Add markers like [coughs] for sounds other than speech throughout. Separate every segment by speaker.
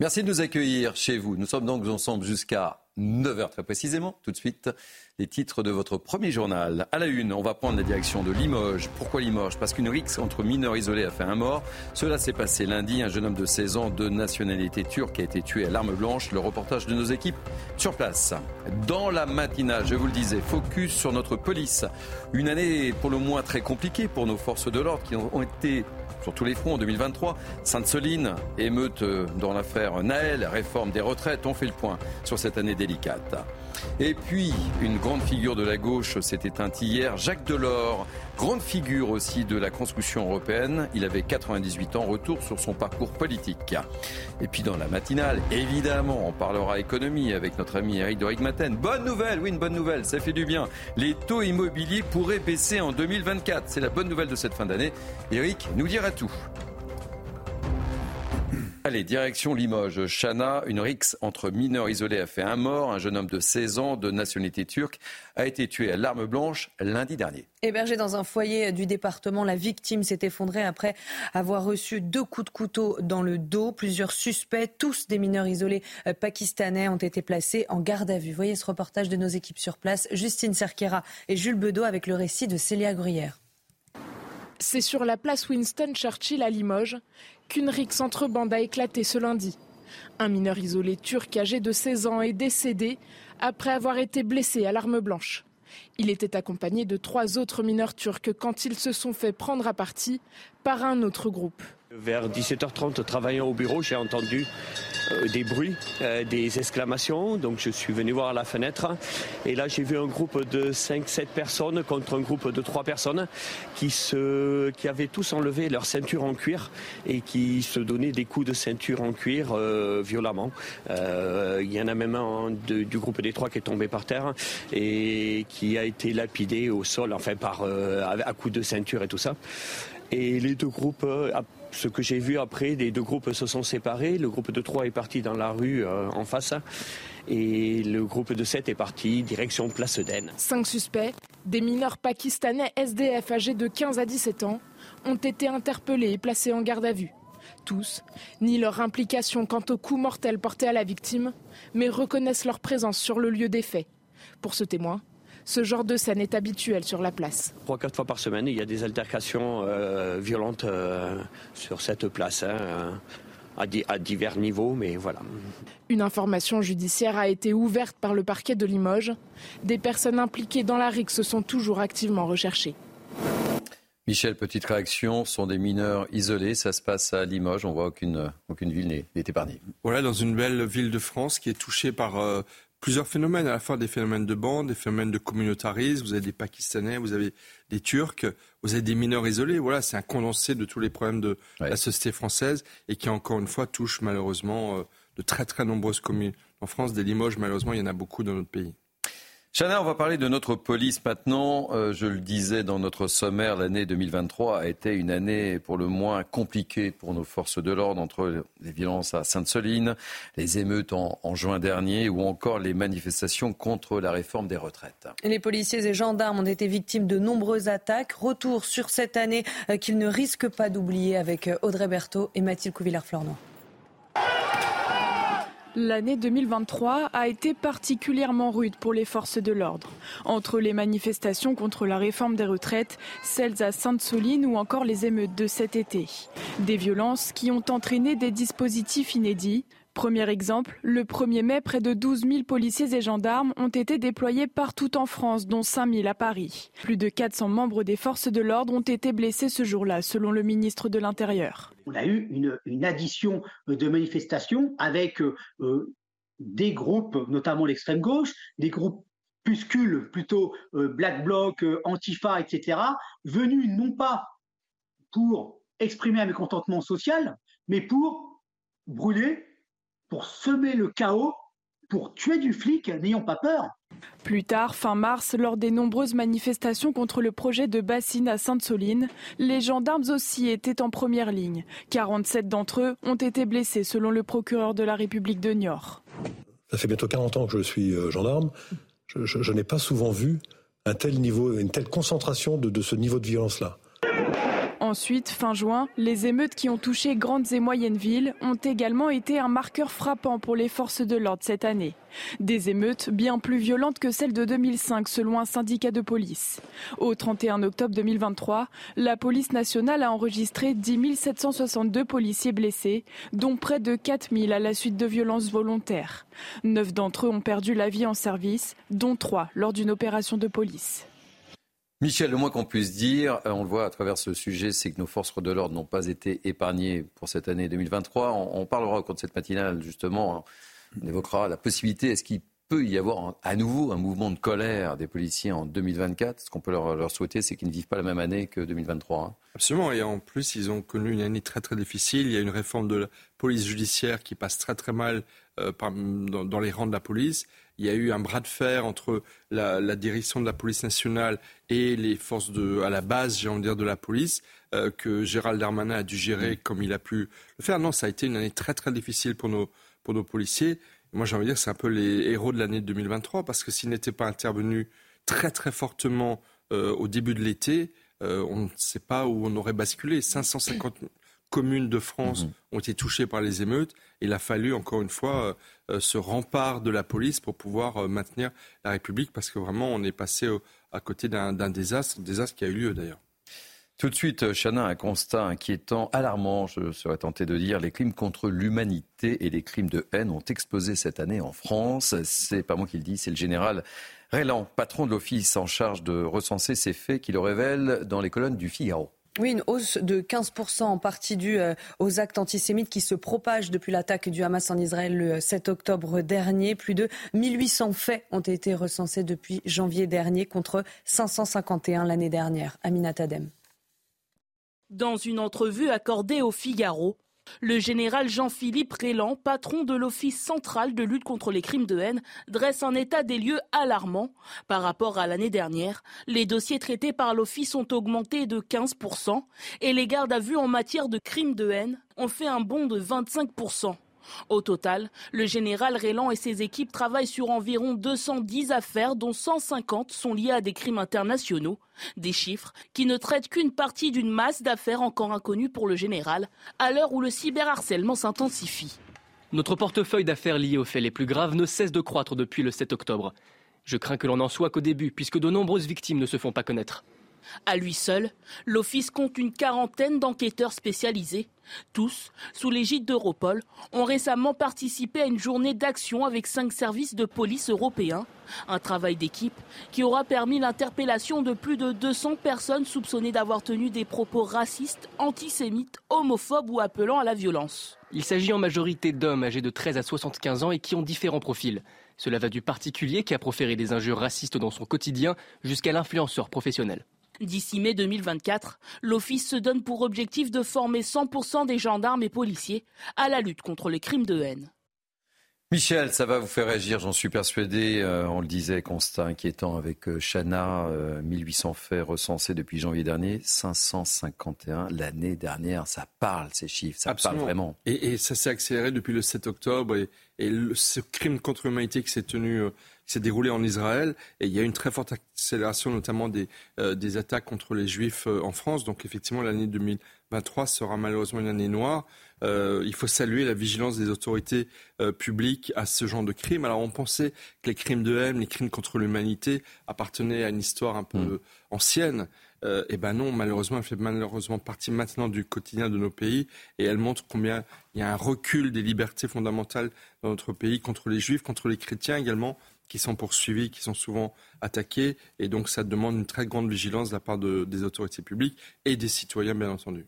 Speaker 1: Merci de nous accueillir chez vous. Nous sommes donc ensemble jusqu'à 9h très précisément. Tout de suite, les titres de votre premier journal. À la une, on va prendre la direction de Limoges. Pourquoi Limoges? Parce qu'une rixe entre mineurs isolés a fait un mort. Cela s'est passé lundi. Un jeune homme de 16 ans de nationalité turque a été tué à l'arme blanche. Le reportage de nos équipes sur place. Dans la matinale, je vous le disais, focus sur notre police. Une année pour le moins très compliquée pour nos forces de l'ordre qui ont été sur tous les fronts en 2023. Sainte-Soline, émeute dans l'affaire Naël, réforme des retraites. On fait le point sur cette année délicate. Et puis, une grande figure de la gauche s'est éteinte hier, Jacques Delors, grande figure aussi de la construction européenne. Il avait 98 ans, retour sur son parcours politique. Et puis dans la matinale, évidemment, on parlera économie avec notre ami Eric de Maten. Bonne nouvelle, oui, une bonne nouvelle, ça fait du bien. Les taux immobiliers pourraient baisser en 2024. C'est la bonne nouvelle de cette fin d'année. Eric nous dira tout. Allez, direction Limoges. Chana, une rixe entre mineurs isolés a fait un mort. Un jeune homme de 16 ans de nationalité turque a été tué à l'arme blanche lundi dernier.
Speaker 2: Hébergé dans un foyer du département, la victime s'est effondrée après avoir reçu deux coups de couteau dans le dos. Plusieurs suspects, tous des mineurs isolés euh, pakistanais, ont été placés en garde à vue. Voyez ce reportage de nos équipes sur place. Justine Cerquera et Jules Bedeau avec le récit de Célia Gruyère.
Speaker 3: C'est sur la place Winston Churchill à Limoges qu'une rixe entre bandes a éclaté ce lundi. Un mineur isolé turc âgé de 16 ans est décédé après avoir été blessé à l'arme blanche. Il était accompagné de trois autres mineurs turcs quand ils se sont fait prendre à partie par un autre groupe.
Speaker 4: Vers 17h30, travaillant au bureau, j'ai entendu euh, des bruits, euh, des exclamations. Donc je suis venu voir à la fenêtre. Et là, j'ai vu un groupe de 5-7 personnes contre un groupe de 3 personnes qui, se, qui avaient tous enlevé leur ceinture en cuir et qui se donnaient des coups de ceinture en cuir euh, violemment. Il y en a même un du groupe des trois qui est tombé par terre et qui a été lapidé au sol, enfin par à coups de ceinture et tout ça. Et les deux groupes, ce que j'ai vu après, les deux groupes se sont séparés. Le groupe de 3 est parti dans la rue euh, en face et le groupe de 7 est parti direction Place d'Aisne.
Speaker 3: Cinq suspects, des mineurs pakistanais SDF âgés de 15 à 17 ans, ont été interpellés et placés en garde à vue. Tous ni leur implication quant au coup mortel porté à la victime, mais reconnaissent leur présence sur le lieu des faits. Pour ce témoin, ce genre de scène est habituel sur la place.
Speaker 4: Trois, quatre fois par semaine, il y a des altercations euh, violentes euh, sur cette place. Hein, à, à divers niveaux, mais voilà.
Speaker 3: Une information judiciaire a été ouverte par le parquet de Limoges. Des personnes impliquées dans la RIC se sont toujours activement recherchées.
Speaker 1: Michel, petite réaction, sont des mineurs isolés, ça se passe à Limoges, on voit aucune, aucune ville n'est épargnée.
Speaker 5: Voilà, dans une belle ville de France qui est touchée par euh, plusieurs phénomènes, à la fois des phénomènes de bande, des phénomènes de communautarisme. Vous avez des Pakistanais, vous avez des Turcs, vous avez des mineurs isolés. Voilà, c'est un condensé de tous les problèmes de la société française et qui, encore une fois, touche malheureusement euh, de très très nombreuses communes. En France, des Limoges, malheureusement, il y en a beaucoup dans notre pays.
Speaker 1: Chana, on va parler de notre police maintenant. Euh, je le disais dans notre sommaire, l'année 2023 a été une année pour le moins compliquée pour nos forces de l'ordre entre les violences à Sainte-Soline, les émeutes en, juin dernier ou encore les manifestations contre la réforme des retraites.
Speaker 2: Les policiers et gendarmes ont été victimes de nombreuses attaques. Retour sur cette année euh, qu'ils ne risquent pas d'oublier avec euh, Audrey Berthaud et Mathilde Couvillard-Flornois.
Speaker 3: L'année 2023 a été particulièrement rude pour les forces de l'ordre. Entre les manifestations contre la réforme des retraites, celles à Sainte-Soline ou encore les émeutes de cet été. Des violences qui ont entraîné des dispositifs inédits, Premier exemple, le 1er mai, près de 12 000 policiers et gendarmes ont été déployés partout en France, dont 5 000 à Paris. Plus de 400 membres des forces de l'ordre ont été blessés ce jour-là, selon le ministre de l'Intérieur.
Speaker 6: On a eu une, addition de manifestations avec euh, des groupes, notamment l'extrême gauche, des groupes puscules plutôt euh, Black Bloc, euh, Antifa, etc., venus non pas pour exprimer un mécontentement social, mais pour brûler, pour semer le chaos, pour tuer du flic, n'ayons pas peur.
Speaker 7: Plus tard, fin mars, lors des nombreuses manifestations contre le projet de bassine à Sainte-Soline, les gendarmes aussi étaient en première ligne. 47 d'entre eux ont été blessés selon le procureur de la République de Niort.
Speaker 8: Ça fait bientôt 40 ans que je suis euh, gendarme. Je, n'ai pas souvent vu un tel niveau, une telle concentration de ce niveau de violence-là.
Speaker 7: Ensuite, fin juin, les émeutes qui ont touché grandes et moyennes villes ont également été un marqueur frappant pour les forces de l'ordre cette année. Des émeutes bien plus violentes que celles de 2005 selon un syndicat de police. Au 31 octobre 2023, la police nationale a enregistré 10 762 policiers blessés, dont près de 4 000 à la suite de violences volontaires. Neuf d'entre eux ont perdu la vie en service, dont trois lors d'une opération de police.
Speaker 1: Michel, le moins qu'on puisse dire, euh, on le voit à travers ce sujet, c'est que nos forces de l'ordre n'ont pas été épargnées pour cette année 2023. On, parlera au cours de cette matinale, justement, on évoquera la possibilité, est-ce qu'il peut y avoir à nouveau un mouvement de colère des policiers en 2024 Ce qu'on peut leur, souhaiter, c'est qu'ils ne vivent pas la même année que 2023. Hein.
Speaker 5: Absolument, et en plus, ils ont connu une année très très difficile. Il y a une réforme de la police judiciaire qui passe très très mal euh, dans les rangs de la police il y a eu un bras de fer entre la, direction de la police nationale et les forces de, à la base, j'ai envie de dire, de la police, euh, que Gérald Darmanin a dû gérer mm. comme il a pu le faire. Non, ça a été une année très très difficile pour nos, pour nos policiers. Moi, j'ai envie de dire, c'est un peu les héros de l'année 2023, parce que s'ils n'étaient pas intervenus très très fortement euh, au début de l'été, euh, on ne sait pas où on aurait basculé. [clears throat] 550 communes de France mhm. ont été touchées par les émeutes. Il a fallu, encore une fois, euh, euh, ce rempart de la police pour pouvoir euh, maintenir la République, parce que vraiment, on est passé à côté d'un désastre, désastre qui a eu lieu d'ailleurs.
Speaker 1: Tout de suite, Chana, un constat inquiétant, alarmant, je serais tenté de dire. Les crimes contre l'humanité et les crimes de haine ont explosé cette année en France. C'est pas moi qui le dis, c'est le général Rélan, patron de l'office en charge de recenser ces faits, qui le révèle dans les colonnes du Figaro.
Speaker 2: Oui, une hausse de 15% en partie due euh, aux actes antisémites qui se propagent depuis l'attaque du Hamas en Israël le 7 octobre dernier. Plus de 1800 faits ont été recensés depuis janvier dernier contre 551 l'année dernière. Aminat Adem.
Speaker 9: Dans une entrevue accordée au Figaro, le général Jean-Philippe Rélan, patron de l'Office central de lutte contre les crimes de haine, dresse un état des lieux alarmant. Par rapport à l'année dernière, les dossiers traités par l'Office ont augmenté de 15% et les gardes à vue en matière de crimes de haine ont fait un bond de 25%. Au total, le général Rélan et ses équipes travaillent sur environ 210 affaires dont 150 sont liées à des crimes internationaux. Des chiffres qui ne traitent qu'une partie d'une masse d'affaires encore inconnues pour le général, à l'heure où le cyberharcèlement s'intensifie.
Speaker 10: Notre portefeuille d'affaires liées aux faits les plus graves ne cesse de croître depuis le 7 octobre. Je crains que l'on n'en soit qu'au début, puisque de nombreuses victimes ne se font pas connaître.
Speaker 9: À lui seul, l'Office compte une quarantaine d'enquêteurs spécialisés. Tous, sous l'égide d'Europol, ont récemment participé à une journée d'action avec cinq services de police européens. Un travail d'équipe qui aura permis l'interpellation de plus de 200 personnes soupçonnées d'avoir tenu des propos racistes, antisémites, homophobes ou appelant à la violence.
Speaker 10: Il s'agit en majorité d'hommes âgés de 13 à 75 ans et qui ont différents profils. Cela va du particulier qui a proféré des injures racistes dans son quotidien jusqu'à l'influenceur professionnel.
Speaker 9: D'ici mai 2024, l'Office se donne pour objectif de former 100% des gendarmes et policiers à la lutte contre les crimes de haine.
Speaker 1: Michel, ça va vous faire réagir, j'en suis persuadé. Euh, on le disait, constat inquiétant avec euh, Chana, 1800 euh, faits recensés depuis janvier dernier, 551 l'année dernière. Ça parle, ces chiffres, ça parle vraiment.
Speaker 5: Et, ça s'est accéléré depuis le 7 octobre. Et, ce crime contre l'humanité qui s'est tenu qui s'est déroulé en Israël. Et il y a une très forte accélération, notamment des, euh, des attaques contre les Juifs euh, en France. Donc effectivement, l'année 2023 sera malheureusement une année noire. Euh, il faut saluer la vigilance des autorités publiques à ce genre de crimes. Alors on pensait que les crimes de haine, les crimes contre l'humanité appartenaient à une histoire un peu mm. ancienne. Euh, eh ben non, malheureusement, elle fait malheureusement partie maintenant du quotidien de nos pays et elle montre combien il y a un recul des libertés fondamentales dans notre pays contre les juifs, contre les chrétiens également, qui sont poursuivis, qui sont souvent attaqués. Et donc, ça demande une très grande vigilance de la part des autorités publiques et des citoyens, bien entendu.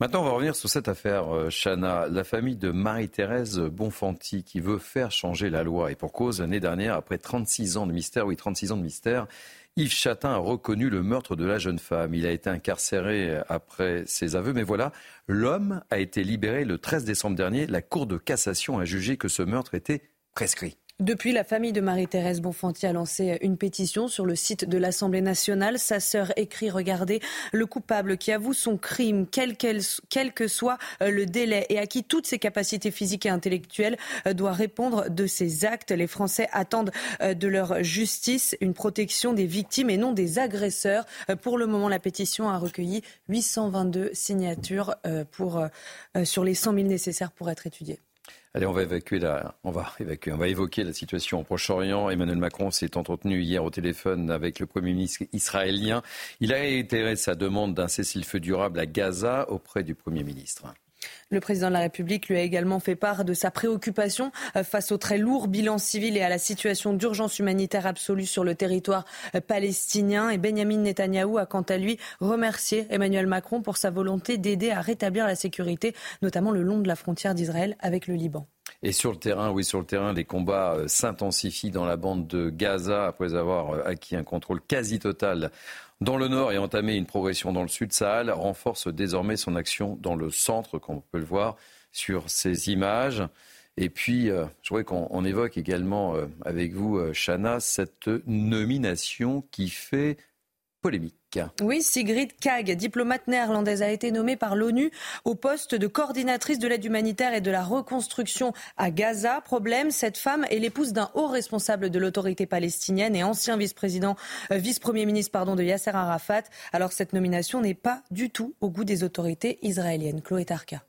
Speaker 1: Maintenant, on va revenir sur cette affaire, euh, Chana. La famille de Marie-Thérèse Bonfanti qui veut faire changer la loi. Et pour cause, l'année dernière, après 36 ans de mystère, oui, 36 ans de mystère, Yves Chatin a reconnu le meurtre de la jeune femme. Il a été incarcéré après ses aveux. Mais voilà, l'homme a été libéré le 13 décembre dernier. La Cour de cassation a jugé que ce meurtre était prescrit.
Speaker 2: Depuis, la famille de Marie-Thérèse Bonfanti a lancé une pétition sur le site de l'Assemblée nationale. Sa sœur écrit Regardez, le coupable qui avoue son crime, quel, que soit euh, le délai, et à qui toutes ses capacités physiques et intellectuelles euh, doit répondre de ses actes. Les Français attendent euh, de leur justice une protection des victimes et non des agresseurs. Pour le moment, la pétition a recueilli 822 signatures sur les 100 000 nécessaires pour être étudiée.
Speaker 1: Allez, on va évacuer la, on va [laughs] évacuer, on va évoquer la situation au Proche-Orient. Emmanuel Macron s'est entretenu hier au téléphone avec le Premier ministre israélien. Il a réitéré sa demande d'un cessez-le-feu durable à Gaza auprès du Premier ministre.
Speaker 2: Le président de la République lui a également fait part de sa préoccupation euh, face au très lourd bilan civil et à la situation d'urgence humanitaire absolue sur le territoire euh, palestinien. Et Benjamin Netanyahou a quant à lui remercié Emmanuel Macron pour sa volonté d'aider à rétablir la sécurité, notamment le long de la frontière d'Israël avec le Liban.
Speaker 1: Et sur le terrain, oui, sur le terrain, les combats euh, s'intensifient dans la bande de Gaza après avoir acquis un contrôle quasi total dans le nord et entamer une progression dans le sud, Sahel renforce désormais son action dans le centre, comme on peut le voir sur ces images. Et puis, euh, je voudrais qu'on évoque également euh, avec vous, euh, Chana, cette nomination qui fait polémique.
Speaker 2: Oui, Sigrid Kaag, diplomate néerlandaise, a été nommée par l'ONU au poste de coordinatrice de l'aide humanitaire et de la reconstruction à Gaza. Problème, cette femme est l'épouse d'un haut responsable de l'autorité palestinienne et ancien vice-président, euh, vice-premier ministre pardon, de Yasser Arafat. Alors cette nomination n'est pas du tout au goût des autorités israéliennes. Chloé Tarka.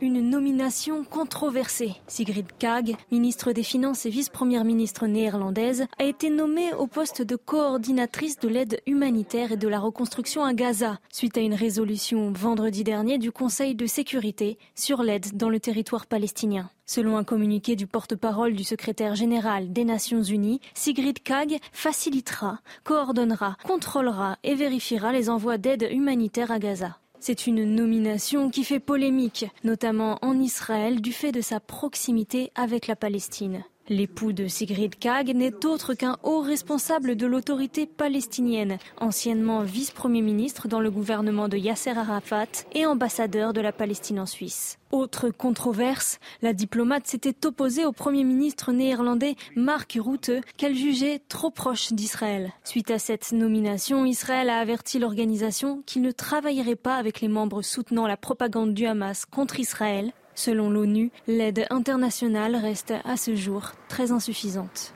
Speaker 11: Une nomination controversée. Sigrid Kaag, ministre des Finances et vice-première ministre néerlandaise, a été nommée au poste de coordinatrice de l'aide humanitaire et de la reconstruction à Gaza, suite à une résolution vendredi dernier du Conseil de sécurité sur l'aide dans le territoire palestinien. Selon un communiqué du porte-parole du secrétaire général des Nations Unies, Sigrid Kaag facilitera, coordonnera, contrôlera et vérifiera les envois d'aide humanitaire à Gaza. C'est une nomination qui fait polémique, notamment en Israël, du fait de sa proximité avec la Palestine. L'époux de Sigrid Kaag n'est autre qu'un haut responsable de l'autorité palestinienne, anciennement vice-premier ministre dans le gouvernement de Yasser Arafat et ambassadeur de la Palestine en Suisse. Autre controverse, la diplomate s'était opposée au premier ministre néerlandais Mark Rutte qu'elle jugeait trop proche d'Israël. Suite à cette nomination, Israël a averti l'organisation qu'il ne travaillerait pas avec les membres soutenant la propagande du Hamas contre Israël Selon l'ONU, l'aide internationale reste à ce jour très insuffisante.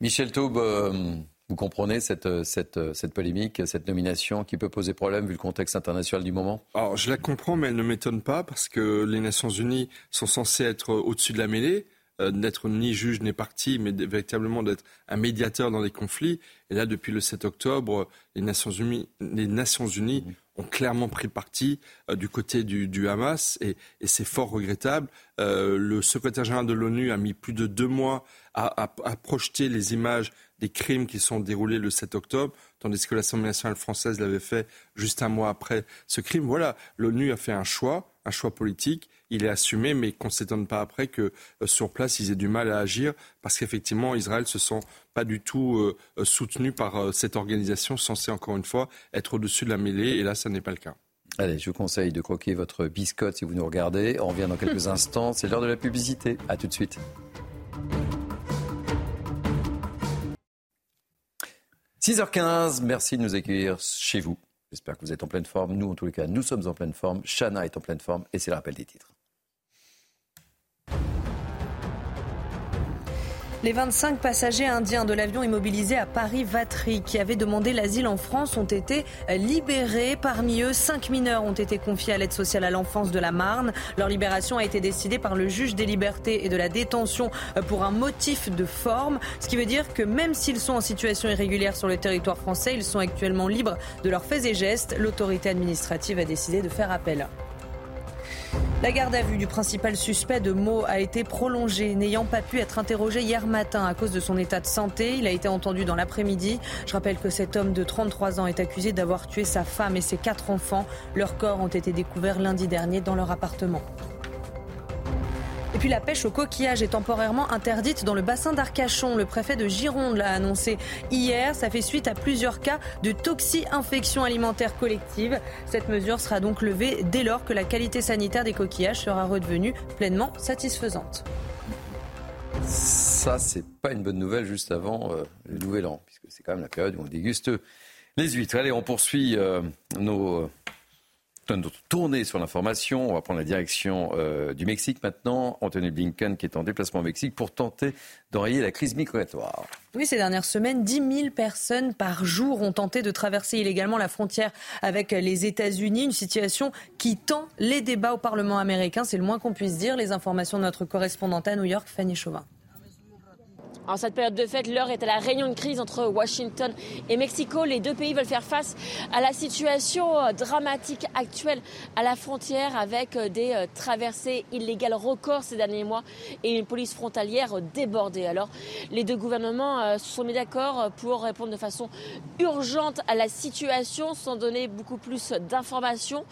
Speaker 1: Michel Taube, euh, vous comprenez cette, cette, cette, polémique, cette nomination qui peut poser problème vu le contexte international du moment?
Speaker 5: Alors, je la comprends, mais elle ne m'étonne pas parce que les Nations Unies sont censées être au-dessus de la mêlée, euh, n'être ni juge ni parti, mais véritablement d'être un médiateur dans les conflits. Et là, depuis le 7 octobre, les Nations Unies, les Nations Unies mmh ont clairement pris parti euh, du côté du, Hamas et, c'est fort regrettable. Euh, le secrétaire général de l'ONU a mis plus de deux mois à, projeter les images des crimes qui sont déroulés le 7 octobre, tandis que l'Assemblée nationale française l'avait fait juste un mois après ce crime. Voilà, l'ONU a fait un choix, un choix politique il est assumé, mais qu'on ne s'étonne pas après que euh, sur place, ils aient du mal à agir, parce qu'effectivement, Israël se sent pas du tout euh, euh, soutenu par cette organisation censée, encore une fois, être au-dessus de la mêlée, et là, ça n'est pas le cas.
Speaker 1: Allez, je vous conseille de croquer votre biscotte si vous nous regardez. On revient dans quelques [laughs] instants. C'est l'heure de la publicité. À tout de suite. « 6h15, merci de nous accueillir chez vous. J'espère que vous êtes en pleine forme. Nous, en tous les cas, nous sommes en pleine forme. Chana est en pleine forme et c'est le rappel des titres.
Speaker 2: Les 25 passagers indiens de l'avion immobilisé à Paris-Vatry qui avaient demandé l'asile en France ont été libérés. Parmi eux, 5 mineurs ont été confiés à l'aide sociale à l'enfance de la Marne. Leur libération a été décidée par le juge des libertés et de la détention pour un motif de forme, ce qui veut dire que même s'ils sont en situation irrégulière sur le territoire français, ils sont actuellement libres de leurs faits et gestes. L'autorité administrative a décidé de faire appel. La garde à vue du principal suspect de Meaux a été prolongée, n'ayant pas pu être interrogé hier matin à cause de son état de santé. Il a été entendu dans l'après-midi. Je rappelle que cet homme de 33 ans est accusé d'avoir tué sa femme et ses quatre enfants. Leurs corps ont été découverts lundi dernier dans leur appartement. Et puis la pêche au coquillage est temporairement interdite dans le bassin d'Arcachon. Le préfet de Gironde l'a annoncé hier. Ça fait suite à plusieurs cas de toxi-infection alimentaire collective. Cette mesure sera donc levée dès lors que la qualité sanitaire des coquillages sera redevenue pleinement satisfaisante.
Speaker 1: Ça, c'est pas une bonne nouvelle juste avant euh, le nouvel an, puisque c'est quand même la période où on déguste les huîtres. Allez, on poursuit euh, nos notre tournée sur l'information. On va prendre la direction euh, du Mexique maintenant. Anthony Blinken qui est en déplacement au Mexique pour tenter d'enrayer la crise migratoire.
Speaker 2: Oui, ces dernières semaines, 10 000 personnes par jour ont tenté de traverser illégalement la frontière avec les États-Unis. Une situation qui tend les débats au Parlement américain. C'est le moins qu'on puisse dire. Les informations de notre correspondante à New York, Fanny Chauvin.
Speaker 12: En cette période de fête, l'heure est à la réunion de crise entre Washington et Mexico. Les deux pays veulent faire face à la situation euh, dramatique actuelle à la frontière avec euh, des euh, traversées illégales records ces derniers mois et une police frontalière débordée. Alors, les deux gouvernements se sont mis d'accord pour répondre de façon urgente à la situation sans donner beaucoup plus d'informations.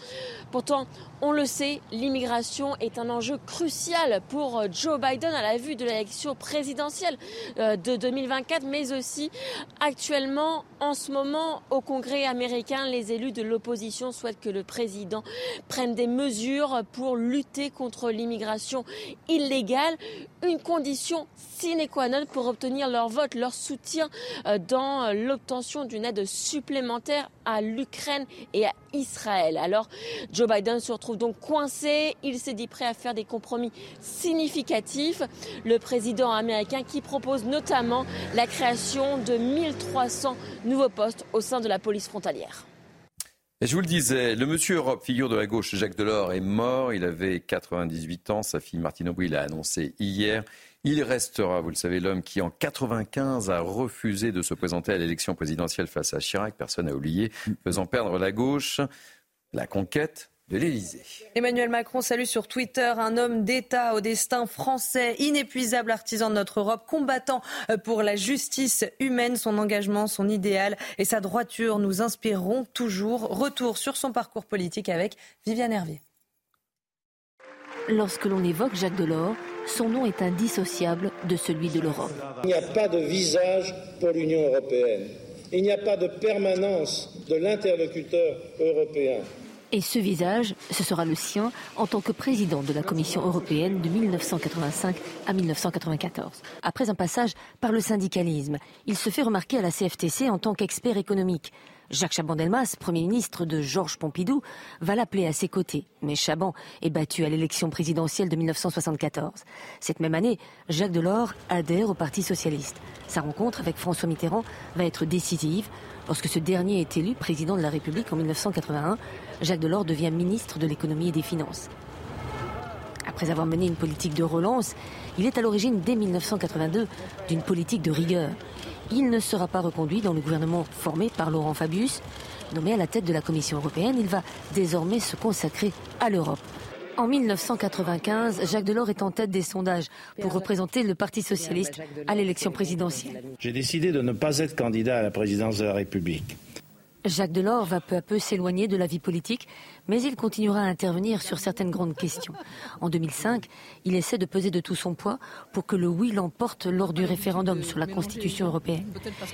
Speaker 12: Pourtant, on le sait, l'immigration est un enjeu crucial pour Joe Biden à la vue de l'élection présidentielle. Euh, de 2024, mais aussi actuellement, en ce moment, au Congrès américain, les élus de l'opposition souhaitent que le président prenne des mesures pour lutter contre l'immigration illégale, une condition sine qua non pour obtenir leur vote, leur soutien euh, dans l'obtention d'une aide supplémentaire à l'Ukraine et à Israël. Alors Joe Biden se retrouve donc coincé, il s'est dit prêt à faire des compromis significatifs. Le président américain qui propose notamment la création de 1300 nouveaux postes au sein de la police frontalière.
Speaker 1: Je vous le disais, le monsieur Europe, figure de la gauche, Jacques Delors, est mort. Il avait 98 ans. Sa fille Martine Aubry l'a annoncé hier. Il restera, vous le savez, l'homme qui en 95 a refusé de se présenter à l'élection présidentielle face à Chirac, personne n'a oublié, faisant perdre la gauche. La conquête de l'Élysée.
Speaker 2: Emmanuel Macron salue sur Twitter un homme d'État au destin français, inépuisable artisan de notre Europe, combattant pour la justice humaine, son engagement, son idéal et sa droiture nous inspireront toujours. Retour sur son parcours politique avec Viviane Hervier.
Speaker 13: Lorsque l'on évoque Jacques Delors, son nom est indissociable de celui de l'Europe.
Speaker 14: Il n'y a pas de visage pour l'Union européenne. Il n'y a pas de permanence de l'interlocuteur européen.
Speaker 13: Et ce visage, ce sera le sien en tant que président de la Commission européenne de 1985 à 1994. Après un passage par le syndicalisme, il se fait remarquer à la CFTC en tant qu'expert économique. Jacques Chaban-Delmas, Premier ministre de Georges Pompidou, va l'appeler à ses côtés. Mais Chaban est battu à l'élection présidentielle de 1974. Cette même année, Jacques Delors adhère au Parti socialiste. Sa rencontre avec François Mitterrand va être décisive. Lorsque ce dernier est élu président de la République en 1981, Jacques Delors devient ministre de l'économie et des finances. Après avoir mené une politique de relance, il est à l'origine dès 1982 d'une politique de rigueur. Il ne sera pas reconduit dans le gouvernement formé par Laurent Fabius. Nommé à la tête de la Commission européenne, il va désormais se consacrer à l'Europe. En 1995, Jacques Delors est en tête des sondages pour représenter le Parti socialiste à l'élection présidentielle.
Speaker 14: J'ai décidé de ne pas être candidat à la présidence de la République.
Speaker 13: Jacques Delors va peu à peu s'éloigner de la vie politique, mais il continuera à intervenir sur certaines grandes questions. En 2005, il essaie de peser de tout son poids pour que le oui l'emporte lors du référendum sur la Constitution européenne.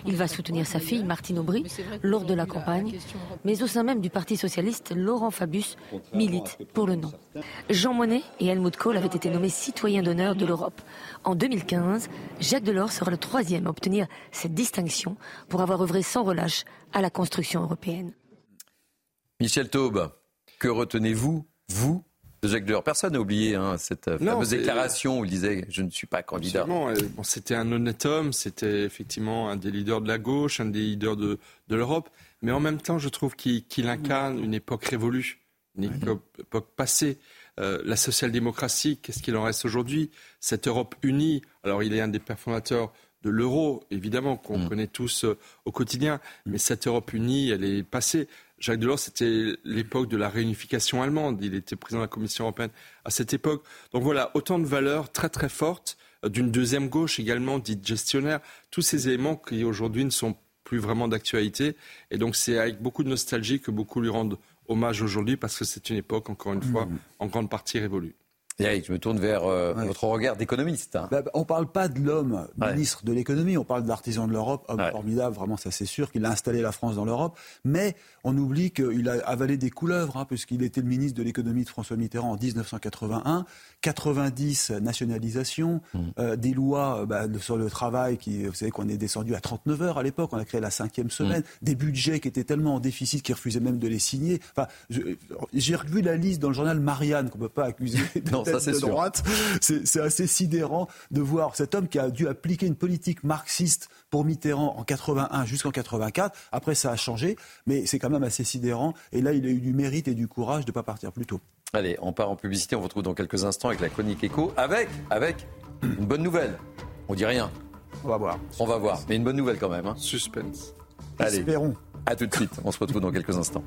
Speaker 13: Il va soutenir sa fille, Martine Aubry, lors de la campagne, mais au sein même du Parti socialiste, Laurent Fabius milite pour le non. Jean Monnet et Helmut Kohl avaient été nommés citoyens d'honneur de l'Europe. En 2015, Jacques Delors sera le troisième à obtenir cette distinction pour avoir œuvré sans relâche à la construction européenne.
Speaker 1: Michel Taube, que retenez-vous, vous, de Jacques Delors? Personne n'a oublié hein, cette fameuse déclaration où il disait Je ne suis pas candidat.
Speaker 5: Euh, c'était un honnête homme, c'était effectivement un des leaders de la gauche, un des leaders de, l'Europe, mais en même temps, je trouve qu'il incarne une époque révolue, une époque passée. Euh, la social-démocratie, qu'est-ce qu'il en reste aujourd'hui? Cette Europe unie, alors il est un des pères fondateurs de l'euro, évidemment, qu'on
Speaker 1: Mm.
Speaker 5: connaît tous euh, au quotidien. Mais cette Europe unie, elle est passée. Jacques Delors, c'était l'époque de la réunification allemande. Il était président de la Commission européenne à cette époque. Donc voilà, autant de valeurs très très fortes, euh, d'une deuxième gauche également, dite gestionnaire. Tous ces éléments qui aujourd'hui ne sont plus vraiment d'actualité. Et donc c'est avec beaucoup de nostalgie que beaucoup lui rendent hommage aujourd'hui parce que c'est une époque, encore une fois, en grande partie révolue.
Speaker 1: Eric, je me tourne vers euh, votre regard d'économiste. hein.
Speaker 15: Bah, bah, on ne parle pas de l'homme
Speaker 1: Ouais.
Speaker 15: ministre de l'économie, on parle de l'artisan de l'Europe, homme
Speaker 1: Ouais.
Speaker 15: formidable, vraiment ça c'est sûr, qu'il a installé la France dans l'Europe, mais on oublie qu'il a avalé des couleuvres, hein, puisqu'il était le ministre de l'économie de François Mitterrand en 1981, 90 nationalisations,
Speaker 1: Mmh.
Speaker 15: euh, des lois euh, bah, sur le travail, qui, vous savez qu'on est descendu à 39 heures à l'époque, on a créé la cinquième semaine,
Speaker 1: Mmh.
Speaker 15: des budgets qui étaient tellement en déficit qu'ils refusaient même de les signer. Enfin, j'ai revu la liste dans le journal Marianne, qu'on ne peut pas accuser [laughs] de
Speaker 1: Ça,
Speaker 15: de
Speaker 1: sûr.
Speaker 15: droite. C'est assez sidérant de voir cet homme qui a dû appliquer une politique marxiste pour Mitterrand en 81 jusqu'en 84. Après, ça a changé, mais c'est quand même assez sidérant. Et là, il a eu du mérite et du courage de ne pas partir plus tôt.
Speaker 1: Allez, on part en publicité. On vous retrouve dans quelques instants avec la chronique écho. Avec, avec une bonne nouvelle. On dit rien.
Speaker 15: On va voir.
Speaker 1: On va voir. Mais une bonne nouvelle quand même. hein.
Speaker 5: Suspense.
Speaker 1: Allez,
Speaker 15: Espérons.
Speaker 1: à tout de suite. On se retrouve dans quelques instants.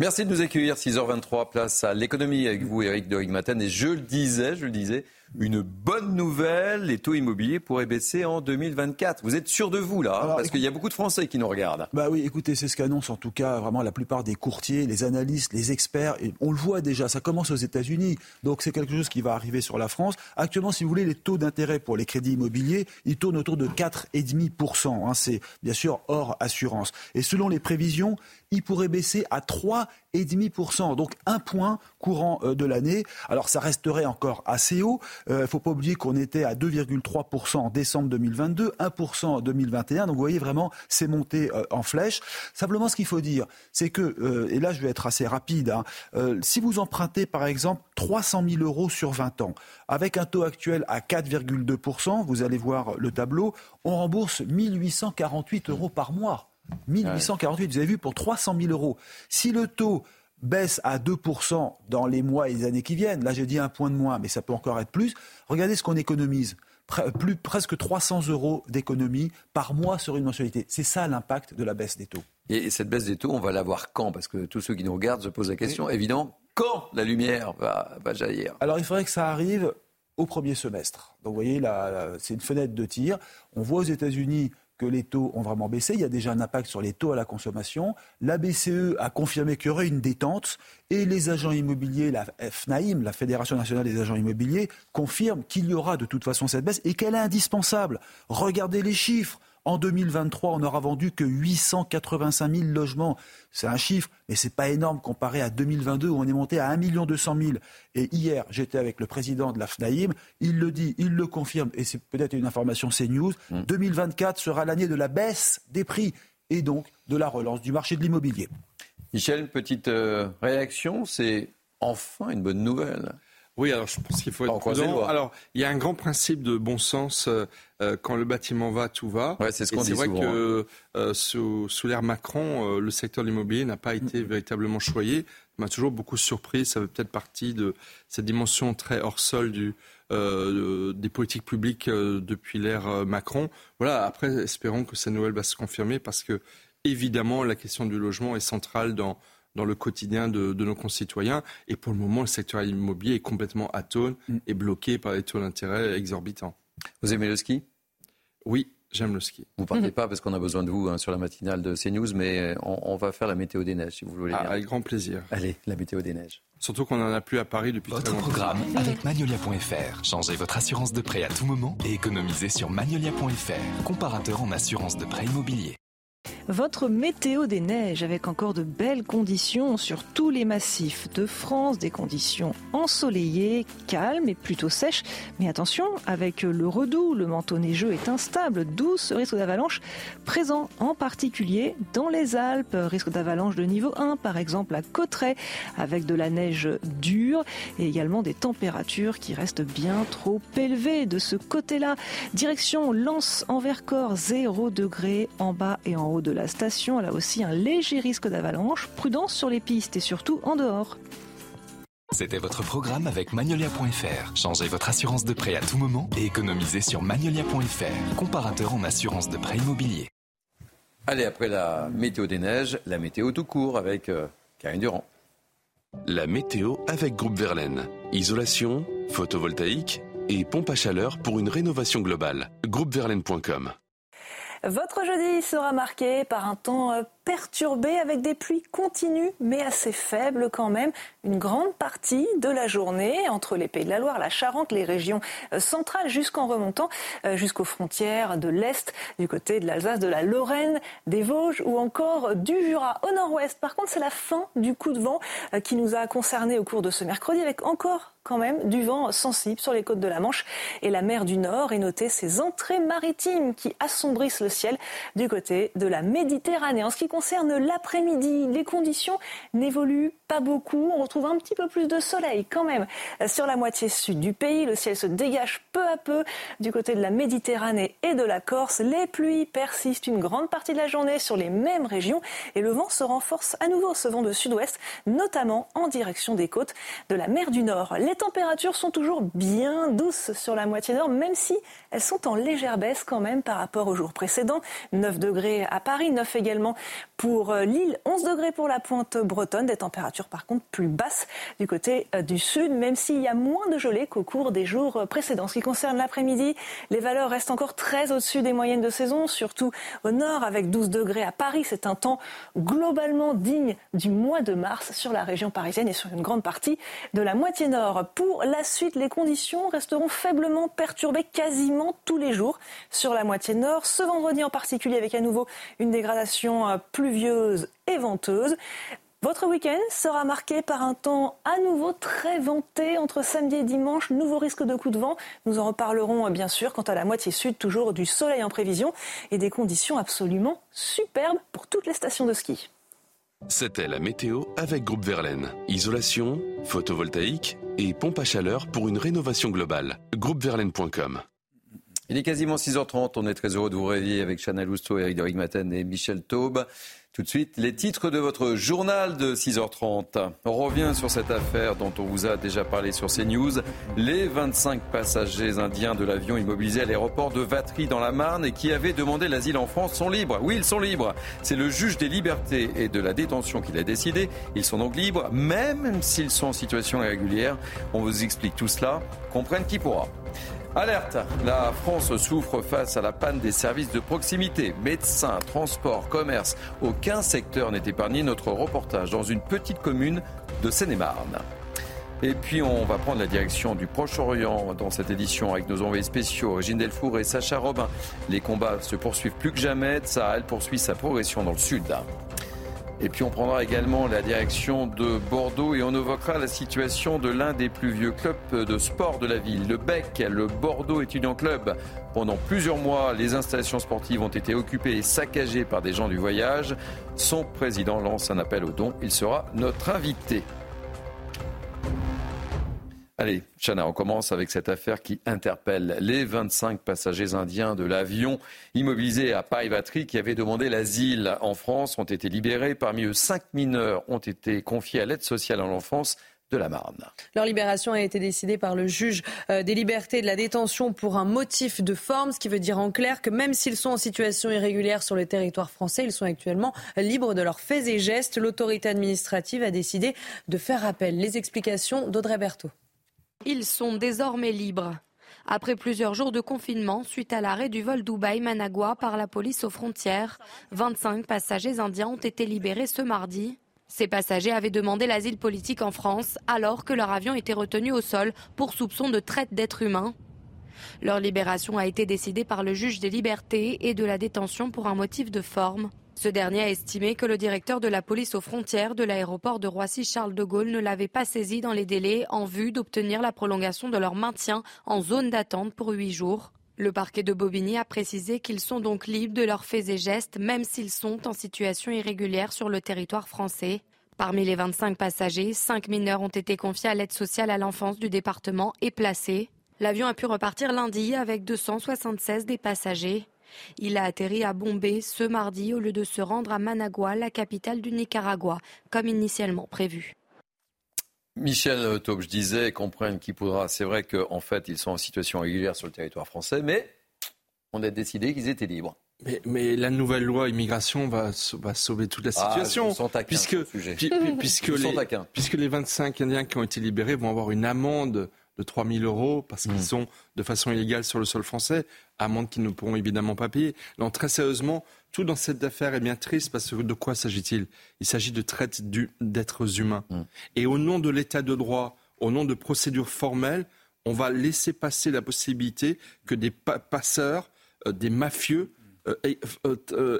Speaker 1: Merci de nous accueillir. 6h23, place à l'économie avec vous, Eric de Rigmaten. Et je le disais, je le disais, une bonne nouvelle, les taux immobiliers pourraient baisser en 2024. Vous êtes sûr de vous, là hein,
Speaker 15: Alors,
Speaker 1: Parce qu'il y a beaucoup de Français qui nous regardent.
Speaker 15: Bah oui, écoutez, c'est ce qu'annoncent en tout cas vraiment la plupart des courtiers, les analystes, les experts. Et on le voit déjà, ça commence aux États-Unis. Donc c'est quelque chose qui va arriver sur la France. Actuellement, si vous voulez, les taux d'intérêt pour les crédits immobiliers, ils tournent autour de 4,5%. Hein, c'est bien sûr hors assurance. Et selon les prévisions, ils pourraient baisser à 3,5%. Donc un point courant euh, de l'année. Alors ça resterait encore assez haut. Il ne faut pas oublier qu'on était à 2,3% en décembre 2022, 1% en 2021. Donc vous voyez vraiment, c'est monté euh, en flèche. Simplement, ce qu'il faut dire, c'est que, euh, et là je vais être assez rapide, hein, euh, si vous empruntez par exemple 300 000 euros sur 20 ans, avec un taux actuel à 4,2%, vous allez voir le tableau, on rembourse 1848 euros par mois. 1848, vous avez vu, pour 300 000 euros. Si le taux baisse à 2% dans les mois et les années qui viennent, là j'ai dit un point de moins, mais ça peut encore être plus, regardez ce qu'on économise. Pre- plus, presque 300 euros d'économie par mois sur une mensualité. C'est ça l'impact de la baisse des taux.
Speaker 1: Et cette baisse des taux, on va la voir quand? Parce que tous ceux qui nous regardent se posent la question, évidemment, quand la lumière va, va jaillir?
Speaker 15: Alors il faudrait que ça arrive au premier semestre. Donc vous voyez, là, là, c'est une fenêtre de tir. On voit aux États-Unis que les taux ont vraiment baissé. Il y a déjà un impact sur les taux à la consommation. La BCE a confirmé qu'il y aurait une détente et les agents immobiliers, la FNAIM, la Fédération nationale des agents immobiliers, confirment qu'il y aura de toute façon cette baisse et qu'elle est indispensable. Regardez les chiffres. En 2023, on n'aura vendu que 885 000 logements. C'est un chiffre, mais c'est pas énorme comparé à 2022 où on est monté à 1 200 000. Et hier, j'étais avec le président de la FNAIM. Il le dit, il le confirme, et c'est peut-être une information CNews. 2024 sera l'année de la baisse des prix et donc de la relance du marché de l'immobilier.
Speaker 1: Michel, petite euh, réaction, c'est enfin une bonne nouvelle.
Speaker 5: Oui, alors je pense qu'il faut être prudent. Alors, il y a un grand principe de bon sens euh, euh, quand le bâtiment va, tout va.
Speaker 1: Ouais, c'est ce qu'on dit
Speaker 5: C'est vrai
Speaker 1: souvent,
Speaker 5: que euh, sous, sous l'ère Macron, euh, le secteur de l'immobilier n'a pas été véritablement choyé. Ça m'a toujours beaucoup surpris. Ça fait peut-être partie de cette dimension très hors sol du, euh, des politiques publiques euh, depuis l'ère euh, Macron. Voilà. Après, espérons que cette nouvelle va se confirmer parce que évidemment, la question du logement est centrale dans dans le quotidien de, de nos concitoyens. Et pour le moment, le secteur immobilier est complètement atone et bloqué par les taux d'intérêt exorbitants.
Speaker 1: Vous aimez le ski?
Speaker 5: Oui, j'aime le ski.
Speaker 1: Vous partez pas parce qu'on a besoin de vous hein, sur la matinale de CNews, mais on, on va faire la météo des neiges si vous voulez
Speaker 5: Ah, avec grand plaisir.
Speaker 1: Allez, la météo des neiges.
Speaker 5: Surtout qu'on n'en a plus à Paris depuis
Speaker 16: Votre
Speaker 5: très longtemps.
Speaker 16: programme avec Magnolia.fr. Changez votre assurance de prêt à tout moment et économisez sur Magnolia.fr, comparateur en assurance de prêt immobilier.
Speaker 17: Votre météo des neiges avec encore de belles conditions sur tous les massifs de France, des conditions ensoleillées, calmes et plutôt sèches. Mais attention, avec le redoux, le manteau neigeux est instable, d'où ce risque d'avalanche présent, en particulier dans les Alpes. Risque d'avalanche de niveau 1, par exemple à Cauterets, avec de la neige dure et également des températures qui restent bien trop élevées de ce côté-là. Direction Lens en Vercors, 0 degré en bas et en haut de la station. Là aussi, un léger risque d'avalanche. Prudence sur les pistes et surtout en dehors.
Speaker 18: C'était votre programme avec Magnolia.fr. Changez votre assurance de prêt à tout moment et économisez sur Magnolia.fr, comparateur en assurance de prêt immobilier.
Speaker 1: Allez, après la météo des neiges, la météo tout court avec euh, Karine Durand.
Speaker 19: La météo avec Groupe Verlaine. Isolation, photovoltaïque et pompe à chaleur pour une rénovation globale. Groupeverlaine.com
Speaker 17: votre jeudi sera marqué par un temps euh, perturbé avec des pluies continues mais assez faibles quand même. Une grande partie de la journée entre les Pays de la Loire, la Charente, les régions euh, centrales jusqu'en remontant euh, jusqu'aux frontières de l'Est, du côté de l'Alsace, de la Lorraine, des Vosges ou encore du Jura au nord-ouest. Par contre, c'est la fin du coup de vent qui nous a concernés au cours de ce mercredi avec encore quand même du vent sensible sur les côtes de la Manche et la mer du Nord et noter ces entrées maritimes qui assombrissent le ciel du côté de la Méditerranée. En ce qui concerne l'après-midi, les conditions n'évoluent pas beaucoup. On retrouve un petit peu plus de soleil quand même sur la moitié sud du pays. Le ciel se dégage peu à peu du côté de la Méditerranée et de la Corse. Les pluies persistent une grande partie de la journée sur les mêmes régions et le vent se renforce à nouveau, ce vent de sud-ouest, notamment en direction des côtes de la mer du Nord. Les températures sont toujours bien douces sur la moitié nord, même si elles sont en légère baisse quand même par rapport au jour précédent. 9 degrés à Paris, 9 également pour euh, Lille, 11 degrés pour la pointe bretonne, des températures par contre plus basses du côté euh, du sud, même s'il y a moins de gelée qu'au cours des jours euh, précédents. Ce qui concerne l'après-midi, les valeurs restent encore très au-dessus des moyennes de saison, surtout au nord avec 12 degrés à Paris. C'est un temps globalement digne du mois de mars sur la région parisienne et sur une grande partie de la moitié nord. Pour la suite, les conditions resteront faiblement perturbées quasiment tous les jours sur la moitié nord. Ce vendredi en particulier avec à nouveau une dégradation pluvieuse et venteuse. Votre week-end sera marqué par un temps à nouveau très venté entre samedi et dimanche. Nouveau risque de coup de vent. Nous en reparlerons euh, bien sûr. Quant à la moitié sud, toujours du soleil en prévision et des conditions absolument superbes pour toutes les stations de ski.
Speaker 19: C'était la météo avec Groupe Verlaine. Isolation, photovoltaïque et pompe à chaleur pour une rénovation globale. Groupeverlaine.com
Speaker 1: Il est quasiment 6h30. On est très heureux de vous réveiller avec Chanel Lousteau, Eric de Maten et Michel Taube. Tout de suite, les titres de votre journal de 6h30. On revient sur cette affaire dont on vous a déjà parlé sur CNews. Les 25 passagers indiens de l'avion immobilisé à l'aéroport de Vatry dans la Marne et qui avaient demandé l'asile en France sont libres. Oui, ils sont libres. C'est le juge des libertés et de la détention qui l'a décidé. Ils sont donc libres, même s'ils sont en situation irrégulière. On vous explique tout cela. Comprenne qui pourra. Alerte, la France souffre face à la panne des services de proximité. Médecins, transport, commerce, aucun secteur n'est épargné. Notre reportage dans une petite commune de Seine-et-Marne. Et puis on va prendre la direction du Proche-Orient dans cette édition avec nos envoyés spéciaux Régine Delfour et Sacha Robin. Les combats se poursuivent plus que jamais. Sahel poursuit sa progression dans le sud. Et puis on prendra également la direction de Bordeaux et on évoquera la situation de l'un des plus vieux clubs de sport de la ville, le BEC, le Bordeaux Étudiant Club. Pendant plusieurs mois, les installations sportives ont été occupées et saccagées par des gens du voyage. Son président lance un appel aux dons. Il sera notre invité. Allez, Chana, on commence avec cette affaire qui interpelle les 25 passagers indiens de l'avion immobilisé à Paris-Vatry qui avaient demandé l'asile en France ont été libérés. Parmi eux, cinq mineurs ont été confiés à l'aide sociale à l'enfance de la Marne.
Speaker 2: Leur libération a été décidée par le juge euh, des libertés de la détention pour un motif de forme, ce qui veut dire en clair que même s'ils sont en situation irrégulière sur le territoire français, ils sont actuellement libres de leurs faits et gestes. L'autorité administrative a décidé de faire appel. Les explications d'Audrey Berthaud.
Speaker 20: Ils sont désormais libres. Après plusieurs jours de confinement, suite à l'arrêt du vol Dubaï-Managua par la police aux frontières, 25 passagers indiens ont été libérés ce mardi. Ces passagers avaient demandé l'asile politique en France alors que leur avion était retenu au sol pour soupçon de traite d'êtres humains. Leur libération a été décidée par le juge des libertés et de la détention pour un motif de forme. Ce dernier a estimé que le directeur de la police aux frontières de l'aéroport de Roissy-Charles de Gaulle ne l'avait pas saisi dans les délais en vue d'obtenir la prolongation de leur maintien en zone d'attente pour huit jours. Le parquet de Bobigny a précisé qu'ils sont donc libres de leurs faits et gestes, même s'ils sont en situation irrégulière sur le territoire français. Parmi les 25 passagers, 5 mineurs ont été confiés à l'aide sociale à l'enfance du département et placés. L'avion a pu repartir lundi avec 276 des passagers. Il a atterri à Bombay ce mardi au lieu de se rendre à Managua, la capitale du Nicaragua, comme initialement prévu.
Speaker 1: Michel Taube, je disais, comprennent qui pourra. C'est vrai qu'en fait, ils sont en situation régulière sur le territoire français, mais on a décidé qu'ils étaient libres.
Speaker 5: Mais, la nouvelle loi immigration va, sauver toute la ah, situation. puisque, puisque, les, puisque les 25 Indiens qui ont été libérés vont avoir une amende de 3 000 euros parce qu'ils hmm. sont de façon illégale sur le sol français, amende qu'ils ne pourront évidemment pas payer. Donc très sérieusement, tout dans cette affaire est bien triste parce que de quoi s'agit-il? Il, s'agit de traite d'êtres humains. Hmm. Et au nom de l'état de droit, au nom de procédures formelles, on va laisser passer la possibilité que des passeurs, euh, des mafieux,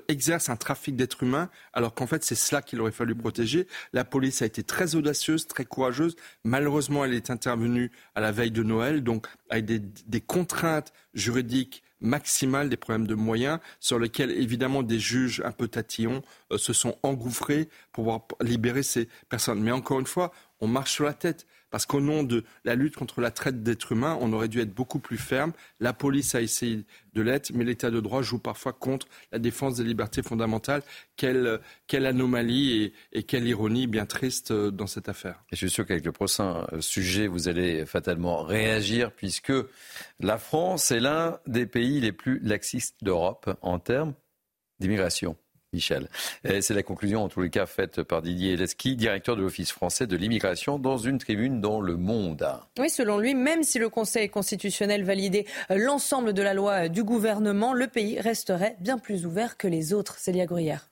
Speaker 5: exerce un trafic d'êtres humains, alors qu'en fait c'est cela qu'il aurait fallu protéger. La police a été très audacieuse, très courageuse. Malheureusement, elle est intervenue à la veille de Noël, donc avec des, des contraintes juridiques maximales, des problèmes de moyens, sur lesquels évidemment des juges un peu tatillons se sont engouffrés pour pouvoir libérer ces personnes. Mais encore une fois, on marche sur la tête. Parce qu'au nom de la lutte contre la traite d'êtres humains, on aurait dû être beaucoup plus ferme. La police a essayé de l'être, mais l'état de droit joue parfois contre la défense des libertés fondamentales. Quelle, quelle anomalie et, quelle ironie bien triste euh, dans cette affaire.
Speaker 1: Et je suis sûr qu'avec le prochain euh, sujet, vous allez fatalement réagir, puisque la France est l'un des pays les plus laxistes d'Europe en termes d'immigration. Michel. C'est la conclusion, en tous les cas, faite par Didier Leski, directeur de l'Office français de l'immigration, dans une tribune dans Le Monde.
Speaker 2: Oui, selon lui, même si le Conseil constitutionnel validait euh, l'ensemble de la loi euh, du gouvernement, le pays resterait bien plus ouvert que les autres. Célia Gruyère.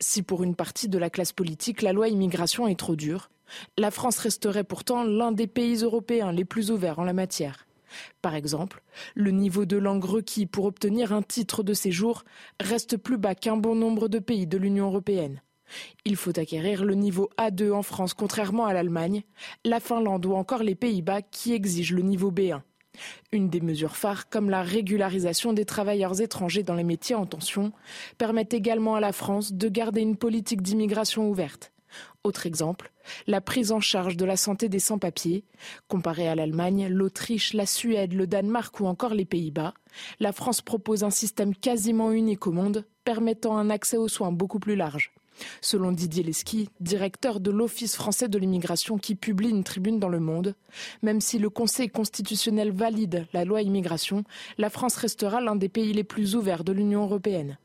Speaker 3: Si pour une partie de la classe politique, la loi immigration est trop dure, la France resterait pourtant l'un des pays européens les plus ouverts en la matière. Par exemple, le niveau de langue requis pour obtenir un titre de séjour reste plus bas qu'un bon nombre de pays de l'Union européenne. Il faut acquérir le niveau A2 en France contrairement à l'Allemagne, la Finlande ou encore les Pays-Bas qui exigent le niveau B1. Une des mesures phares, comme la régularisation des travailleurs étrangers dans les métiers en tension, permet également à la France de garder une politique d'immigration ouverte. Autre exemple, la prise en charge de la santé des sans-papiers. Comparé à l'Allemagne, l'Autriche, la Suède, le Danemark ou encore les Pays-Bas, la France propose un système quasiment unique au monde, permettant un accès aux soins beaucoup plus large. Selon Didier Lesky, directeur de l'Office français de l'immigration qui publie une tribune dans Le Monde, même si le Conseil constitutionnel valide la loi immigration, la France restera l'un des pays les plus ouverts de l'Union européenne.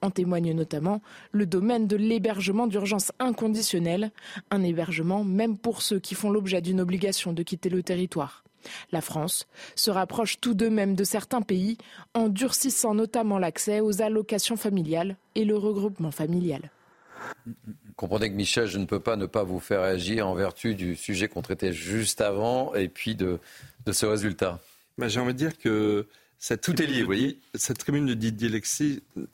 Speaker 3: En témoigne notamment le domaine de l'hébergement d'urgence inconditionnel, un hébergement même pour ceux qui font l'objet d'une obligation de quitter le territoire. La France se rapproche tout de même de certains pays en durcissant notamment l'accès aux allocations familiales et le regroupement familial.
Speaker 1: Comprenez que Michel, je ne peux pas ne pas vous faire réagir en vertu du sujet qu'on traitait juste avant et puis de, ce résultat.
Speaker 5: Bah, j'ai envie de dire que cette
Speaker 1: Tout est lié, vous voyez.
Speaker 5: Cette tribune de Didier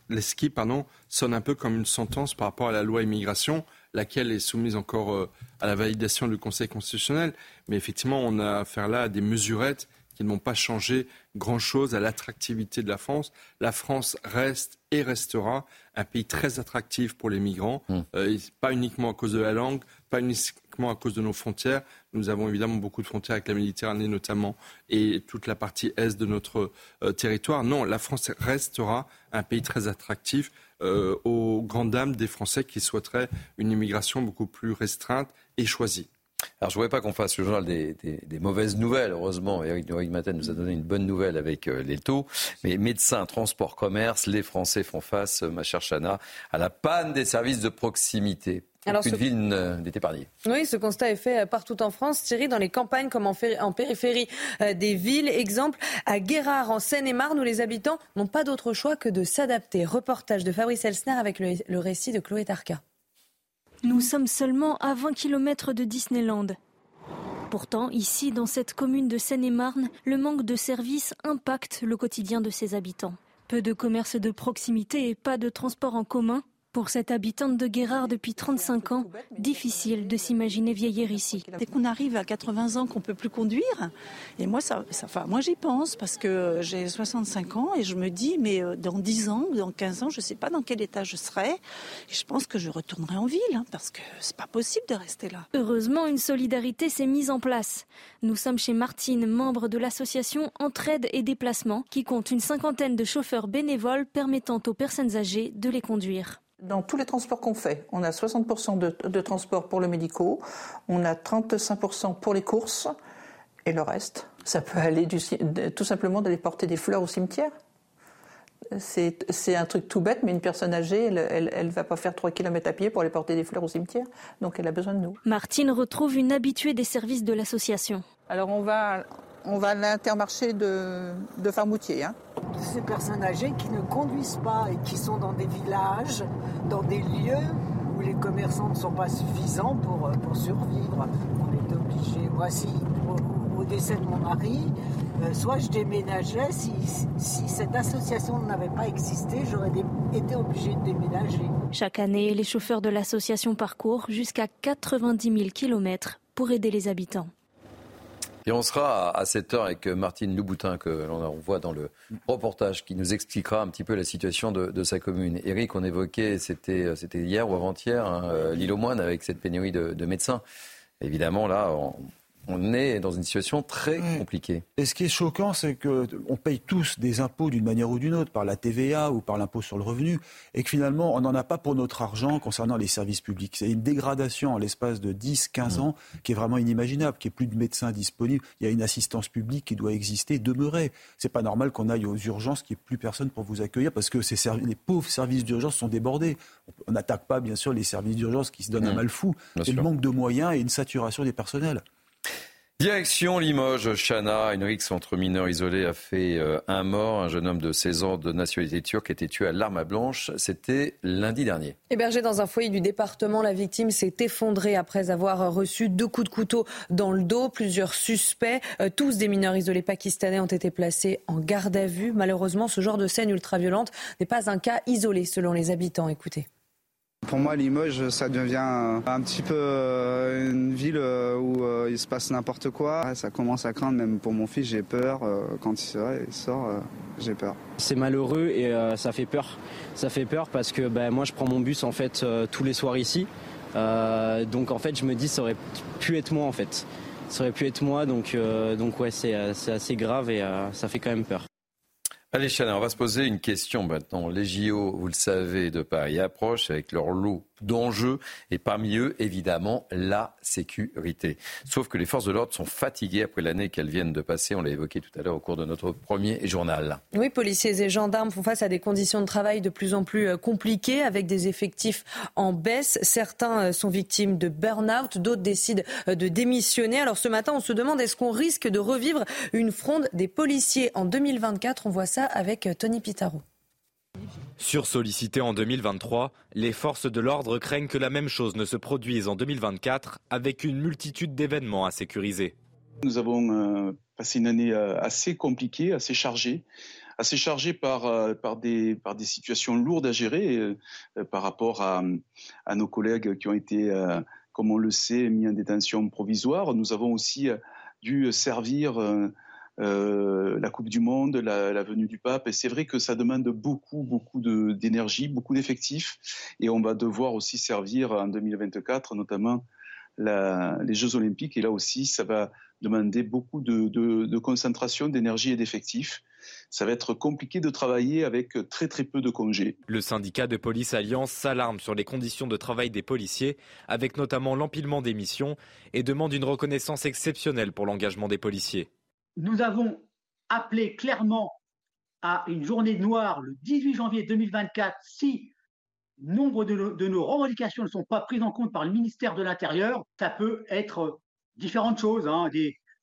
Speaker 5: Leski pardon, sonne un peu comme une sentence par rapport à la loi immigration, laquelle est soumise encore euh, à la validation du Conseil constitutionnel. Mais effectivement, on a affaire là à des mesurettes qui n'ont pas changé grand-chose à l'attractivité de la France. La France reste et restera un pays très attractif pour les migrants, mmh. euh, pas uniquement à cause de la langue, pas uniquement à cause de nos frontières. Nous avons évidemment beaucoup de frontières avec la Méditerranée notamment et toute la partie est de notre euh, territoire. Non, la France restera un pays très attractif euh, aux grandes dames des Français qui souhaiteraient une immigration beaucoup plus restreinte et choisie.
Speaker 1: Alors je ne voudrais pas qu'on fasse le journal des, mauvaises nouvelles. Heureusement, Eric Matin nous a donné une bonne nouvelle avec euh, les taux. Mais médecins, transport, commerce, les Français font face, euh, ma chère Chana, à la panne des services de proximité. Alors, Aucune ville n'est épargnée.
Speaker 2: Oui, ce constat est fait euh, partout en France, Thierry, dans les campagnes comme en, en périphérie des villes. Exemple, à Guérard, en Seine-et-Marne, où les habitants n'ont pas d'autre choix que de s'adapter. Reportage de Fabrice Elsner avec le, le récit de Chloé Tarka.
Speaker 11: Nous sommes seulement à 20 km de Disneyland. Pourtant, ici, dans cette commune de Seine-et-Marne, le manque de services impacte le quotidien de ses habitants. Peu de commerces de proximité et pas de transport en commun pour cette habitante de Guérard depuis 35 ans, difficile de s'imaginer vieillir ici.
Speaker 21: Dès qu'on arrive à 80 ans qu'on peut plus conduire, et moi, ça, enfin, moi j'y pense parce que j'ai 65 ans et je me dis, mais euh, dans 10 ans ou dans 15 ans, je ne sais pas dans quel état je serai. Et je pense que je retournerai en ville hein, parce que c'est pas possible de rester là.
Speaker 11: Heureusement, une solidarité s'est mise en place. Nous sommes chez Martine, membre de l'association Entraide et Déplacement, qui compte une cinquantaine de chauffeurs bénévoles permettant aux personnes âgées de les conduire
Speaker 22: Dans tous les transports qu'on fait, on a 60% de, de transport pour le médicaux, on a 35% pour les courses, et le reste, ça peut aller du, tout simplement d'aller porter des fleurs au cimetière. C'est un truc tout bête, mais une personne âgée, elle ne va pas faire 3 km à pied pour aller porter des fleurs au cimetière. Donc elle a besoin de nous.
Speaker 11: Martine retrouve une habituée des services de l'association.
Speaker 22: Alors on va, on va à l'intermarché de, de Farmoutier. Hein.
Speaker 23: Ces personnes âgées qui ne conduisent pas et qui sont dans des villages, dans des lieux où les commerçants ne sont pas suffisants pour, pour survivre. On est obligé, voici, au décès de mon mari, euh, soit je déménageais, si, cette association n'avait pas existé, j'aurais été obligé de déménager.
Speaker 11: Chaque année, les chauffeurs de l'association parcourent jusqu'à 90 000 km pour aider les habitants.
Speaker 1: Et on sera à 7 heure avec Martine Louboutin, que l'on voit dans le reportage, qui nous expliquera un petit peu la situation de, sa commune. Eric, on évoquait, c'était hier ou avant-hier, hein, euh, l'île aux moines avec cette pénurie de, de médecins. Évidemment, là, on, on est dans une situation très compliquée.
Speaker 15: Et ce qui est choquant, c'est qu'on paye tous des impôts d'une manière ou d'une autre, par la TVA ou par l'impôt sur le revenu, et que finalement, on n'en a pas pour notre argent concernant les services publics. C'est une dégradation en l'espace de 10, 15 ans qui est vraiment inimaginable, qui est plus de médecins disponibles. Il y a une assistance publique qui doit exister, demeurer. C'est pas normal qu'on aille aux urgences, qu'il n'y ait plus personne pour vous accueillir, parce que ces les pauvres services d'urgence sont débordés. On n'attaque pas, bien sûr, les services d'urgence qui se donnent un mmh. mal fou. C'est le manque de moyens et une saturation des personnels.
Speaker 1: Direction Limoges, Chana, une rixe entre mineurs isolés a fait euh, un mort. Un jeune homme de 16 ans de nationalité turque a été tué à l'arme à blanche. C'était lundi dernier.
Speaker 2: Hébergé dans un foyer du département, la victime s'est effondrée après avoir reçu deux coups de couteau dans le dos. Plusieurs suspects, euh, tous des mineurs isolés pakistanais, ont été placés en garde à vue. Malheureusement, ce genre de scène ultra-violente n'est pas un cas isolé selon les habitants. Écoutez.
Speaker 24: Pour moi, Limoges, ça devient un petit peu euh, une ville euh, où euh, il se passe n'importe quoi. Ça commence à craindre, même pour mon fils, j'ai peur. Quand il sort, j'ai peur.
Speaker 25: C'est malheureux et ça fait peur. Ça fait peur parce que ben, moi, je prends mon bus en fait tous les soirs ici. donc en fait, je me dis, ça aurait pu être moi en fait. Ça aurait pu être moi, donc, donc ouais, c'est assez grave et ça fait quand même peur.
Speaker 1: Allez, Chana, on va se poser une question maintenant. Les JO, vous le savez, de Paris approchent avec leur lot d'enjeux et parmi eux, évidemment, la sécurité. Sauf que les forces de l'ordre sont fatiguées après l'année qu'elles viennent de passer. On l'a évoqué tout à l'heure au cours de notre premier journal.
Speaker 2: Oui, policiers et gendarmes font face à des conditions de travail de plus en plus euh, compliquées avec des effectifs en baisse. Certains euh, sont victimes de burn-out, d'autres décident euh, de démissionner. Alors ce matin, on se demande est-ce qu'on risque de revivre une fronde des policiers en 2024 On voit ça avec Tony Pitaro.
Speaker 26: Sursollicitées en 2023, les forces de l'ordre craignent que la même chose ne se produise en 2024 avec une multitude d'événements à sécuriser.
Speaker 27: Nous avons euh, passé une année euh, assez compliquée, assez chargée, assez chargée par, euh, des, situations lourdes à gérer par rapport à, nos collègues qui ont été, comme on le sait, mis en détention provisoire. Nous avons aussi dû servir euh, la Coupe du Monde, la, venue du pape. Et c'est vrai que ça demande beaucoup, beaucoup d'énergie, beaucoup d'effectifs. Et on va devoir aussi servir en 2024, notamment les Jeux Olympiques. Et là aussi, ça va demander beaucoup de, concentration, d'énergie et d'effectifs. Ça va être compliqué de travailler avec très très peu de congés.
Speaker 26: Le syndicat de police Alliance s'alarme sur les conditions de travail des policiers, avec notamment l'empilement des missions, et demande une reconnaissance exceptionnelle pour l'engagement des policiers
Speaker 6: nous avons appelé clairement à une journée noire le 18 janvier 2024 si nombre de nos, revendications ne sont pas prises en compte par le ministère de l'Intérieur. Ça peut être différentes choses, hein,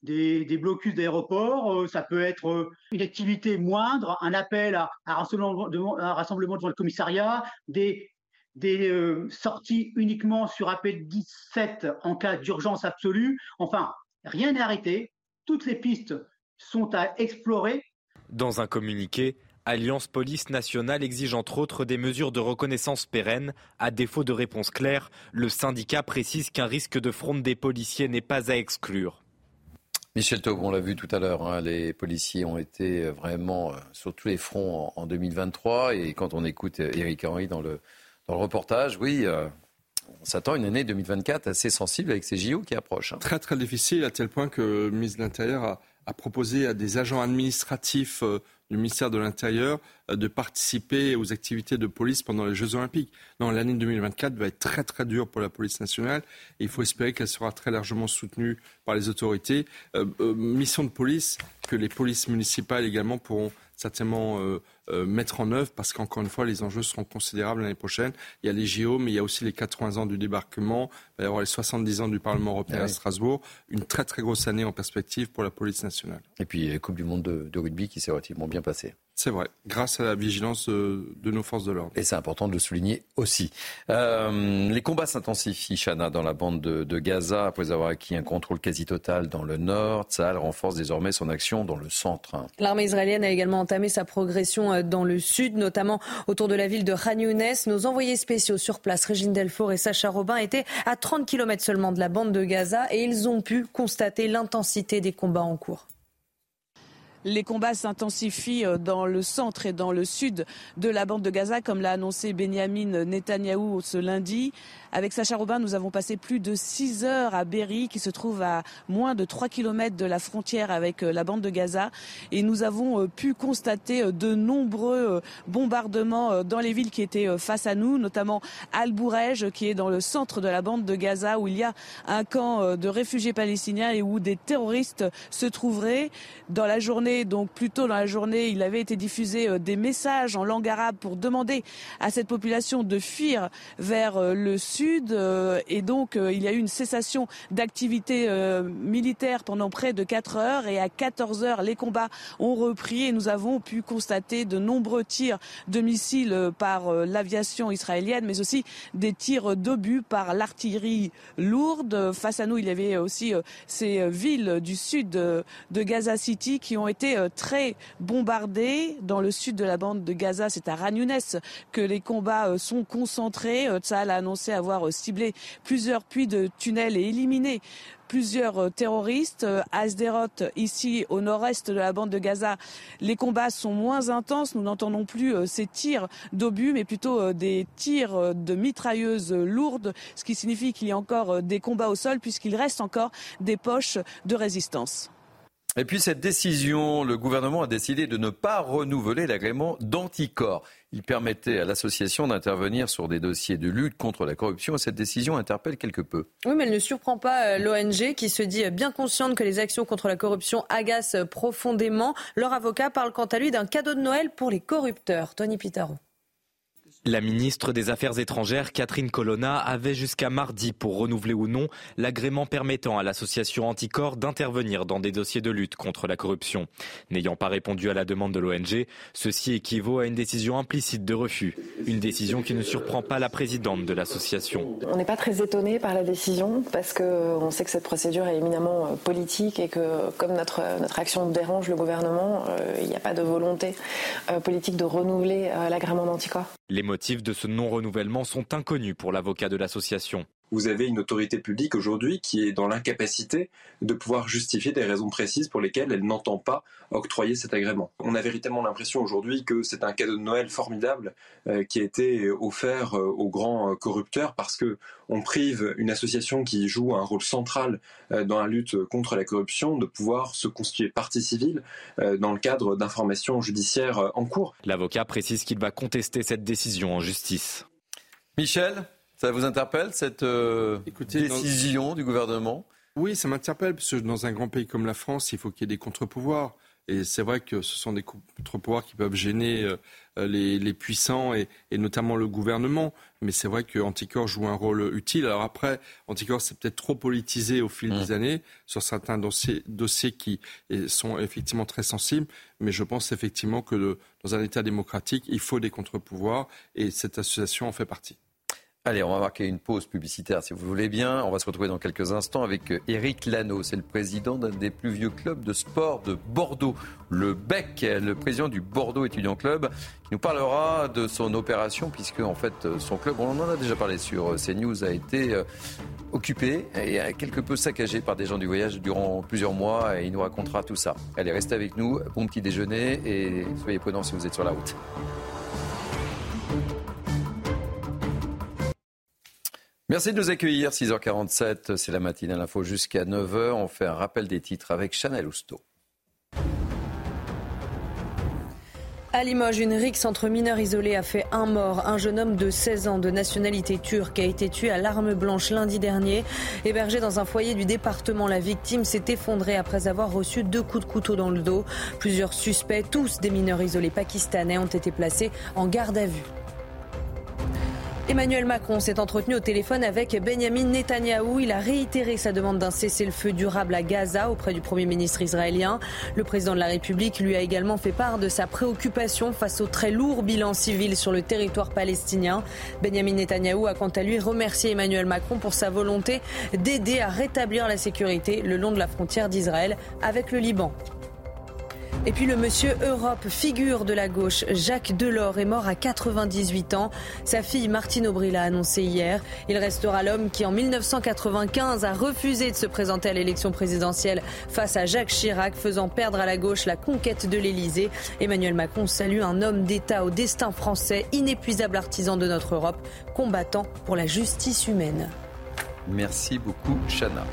Speaker 6: des, blocus d'aéroports, euh, ça peut être euh, une activité moindre, un appel à, un, rassemblement, devant le commissariat, des, euh, sorties uniquement sur appel 17 en cas d'urgence absolue. Enfin, rien n'est arrêté toutes les pistes sont à explorer.
Speaker 26: Dans un communiqué, Alliance Police Nationale exige entre autres des mesures de reconnaissance pérennes. À défaut de réponse claire, le syndicat précise qu'un risque de fronde des policiers n'est pas à exclure.
Speaker 1: Michel Taub, on l'a vu tout à l'heure, hein, les policiers ont été vraiment euh, sur tous les fronts en, 2023. Et quand on écoute Éric Henry dans le, dans le reportage, oui, euh, on s'attend à une année 2024 assez sensible avec ces JO qui approchent. Hein.
Speaker 5: Très très difficile à tel point que le ministre de l'Intérieur a proposé à des agents administratifs du ministère de l'Intérieur de participer aux activités de police pendant les Jeux Olympiques. L'année 2024 va être très très dure pour la police nationale et il faut espérer qu'elle sera très largement soutenue par les autorités. mission de police que les polices municipales également pourront certainement euh, euh, mettre en œuvre parce qu'encore une fois, les enjeux seront considérables l'année prochaine. Il y a les JO, mais il y a aussi les 80 ans du débarquement, il va y avoir les 70 ans du Parlement européen ah à Strasbourg. Une très très grosse année en perspective pour la police nationale.
Speaker 1: Et puis la Coupe du Monde de rugby qui s'est relativement bien passée.
Speaker 5: C'est vrai, grâce à la vigilance de, nos forces de l'ordre.
Speaker 1: Et c'est important de le souligner aussi. Euh, les combats s'intensifient, Chana, dans la bande de, Gaza, après avoir acquis un contrôle quasi total dans le nord. Tsahal renforce désormais son action dans le centre.
Speaker 2: L'armée israélienne a également entamé sa progression euh, dans le sud, notamment autour de la ville de Khan Nos envoyés spéciaux sur place, Régine Delfour et Sacha Robin, étaient à 30 km seulement de la bande de Gaza et ils ont pu constater l'intensité des combats en cours.
Speaker 28: Les combats s'intensifient euh, dans le centre et dans le sud de la bande de Gaza, comme l'a annoncé Benjamin Netanyahou ce lundi. Avec Sacha Robin, nous avons passé plus de 6 heures à Berry, qui se trouve à moins de 3 km de la frontière avec euh, la bande de Gaza. Et nous avons euh, pu constater euh, de nombreux bombardements dans les villes qui étaient face à nous, notamment Al-Bourej, qui est dans le centre de la bande de Gaza, où il y a un camp de réfugiés palestiniens et où des terroristes se trouveraient. Dans la journée, donc plus tôt dans la journée, il avait été diffusé des messages en langue arabe pour demander à cette population de fuir vers le sud euh, et donc euh, il y a eu une cessation d'activité euh, militaire pendant près de 4 heures et à 14 heures les combats ont repris et nous avons pu constater de nombreux tirs de missiles par l'aviation israélienne mais aussi des tirs d'obus par l'artillerie lourde. Face à nous il y avait aussi ces villes du sud de Gaza City qui ont été très bombardées. Dans le sud de la bande de Gaza c'est à Ranounes que les combats sont concentrés. Tsahal a annoncé avoir ciblé plusieurs puits de tunnels et éliminé plusieurs euh, terroristes. À Sderot, ici au nord-est de la bande de Gaza, les combats sont moins intenses. Nous n'entendons plus euh, ces tirs d'obus, mais plutôt euh, des tirs de mitrailleuses lourdes, ce qui signifie qu'il y a encore des combats au sol, puisqu'il reste encore des poches de résistance.
Speaker 1: Et puis cette décision, le gouvernement a décidé de ne pas renouveler l'agrément d'anticorps. Il permettait à l'association d'intervenir sur des dossiers de lutte contre la corruption et cette décision interpelle quelque peu.
Speaker 2: Oui, mais elle ne surprend pas euh, l'ONG qui se dit bien consciente que les actions contre la corruption agacent profondément. Leur avocat parle quant à lui d'un cadeau de Noël pour les corrupteurs. Tony Pitaro.
Speaker 26: La ministre des Affaires étrangères, Catherine Colonna, avait jusqu'à mardi pour renouveler ou non l'agrément permettant à l'association Anticor d'intervenir dans des dossiers de lutte contre la corruption. N'ayant pas répondu à la demande de l'ONG, ceci équivaut à une décision implicite de refus. Une décision qui ne surprend pas la présidente de l'association.
Speaker 29: On n'est pas très étonné par la décision parce qu'on sait que cette procédure est éminemment euh, politique et que comme notre, notre action dérange le gouvernement, euh, il n'y a pas de volonté euh, politique de renouveler l'agrément d'Anticor.
Speaker 26: Les motifs de ce non-renouvellement sont inconnus pour l'avocat de l'association.
Speaker 30: Vous avez une autorité publique aujourd'hui qui est dans l'incapacité de pouvoir justifier des raisons précises pour lesquelles elle n'entend pas octroyer cet agrément. On a véritablement l'impression aujourd'hui que c'est un cadeau de Noël formidable euh, qui a été offert euh, aux grands corrupteurs parce que on prive une association qui joue un rôle central euh, dans la lutte contre la corruption de pouvoir se constituer partie civile dans le cadre d'informations judiciaires en cours.
Speaker 26: L'avocat précise qu'il va contester cette décision en justice.
Speaker 1: Michel, ça vous interpelle cette décision du gouvernement?
Speaker 5: Oui, ça m'interpelle, parce que dans un grand pays comme la France, il faut qu'il y ait des contre-pouvoirs. Et c'est vrai que ce sont des contre-pouvoirs qui peuvent gêner euh, les, puissants et, notamment le gouvernement. Mais c'est vrai que Anticor joue un rôle utile. Alors après, Anticor s'est peut-être trop politisé au fil des mmh. années sur certains dossiers, dossiers qui sont effectivement très sensibles. Mais je pense effectivement que dans un État démocratique, il faut des contre-pouvoirs et cette association en fait partie.
Speaker 1: Allez, on va marquer une pause publicitaire si vous voulez bien. On va se retrouver dans quelques instants avec Eric Lano. C'est le président d'un des plus vieux clubs de sport de Bordeaux, le BEC, le président du Bordeaux Étudiant Club, qui nous parlera de son opération, puisque en fait son club, on en a déjà parlé sur CNews, a été euh, occupé et quelque peu saccagé par des gens du voyage durant plusieurs mois et il nous racontera tout ça. Allez, restez avec nous, bon petit déjeuner et soyez prudents si vous êtes sur la route. Merci de nous accueillir. 6h47, c'est la matinale info jusqu'à 9h. On fait un rappel des titres avec Chanel Housteau.
Speaker 2: À Limoges, une rixe entre mineurs isolés a fait un mort. Un jeune homme de 16 ans de nationalité turque a été tué à l'arme blanche lundi dernier. Hébergé dans un foyer du département, la victime s'est effondrée après avoir reçu deux coups de couteau dans le dos. Plusieurs suspects, tous des mineurs isolés pakistanais, ont été placés en garde à vue. Emmanuel Macron s'est entretenu au téléphone avec Benjamin Netanyahou. Il a réitéré sa demande d'un cessez-le-feu durable à Gaza auprès du Premier ministre israélien. Le président de la République lui a également fait part de sa préoccupation face au très lourd bilan civil sur le territoire palestinien. Benjamin Netanyahou a quant à lui remercié Emmanuel Macron pour sa volonté d'aider à rétablir la sécurité le long de la frontière d'Israël avec le Liban. Et puis le monsieur Europe, figure de la gauche, Jacques Delors, est mort à 98 ans. Sa fille Martine Aubry l'a annoncé hier. Il restera l'homme qui en 1995 a refusé de se présenter à l'élection présidentielle face à Jacques Chirac, faisant perdre à la gauche la conquête de l'Elysée. Emmanuel Macron salue un homme d'État au destin français, inépuisable artisan de notre Europe, combattant pour la justice humaine.
Speaker 1: Merci beaucoup, Chana.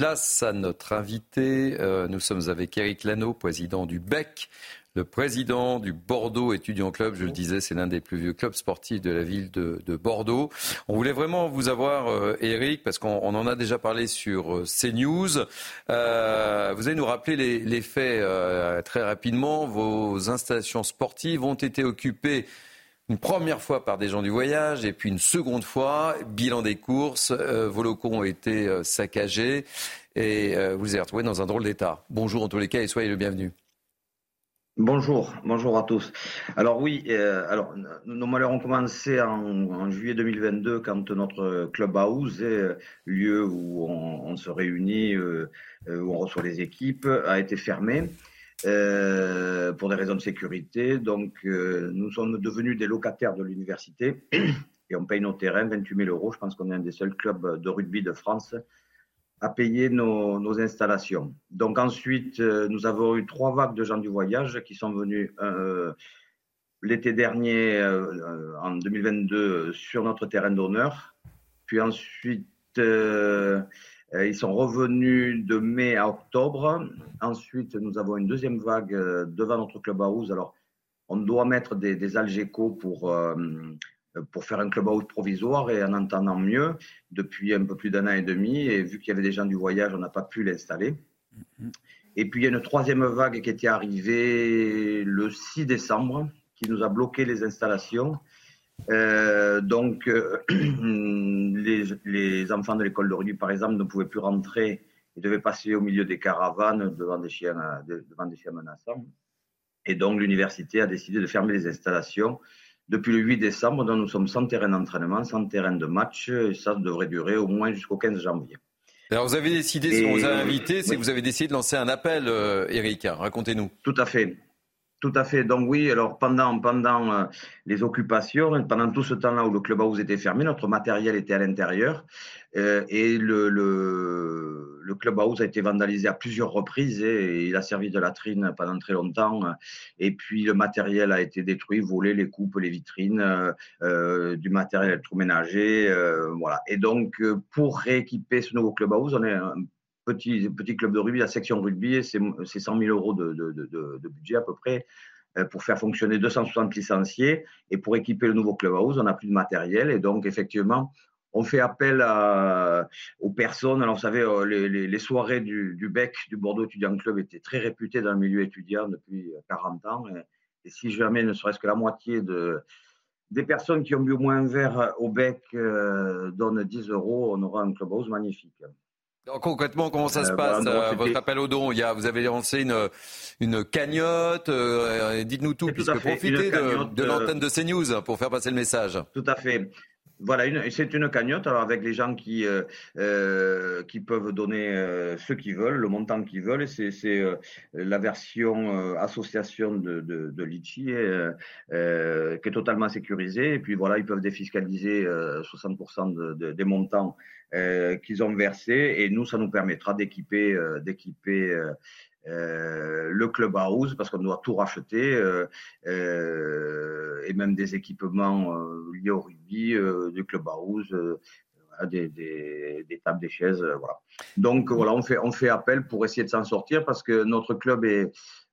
Speaker 1: Place à notre invité. Euh, nous sommes avec Eric Lano, président du BEC, le président du Bordeaux Étudiant Club. Je le disais, c'est l'un des plus vieux clubs sportifs de la ville de, Bordeaux. On voulait vraiment vous avoir, euh, Eric, parce qu'on en a déjà parlé sur euh, CNews. Euh, vous allez nous rappeler les faits très rapidement. Vos installations sportives ont été occupées une première fois par des gens du voyage et puis une seconde fois, bilan des courses, euh, vos locaux ont été euh, saccagés et euh, vous êtes retrouvé dans un drôle d'état. Bonjour en tous les cas et soyez le bienvenu.
Speaker 31: Bonjour, bonjour à tous. Alors oui, alors nos malheurs ont commencé en, juillet 2022 quand notre club house, lieu où on se réunit, où on reçoit les équipes, a été fermé. Euh, pour des raisons de sécurité. Donc, euh, nous sommes devenus des locataires de l'université [clears throat] et on paye nos terrains 28 000 euros. Je pense qu'on est un des seuls clubs de rugby de France à payer nos, nos installations. Donc ensuite, euh, nous avons eu trois vagues de gens du voyage qui sont venus l'été dernier, en 2022, sur notre terrain d'honneur. Puis ensuite, euh, ils sont revenus de mai à octobre. Ensuite, nous avons une deuxième vague euh, devant notre clubhouse. Alors, on doit mettre des, des algécos pour, euh, pour faire un clubhouse provisoire et en entendant mieux depuis un peu plus d'un an et demi. Et vu qu'il y avait des gens du voyage, on n'a pas pu l'installer. Et puis, il y a une troisième vague qui était arrivée le 6 décembre qui nous a bloqué les installations. Euh, donc, euh, [clears throat] les, les, enfants de l'école de rugby, par exemple, ne pouvaient plus rentrer. Ils devaient passer au milieu des caravanes devant des chiens, devant des chiens menaçants. Et donc, l'université a décidé de fermer les installations depuis le 8 décembre. Donc, nous sommes sans terrain d'entraînement, sans terrain de match. Et ça devrait durer au moins jusqu'au 15 janvier.
Speaker 1: Alors, vous avez décidé, si on vous a invité, c'est que vous avez décidé de lancer un appel, euh, Eric. Racontez-nous.
Speaker 31: Tout à fait. Tout à fait. Donc oui, alors pendant, pendant euh, les occupations, pendant tout ce temps-là où le clubhouse était fermé, notre matériel était à l'intérieur euh, et le, le, le, clubhouse a été vandalisé à plusieurs reprises et, il a servi de latrine pendant très longtemps. Et puis le matériel a été détruit, volé, les coupes, les vitrines, euh, du matériel électroménager, voilà. Et donc pour rééquiper ce nouveau clubhouse, on est un petit, club de rugby, la section rugby, c'est 100 000 euros de, budget à peu près euh, pour faire fonctionner 260 licenciés. Et pour équiper le nouveau clubhouse, on n'a plus de matériel. Et donc, effectivement, on fait appel aux personnes. Alors, vous savez, euh, les, soirées du, BEC, du Bordeaux Étudiant Club, étaient très réputées dans le milieu étudiant depuis 40 ans. Et, si jamais ne serait-ce que la moitié de, des personnes qui ont bu au moins un verre au BEC euh, donnent 10 euros, on aura un clubhouse magnifique
Speaker 1: concrètement, comment ça se euh, passe bah, euh, Votre appel au don, il y a, vous avez lancé une, une cagnotte. Euh, dites-nous tout, puisque profitez de, de l'antenne de CNews pour faire passer le message.
Speaker 31: Tout à fait. Voilà, c'est une cagnotte alors avec les gens qui euh, euh qui peuvent donner euh, ce qu'ils veulent, le montant qu'ils veulent. C'est euh, la version association de, de, Litchi qui est totalement sécurisée. Et puis voilà, ils peuvent défiscaliser 60% de, de, des montants qu'ils ont versés. Et nous, ça nous permettra d'équiper d'équiper euh, le club house parce qu'on doit tout racheter euh, euh, et même des équipements liés au rugby, du club house. Des, des, des, tables, des chaises, voilà. Donc voilà, on fait on fait appel pour essayer de s'en sortir parce que notre club est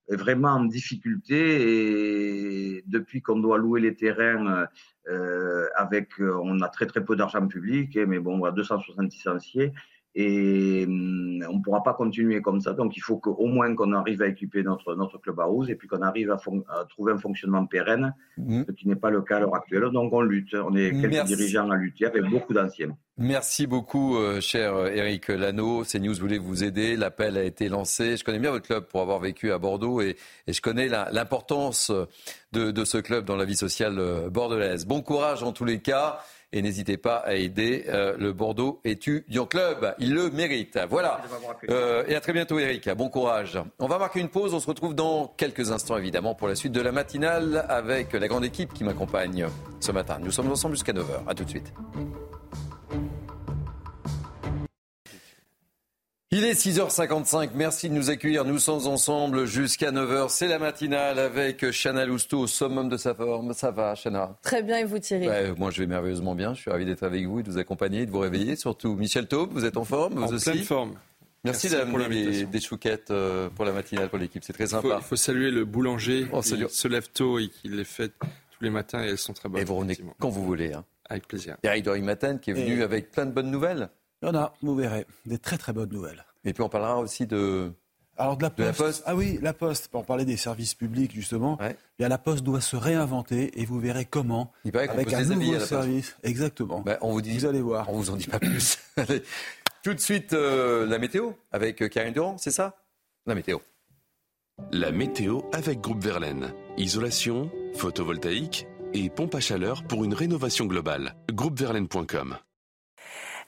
Speaker 31: est vraiment en difficulté et depuis qu'on doit louer les terrains avec, on a très très peu d'argent public, mais bon, on a 270 licenciés et hum, on ne pourra pas continuer comme ça. Donc il faut qu'au moins qu'on arrive à équiper notre, notre club house et puis qu'on arrive à, trouver un fonctionnement pérenne, mmh. ce qui n'est pas le cas à l'heure actuelle. Donc on lutte. On est quelques dirigeants à lutter avec beaucoup d'anciens.
Speaker 1: Merci beaucoup, euh, cher Eric Lano. CNews voulait vous aider. L'appel a été lancé. Je connais bien votre club pour avoir vécu à Bordeaux et, et je connais l'importance de, de, ce club dans la vie sociale euh, bordelaise. Bon courage en tous les cas. Et n'hésitez pas à aider euh, le Bordeaux Étudiant Club. Il le mérite. Voilà. Euh, et à très bientôt, Eric. Bon courage. On va marquer une pause. On se retrouve dans quelques instants, évidemment, pour la suite de la matinale avec la grande équipe qui m'accompagne ce matin. Nous sommes ensemble jusqu'à 9h. À tout de suite. Il est 6h55, merci de nous accueillir. Nous sommes ensemble jusqu'à 9h. C'est la matinale avec Chana Lousteau au summum de sa forme. Ça va, Chana?
Speaker 2: Très bien, et vous, Thierry?
Speaker 1: Moi, je vais merveilleusement bien. Je suis ravi d'être avec vous, de vous accompagner, de vous réveiller. Surtout Michel Taube, vous êtes en forme
Speaker 5: En pleine forme.
Speaker 1: Merci, d'amener des, des, chouquettes euh, pour la matinale pour l'équipe. C'est très sympa.
Speaker 5: Il faut, saluer le boulanger qui se lève tôt et qui les fait tous les matins et elles sont très bonnes.
Speaker 1: Et vous revenez quand vous voulez. Hein.
Speaker 5: Avec plaisir.
Speaker 1: Eric Dory-Matin qui est venu avec plein de bonnes nouvelles.
Speaker 15: Il y en a, vous verrez, des très très bonnes nouvelles.
Speaker 1: Et puis on parlera aussi de,
Speaker 15: alors de la, poste, Ah oui, la Poste, pour parler des services publics justement, bien, la Poste doit se réinventer et vous verrez comment.
Speaker 1: Il paraît
Speaker 15: avec un nouveau service. Exactement.
Speaker 1: Ben, on vous dit,
Speaker 15: vous allez voir.
Speaker 1: On vous en dit pas plus. [laughs] Tout de suite euh, la météo avec euh, Karine Durand, c'est ça? La météo.
Speaker 19: La météo avec Groupe Verlaine. Isolation, photovoltaïque et pompe à chaleur pour une rénovation globale. Groupeverlaine.com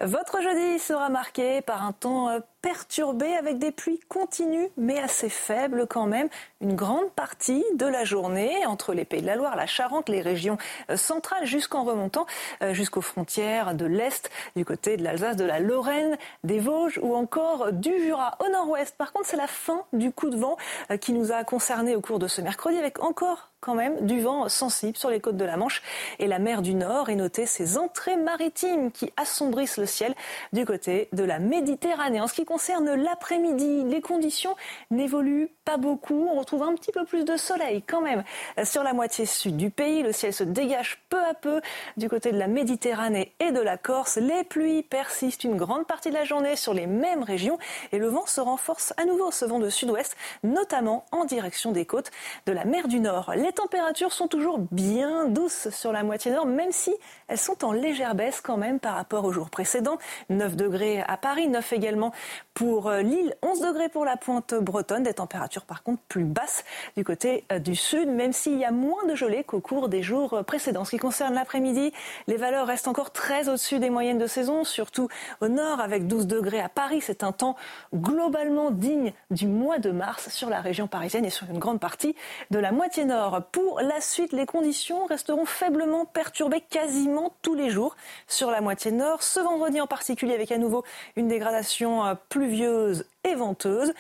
Speaker 17: votre jeudi sera marqué par un temps euh, perturbé avec des pluies continues mais assez faibles quand même. Une grande partie de la journée entre les Pays de la Loire, la Charente, les régions euh, centrales jusqu'en remontant euh, jusqu'aux frontières de l'Est, du côté de l'Alsace, de la Lorraine, des Vosges ou encore du Jura au nord-ouest. Par contre, c'est la fin du coup de vent qui nous a concernés au cours de ce mercredi avec encore quand même du vent sensible sur les côtes de la Manche et la mer du Nord et noter ces entrées maritimes qui assombrissent le ciel du côté de la Méditerranée. En ce qui concerne l'après-midi, les conditions n'évoluent pas beaucoup. On retrouve un petit peu plus de soleil quand même sur la moitié sud du pays. Le ciel se dégage peu à peu du côté de la Méditerranée et de la Corse. Les pluies persistent une grande partie de la journée sur les mêmes régions et le vent se renforce à nouveau, ce vent de sud-ouest, notamment en direction des côtes de la mer du Nord. Les températures sont toujours bien douces sur la moitié nord, même si elles sont en légère baisse quand même par rapport aux jours précédents. 9 degrés à Paris, 9 également pour euh, Lille, 11 degrés pour la pointe bretonne, des températures par contre plus basses du côté euh, du sud, même s'il y a moins de gelée qu'au cours des jours euh, précédents. En ce qui concerne l'après-midi, les valeurs restent encore très au-dessus des moyennes de saison, surtout au nord avec 12 degrés à Paris. C'est un temps globalement digne du mois de mars sur la région parisienne et sur une grande partie de la moitié nord. Pour la suite, les conditions resteront faiblement perturbées quasiment tous les jours sur la moitié nord. Ce vendredi en particulier avec à nouveau une dégradation pluvieuse et venteuse.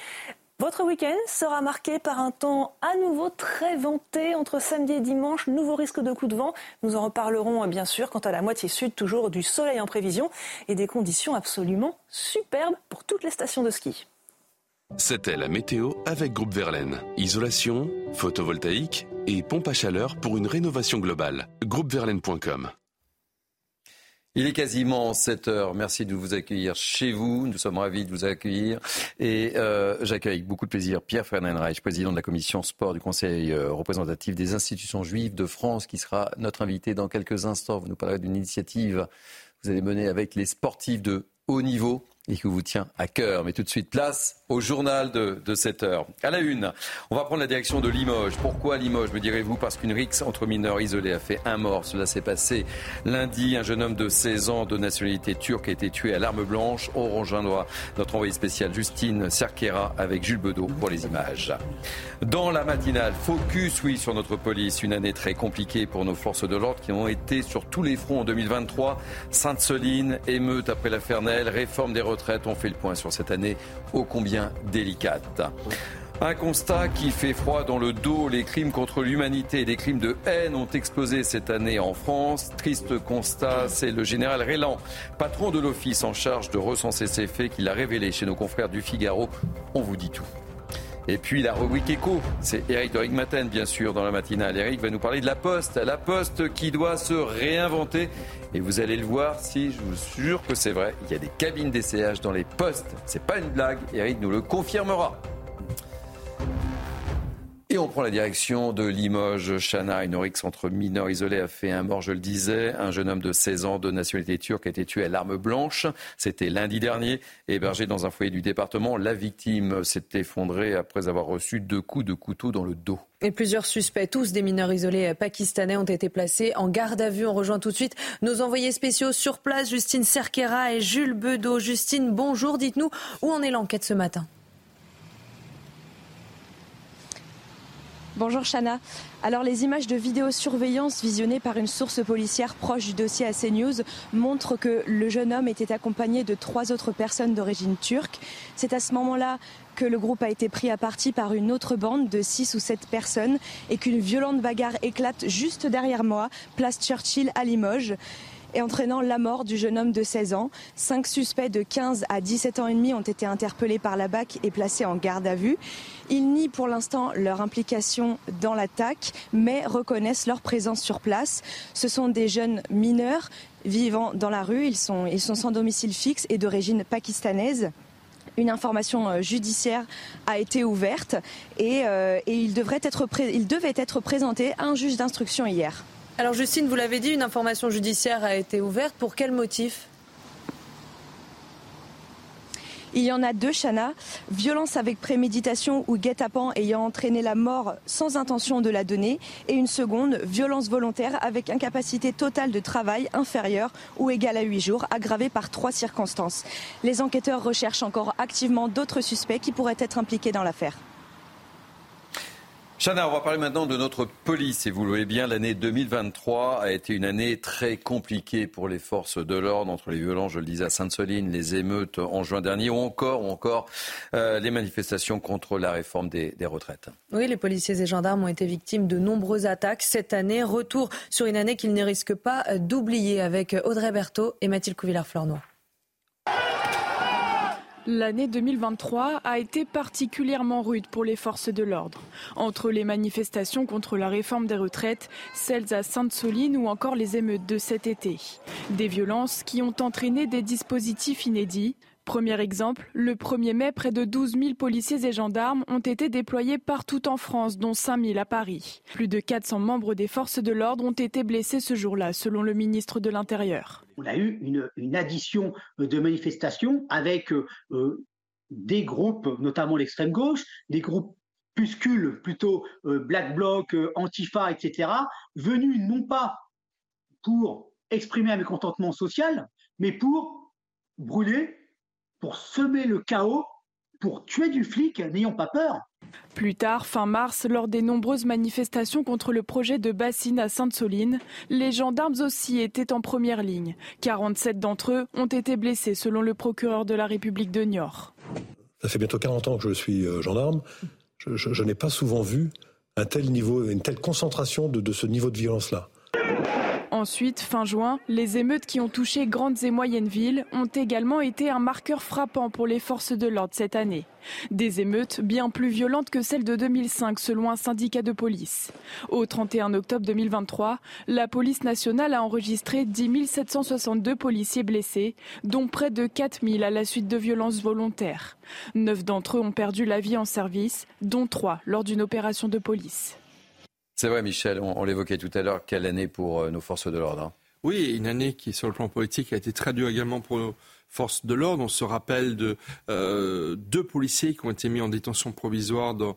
Speaker 17: Votre week-end sera marqué par un temps à nouveau très venté entre samedi et dimanche. Nouveau risque de coup de vent. Nous en reparlerons euh, bien sûr. Quant à la moitié sud, toujours du soleil en prévision et des conditions absolument superbes pour toutes les stations de ski.
Speaker 19: C'était la météo avec Groupe Verlaine. Isolation, photovoltaïque et pompe à chaleur pour une rénovation globale. Groupeverlaine.com
Speaker 1: il est quasiment 7 heures. Merci de vous accueillir chez vous. Nous sommes ravis de vous accueillir. Et euh, j'accueille avec beaucoup de plaisir Pierre Fernandreich, président de la commission sport du Conseil euh, représentatif des institutions juives de France, qui sera notre invité dans quelques instants. Vous nous parlerez d'une initiative que vous allez mener avec les sportifs de haut niveau et qui vous tient à cœur. Mais tout de suite, place au journal de, de 7 heures. À la une, on va prendre la direction de Limoges. Pourquoi Limoges, me direz-vous? Parce qu'une rixe entre mineurs isolés a fait un mort. Cela s'est passé lundi. Un jeune homme de 16 ans de nationalité turque a été tué à l'arme blanche. On rejoindra notre envoyé spécial Justine Cerquera avec Jules Bedeau pour les images. Dans la matinale, focus, oui, sur notre police. Une année très compliquée pour nos forces de l'ordre qui ont été sur tous les fronts en 2023. Sainte-Soline, émeute après la Fernelle, réforme des retraites. On fait le point sur cette année ô combien délicate. Un constat qui fait froid dans le dos. Les crimes contre l'humanité et les crimes de haine ont explosé cette année en France. Triste constat, c'est le général Rélan, patron de l'office en charge de recenser ces faits, qui l'a révélé chez nos confrères du Figaro. On vous dit tout. Et puis la rubrique écho, c'est Eric de Rigmaten, bien sûr, dans la matinale. Eric va nous parler de la Poste, la Poste qui doit se réinventer. Et vous allez le voir, si je vous jure que c'est vrai, il y a des cabines d'essayage dans les postes. C'est pas une blague, Eric nous le confirmera. Et on prend la direction de Limoges. Chana, une oryx entre mineurs isolés, a fait un mort, je le disais. Un jeune homme de 16 ans de nationalité turque a été tué à l'arme blanche. C'était lundi dernier. Hébergé dans un foyer du département, la victime s'est effondrée après avoir reçu deux coups de couteau dans le dos.
Speaker 2: Et plusieurs suspects, tous des mineurs isolés pakistanais, ont été placés en garde à vue. On rejoint tout de suite nos envoyés spéciaux sur place, Justine Cerquera et Jules Bedeau. Justine, bonjour. Dites-nous où en est l'enquête ce matin.
Speaker 32: Bonjour Chana. Alors les images de vidéosurveillance visionnées par une source policière proche du dossier à CNews montrent que le jeune homme était accompagné de trois autres personnes d'origine turque. C'est à ce moment-là que le groupe a été pris à partie par une autre bande de six ou sept personnes et qu'une violente bagarre éclate juste derrière moi, place Churchill à Limoges et entraînant la mort du jeune homme de 16 ans. Cinq suspects de 15 à 17 ans et demi ont été interpellés par la BAC et placés en garde à vue. Ils nient pour l'instant leur implication dans l'attaque, mais reconnaissent leur présence sur place. Ce sont des jeunes mineurs vivant dans la rue. Ils sont, sans domicile fixe et d'origine pakistanaise une information euh, judiciaire a été ouverte et, euh, et être il être présenté à un juge d'instruction hier.
Speaker 2: Alors Justine, vous l'avez dit, une information judiciaire a été ouverte. Pour quel motif?
Speaker 32: Il y en a deux, Chana. Violence avec préméditation ou guet-apens ayant entraîné la mort sans intention de la donner. Et une seconde, violence volontaire avec incapacité totale de travail inférieure ou égale à huit jours, aggravée par trois circonstances. Les enquêteurs recherchent encore activement d'autres suspects qui pourraient être impliqués dans l'affaire.
Speaker 1: Chana, on va parler maintenant de notre police. Et vous le voyez bien, l'année 2023 a été une année très compliquée pour les forces de l'ordre, entre les violences, je le disais, à Sainte-Soline, les émeutes en juin dernier, ou encore, euh, les manifestations contre la réforme des, retraites.
Speaker 2: Oui, les policiers et gendarmes ont été victimes de nombreuses attaques cette année. Retour sur une année qu'ils ne risquent pas d'oublier avec Audrey Berthaud et Mathilde Couvillard-Fleurnois.
Speaker 7: L'année 2023 a été particulièrement rude pour les forces de l'ordre. Entre les manifestations contre la réforme des retraites, celles à Sainte-Soline ou encore les émeutes de cet été. Des violences qui ont entraîné des dispositifs inédits, Premier exemple, le 1er mai, près de 12 000 policiers et gendarmes ont été déployés partout en France, dont 5 000 à Paris. Plus de 400 membres des forces de l'ordre ont été blessés ce jour-là, selon le ministre de l'Intérieur.
Speaker 6: On a eu une, addition de manifestations avec euh, des groupes, notamment l'extrême gauche, des groupes puscules plutôt euh, Black Bloc, euh, Antifa, etc., venus non pas pour exprimer un mécontentement social, mais pour brûler pour semer le chaos, pour tuer du flic, n'ayons pas peur.
Speaker 7: Plus tard, fin mars, lors des nombreuses manifestations contre le projet de bassine à Sainte-Soline, les gendarmes aussi étaient en première ligne. 47 d'entre eux ont été blessés selon le procureur de la République de Niort.
Speaker 8: Ça fait bientôt 40 ans que je suis euh, gendarme. Je, n'ai pas souvent vu un tel niveau, une telle concentration de ce niveau de violence-là.
Speaker 7: Ensuite, fin juin, les émeutes qui ont touché grandes et moyennes villes ont également été un marqueur frappant pour les forces de l'ordre cette année. Des émeutes bien plus violentes que celles de 2005 selon un syndicat de police. Au 31 octobre 2023, la police nationale a enregistré 10 762 policiers blessés, dont près de 4 000 à la suite de violences volontaires. Neuf d'entre eux ont perdu la vie en service, dont trois lors d'une opération de police.
Speaker 1: C'est vrai, Michel, on, l'évoquait tout à l'heure. Quelle année pour euh, nos forces de l'ordre hein
Speaker 5: Oui, une année qui, sur le plan politique, a été très dure également pour nos forces de l'ordre. On se rappelle de euh, deux policiers qui ont été mis en détention provisoire dans,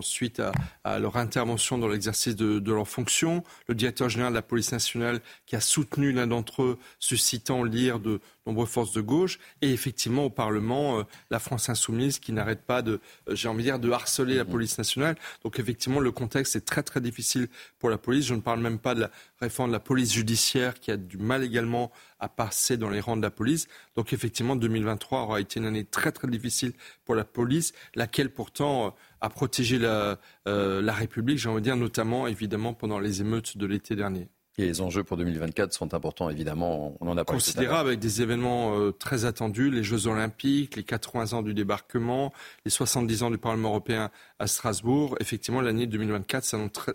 Speaker 5: suite à, leur intervention dans l'exercice de, de leurs fonctions. Le directeur général de la police nationale qui a soutenu l'un d'entre eux, suscitant l'ire de nombreuses forces de gauche. Et effectivement, au Parlement, euh, la France insoumise qui n'arrête pas de, euh, j'ai envie de dire, de harceler la police nationale. Donc effectivement, le contexte est très très difficile pour la police. Je ne parle même pas de la réforme de la police judiciaire qui a du mal également à passer dans les rangs de la police. Donc effectivement, 2023 aura été une année très très difficile pour la police, laquelle pourtant euh, a protégé la, euh, la République, j'ai envie de dire, notamment évidemment pendant les émeutes de l'été dernier.
Speaker 1: Et les enjeux pour 2024 sont importants, évidemment. On en a parlé.
Speaker 5: Considérable avec des événements euh, très attendus, les Jeux Olympiques, les 80 ans du débarquement, les 70 ans du Parlement européen à Strasbourg. Effectivement, l'année 2024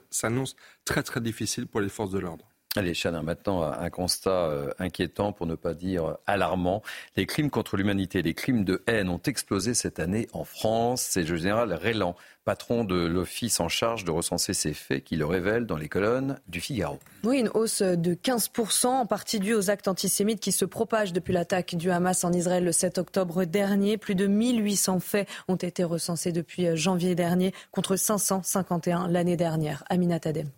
Speaker 5: s'annonce très, très difficile pour les forces de l'ordre.
Speaker 1: Allez, Chana, maintenant un constat euh, inquiétant, pour ne pas dire alarmant. Les crimes contre l'humanité, les crimes de haine ont explosé cette année en France. C'est le général Rélan, patron de l'office en charge de recenser ces faits, qui le révèle dans les colonnes du Figaro.
Speaker 2: Oui, une hausse de 15%, en partie due aux actes antisémites qui se propagent depuis l'attaque du Hamas en Israël le 7 octobre dernier. Plus de 1800 faits ont été recensés depuis janvier dernier, contre 551 l'année dernière. Aminat Adem.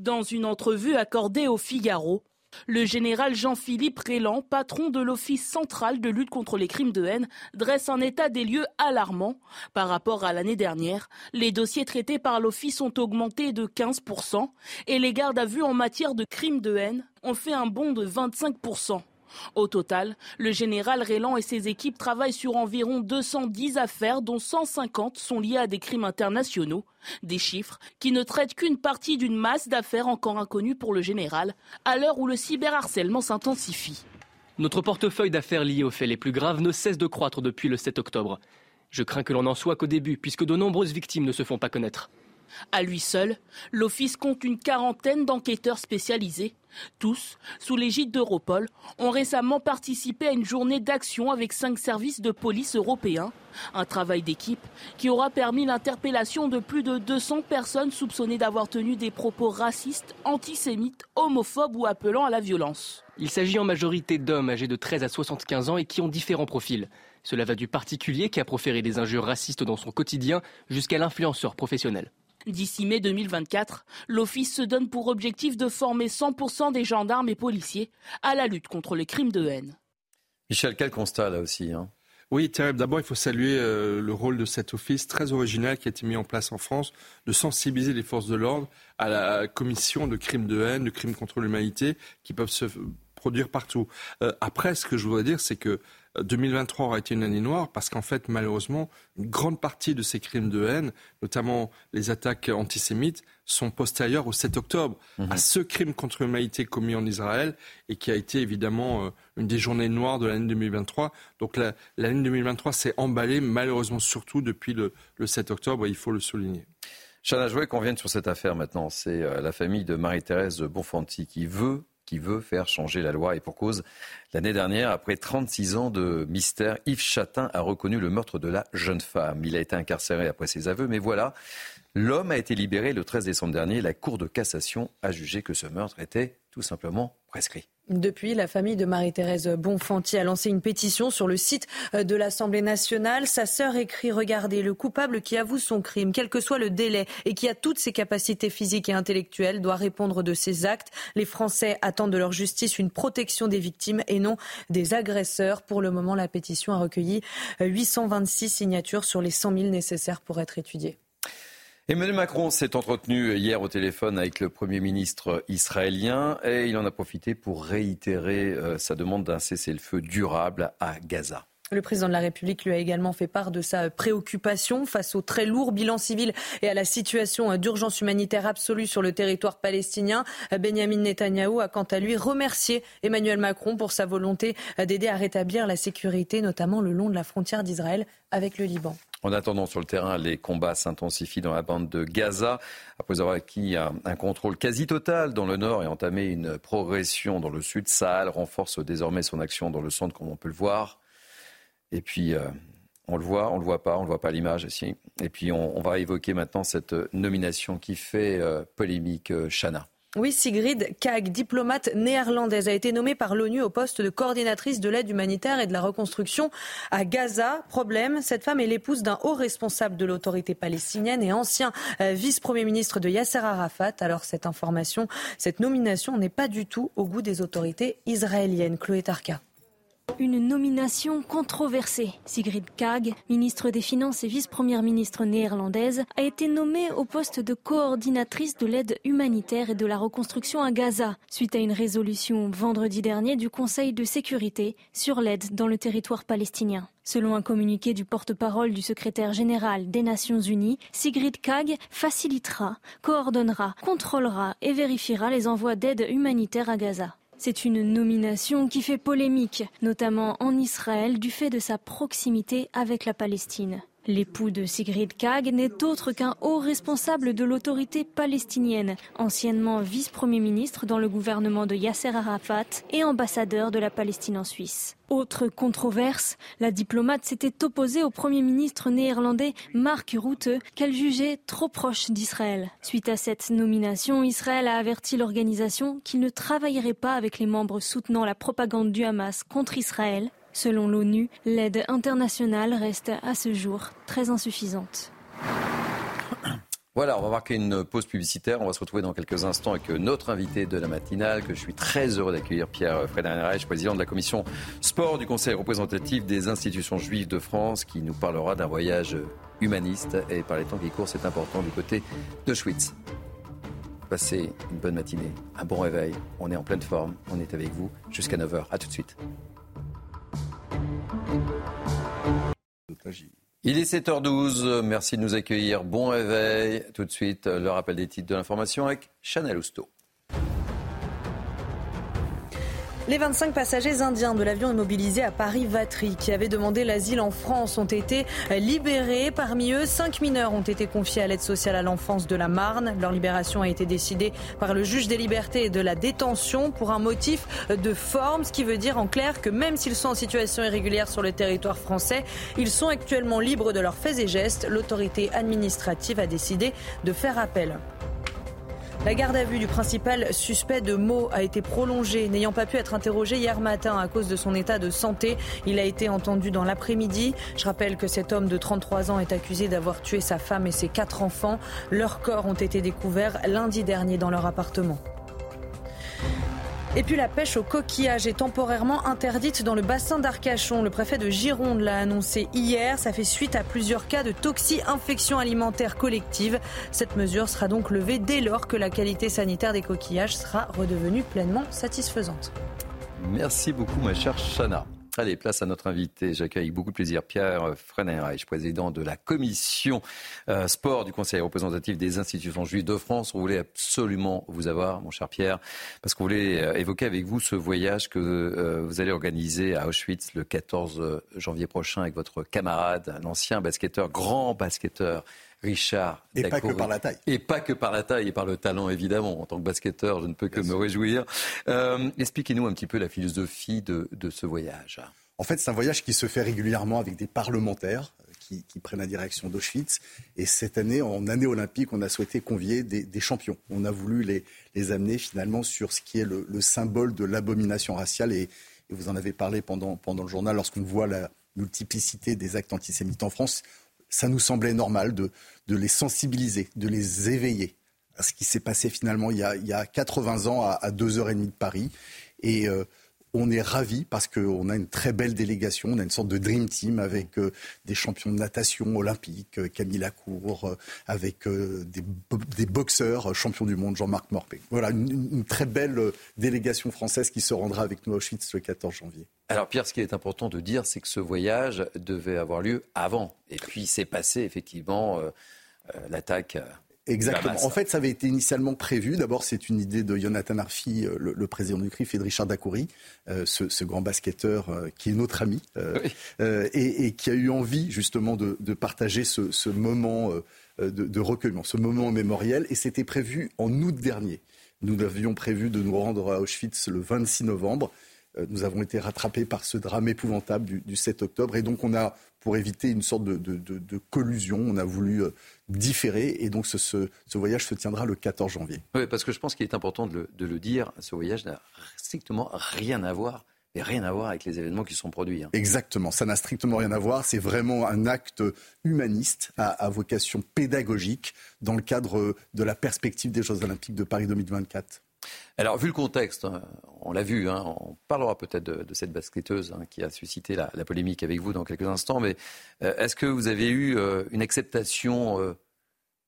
Speaker 9: Dans une entrevue accordée au Figaro, le général Jean-Philippe Rélan, patron de l'Office central de lutte contre les crimes de haine, dresse un état des lieux alarmant. Par rapport à l'année dernière, les dossiers traités par l'Office ont augmenté de 15% et les gardes à vue en matière de crimes de haine ont fait un bond de 25%. Au total, le général Rélan et ses équipes travaillent sur environ 210 affaires dont 150 sont liées à des crimes internationaux. Des chiffres qui ne traitent qu'une partie d'une masse d'affaires encore inconnues pour le général, à l'heure où le cyberharcèlement s'intensifie.
Speaker 18: Notre portefeuille d'affaires liées aux faits les plus graves ne cesse de croître depuis le 7 octobre. Je crains que l'on n'en soit qu'au début, puisque de nombreuses victimes ne se font pas connaître.
Speaker 9: À lui seul, l'Office compte une quarantaine d'enquêteurs spécialisés. Tous, sous l'égide d'Europol, ont récemment participé à une journée d'action avec cinq services de police européens. Un travail d'équipe qui aura permis l'interpellation de plus de 200 personnes soupçonnées d'avoir tenu des propos racistes, antisémites, homophobes ou appelant à la violence.
Speaker 18: Il s'agit en majorité d'hommes âgés de 13 à 75 ans et qui ont différents profils. Cela va du particulier qui a proféré des injures racistes dans son quotidien jusqu'à l'influenceur professionnel.
Speaker 9: D'ici mai 2024, l'Office se donne pour objectif de former 100% des gendarmes et policiers à la lutte contre les crimes de haine.
Speaker 1: Michel, quel constat là aussi hein?
Speaker 5: Oui, terrible. D'abord, il faut saluer euh, le rôle de cet office très original qui a été mis en place en France, de sensibiliser les forces de l'ordre à la commission de crimes de haine, de crimes contre l'humanité, qui peuvent se produire partout. Euh, après, ce que je voudrais dire, c'est que 2023 aura été une année noire parce qu'en fait, malheureusement, une grande partie de ces crimes de haine, notamment les attaques antisémites, sont postérieures au 7 octobre, à mhm. ce crime contre l'humanité commis en Israël et qui a été évidemment euh, une des journées noires de l'année 2023. Donc l'année 2023 s'est emballée malheureusement surtout depuis le, 7 octobre, et il faut le souligner.
Speaker 1: Chana, je voudrais qu'on vienne sur cette affaire maintenant. C'est euh, la famille de Marie-Thérèse Bonfanti qui veut qui veut faire changer la loi. Et pour cause, l'année dernière, après 36 ans de mystère, Yves Chatin a reconnu le meurtre de la jeune femme. Il a été incarcéré après ses aveux, mais voilà, l'homme a été libéré le 13 décembre dernier. La Cour de cassation a jugé que ce meurtre était tout simplement prescrit.
Speaker 2: Depuis, la famille de Marie-Thérèse Bonfanti a lancé une pétition sur le site euh, de l'Assemblée nationale. Sa sœur écrit Regardez, le coupable qui avoue son crime, quel que soit le délai et qui a toutes ses capacités physiques et intellectuelles, doit répondre de ses actes. Les Français attendent de leur justice une protection des victimes et non des agresseurs. Pour le moment, la pétition a recueilli 826 signatures sur les 100 000 nécessaires pour être étudiée.
Speaker 1: Emmanuel Macron s'est entretenu hier au téléphone avec le Premier ministre israélien et il en a profité pour réitérer euh, sa demande d'un cessez-le-feu durable à Gaza.
Speaker 2: Le président de la République lui a également fait part de sa préoccupation face au très lourd bilan civil et à la situation d'urgence humanitaire absolue sur le territoire palestinien. Benjamin Netanyahou a quant à lui remercié Emmanuel Macron pour sa volonté d'aider à rétablir la sécurité, notamment le long de la frontière d'Israël avec le Liban.
Speaker 1: En attendant, sur le terrain, les combats s'intensifient dans la bande de Gaza. Après avoir acquis un, contrôle quasi total dans le nord et entamé une progression dans le sud, Sahel renforce désormais son action dans le centre, comme on peut le voir. Et puis, euh, on le voit, on le voit pas, on le voit pas à l'image ici. Et puis, on, va évoquer maintenant cette nomination qui fait euh, polémique, euh, Chana.
Speaker 2: Oui, Sigrid Kaag, diplomate néerlandaise, a été nommée par l'ONU au poste de coordinatrice de l'aide humanitaire et de la reconstruction à Gaza. Problème, cette femme est l'épouse d'un haut responsable de l'autorité palestinienne et ancien euh, vice-premier ministre de Yasser Arafat. Alors cette information, cette nomination n'est pas du tout au goût des autorités israéliennes. Chloé Tarka.
Speaker 11: Une nomination controversée. Sigrid Kaag, ministre des Finances et vice-première ministre néerlandaise, a été nommée au poste de coordinatrice de l'aide humanitaire et de la reconstruction à Gaza, suite à une résolution vendredi dernier du Conseil de sécurité sur l'aide dans le territoire palestinien. Selon un communiqué du porte-parole du secrétaire général des Nations Unies, Sigrid Kaag facilitera, coordonnera, contrôlera et vérifiera les envois d'aide humanitaire à Gaza. C'est une nomination qui fait polémique, notamment en Israël, du fait de sa proximité avec la Palestine. L'époux de Sigrid Kaag n'est autre qu'un haut responsable de l'autorité palestinienne, anciennement vice-premier ministre dans le gouvernement de Yasser Arafat et ambassadeur de la Palestine en Suisse. Autre controverse, la diplomate s'était opposée au Premier ministre néerlandais Mark Rutte, qu'elle jugeait trop proche d'Israël. Suite à cette nomination, Israël a averti l'organisation qu'il ne travaillerait pas avec les membres soutenant la propagande du Hamas contre Israël Selon l'ONU, l'aide internationale reste à ce jour très insuffisante. [clears throat]
Speaker 1: Voilà, on va marquer une pause publicitaire. On va se retrouver dans quelques instants avec notre invité de la matinale, que je suis très heureux d'accueillir, Pierre Frédéric président de la commission sport du Conseil représentatif des institutions juives de France, qui nous parlera d'un voyage humaniste. Et par les temps qui courent, c'est important du côté de Schwitz. Passez une bonne matinée, un bon réveil. On est en pleine forme. On est avec vous jusqu'à 9h. A tout de suite. Il est 7h12, merci de nous accueillir. Bon réveil. Tout de suite, le rappel des titres de l'information avec Chanel Housteau.
Speaker 2: Les 25 passagers indiens de l'avion immobilisé à Paris-Vatry qui avaient demandé l'asile en France ont été libérés. Parmi eux, cinq mineurs ont été confiés à l'aide sociale à l'enfance de la Marne. Leur libération a été décidée par le juge des libertés et de la détention pour un motif de forme, ce qui veut dire en clair que même s'ils sont en situation irrégulière sur le territoire français, ils sont actuellement libres de leurs faits et gestes. L'autorité administrative a décidé de faire appel. La garde à vue du principal suspect de Meaux a été prolongée. N'ayant pas pu être interrogé hier matin à cause de son état de santé, il a été entendu dans l'après-midi. Je rappelle que cet homme de 33 ans est accusé d'avoir tué sa femme et ses quatre enfants. Leurs corps ont été découverts lundi dernier dans leur appartement. Et puis la pêche au coquillage est temporairement interdite dans le bassin d'Arcachon. Le préfet de Gironde l'a annoncé hier. Ça fait suite à plusieurs cas de toxi-infection alimentaire collective. Cette mesure sera donc levée dès lors que la qualité sanitaire des coquillages sera redevenue pleinement satisfaisante.
Speaker 1: Merci beaucoup ma chère Chana. Allez, place à notre invité. J'accueille avec beaucoup de plaisir Pierre Freinerreich, président de la commission euh, sport du Conseil représentatif des institutions juives de France. On voulait absolument vous avoir, mon cher Pierre, parce qu'on voulait euh, évoquer avec vous ce voyage que euh, vous allez organiser à Auschwitz le 14 janvier prochain avec votre camarade, l'ancien basketteur, grand basketteur Richard.
Speaker 33: Et pas que par la taille.
Speaker 1: Et pas que par la taille et par le talent, évidemment. En tant que basketteur, je ne peux que me réjouir. Euh, expliquez-nous un petit peu la philosophie de, ce voyage.
Speaker 33: En fait, c'est un voyage qui se fait régulièrement avec des parlementaires euh, qui, prennent la direction d'Auschwitz. Et cette année, en année olympique, on a souhaité convier des, champions. On a voulu les, les, amener finalement sur ce qui est le, symbole de l'abomination raciale. Et, et, vous en avez parlé pendant, pendant le journal, lorsqu'on voit la multiplicité des actes antisémites en France, ça nous semblait normal de, les sensibiliser, de les éveiller à ce qui s'est passé finalement il y, a, 80 ans à, 2h30 de Paris. Et euh, on est ravis parce qu'on a une très belle délégation, on a une sorte de dream team avec euh, des champions de natation olympique, euh, Camille Lacour, avec des, boxeurs champions du monde, Jean-Marc Morpé. Voilà, une, très belle délégation française qui se rendra avec nous à Auschwitz le 14 janvier.
Speaker 1: Alors Pierre, ce qui est important de dire, c'est que ce voyage devait avoir lieu avant. Et puis c'est passé effectivement euh, euh, l'attaque. Euh,
Speaker 33: Exactement. En fait, ça avait été initialement prévu. D'abord, c'est une idée de Jonathan Arfi, le, président du CRIF, et de Richard Dacoury, ce, grand basketteur qui est notre ami, et, qui a eu envie justement de, partager ce, moment de, de, recueillement, ce moment mémoriel. Et c'était prévu en août dernier. Nous avions prévu de nous rendre à Auschwitz le 26 novembre. Euh, nous avons été rattrapés par ce drame épouvantable du, 7 octobre. Et donc, on a, pour éviter une sorte de, collusion, on a voulu euh, différer. Et donc, ce, voyage se tiendra le 14 janvier.
Speaker 1: Oui, parce que je pense qu'il est important de le, dire. Ce voyage n'a strictement rien à voir et rien à voir avec les événements qui sont produits. Hein.
Speaker 33: Exactement, ça n'a strictement rien à voir. C'est vraiment un acte humaniste à, vocation pédagogique dans le cadre de la perspective des Jeux Olympiques de Paris 2024.
Speaker 1: Alors, vu le contexte, hein, on l'a vu, hein, on parlera peut-être de, cette basketteuse hein, qui a suscité la, polémique avec vous dans quelques instants, mais euh, est-ce que vous avez eu euh, une acceptation euh,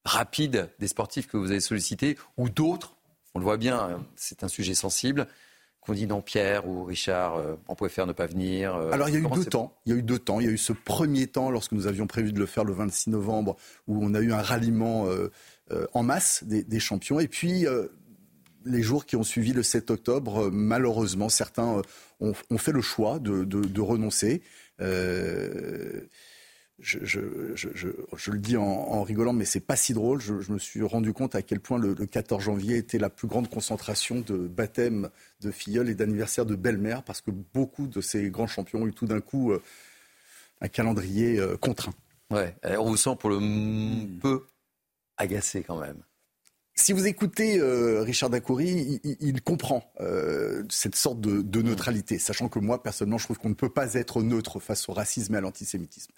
Speaker 1: rapide des sportifs que vous avez sollicités ou d'autres On le voit bien, c'est un sujet sensible. Qu'on dit non, Pierre ou Richard, on pouvait faire ne pas venir.
Speaker 33: Alors il y a eu deux temps. Il y a eu deux temps. Il y a eu ce premier temps lorsque nous avions prévu de le faire le 26 novembre, où on a eu un ralliement en masse des, des champions. Et puis les jours qui ont suivi le 7 octobre, euh, malheureusement, certains euh, ont, fait le choix de, renoncer. Euh, je, le dis en, rigolant, mais c'est pas si drôle. Je, me suis rendu compte à quel point le, 14 janvier était la plus grande concentration de baptêmes de filleuls et d'anniversaires de belle-mère, parce que beaucoup de ces grands champions ont eu tout d'un coup un calendrier contraint.
Speaker 1: Ouais, on vous sent pour le peu agacé quand même.
Speaker 33: Si vous écoutez euh, Richard Dacoury, il, comprend euh, cette sorte de, neutralité, sachant que moi, personnellement, je trouve qu'on ne peut pas être neutre face au racisme et à l'antisémitisme.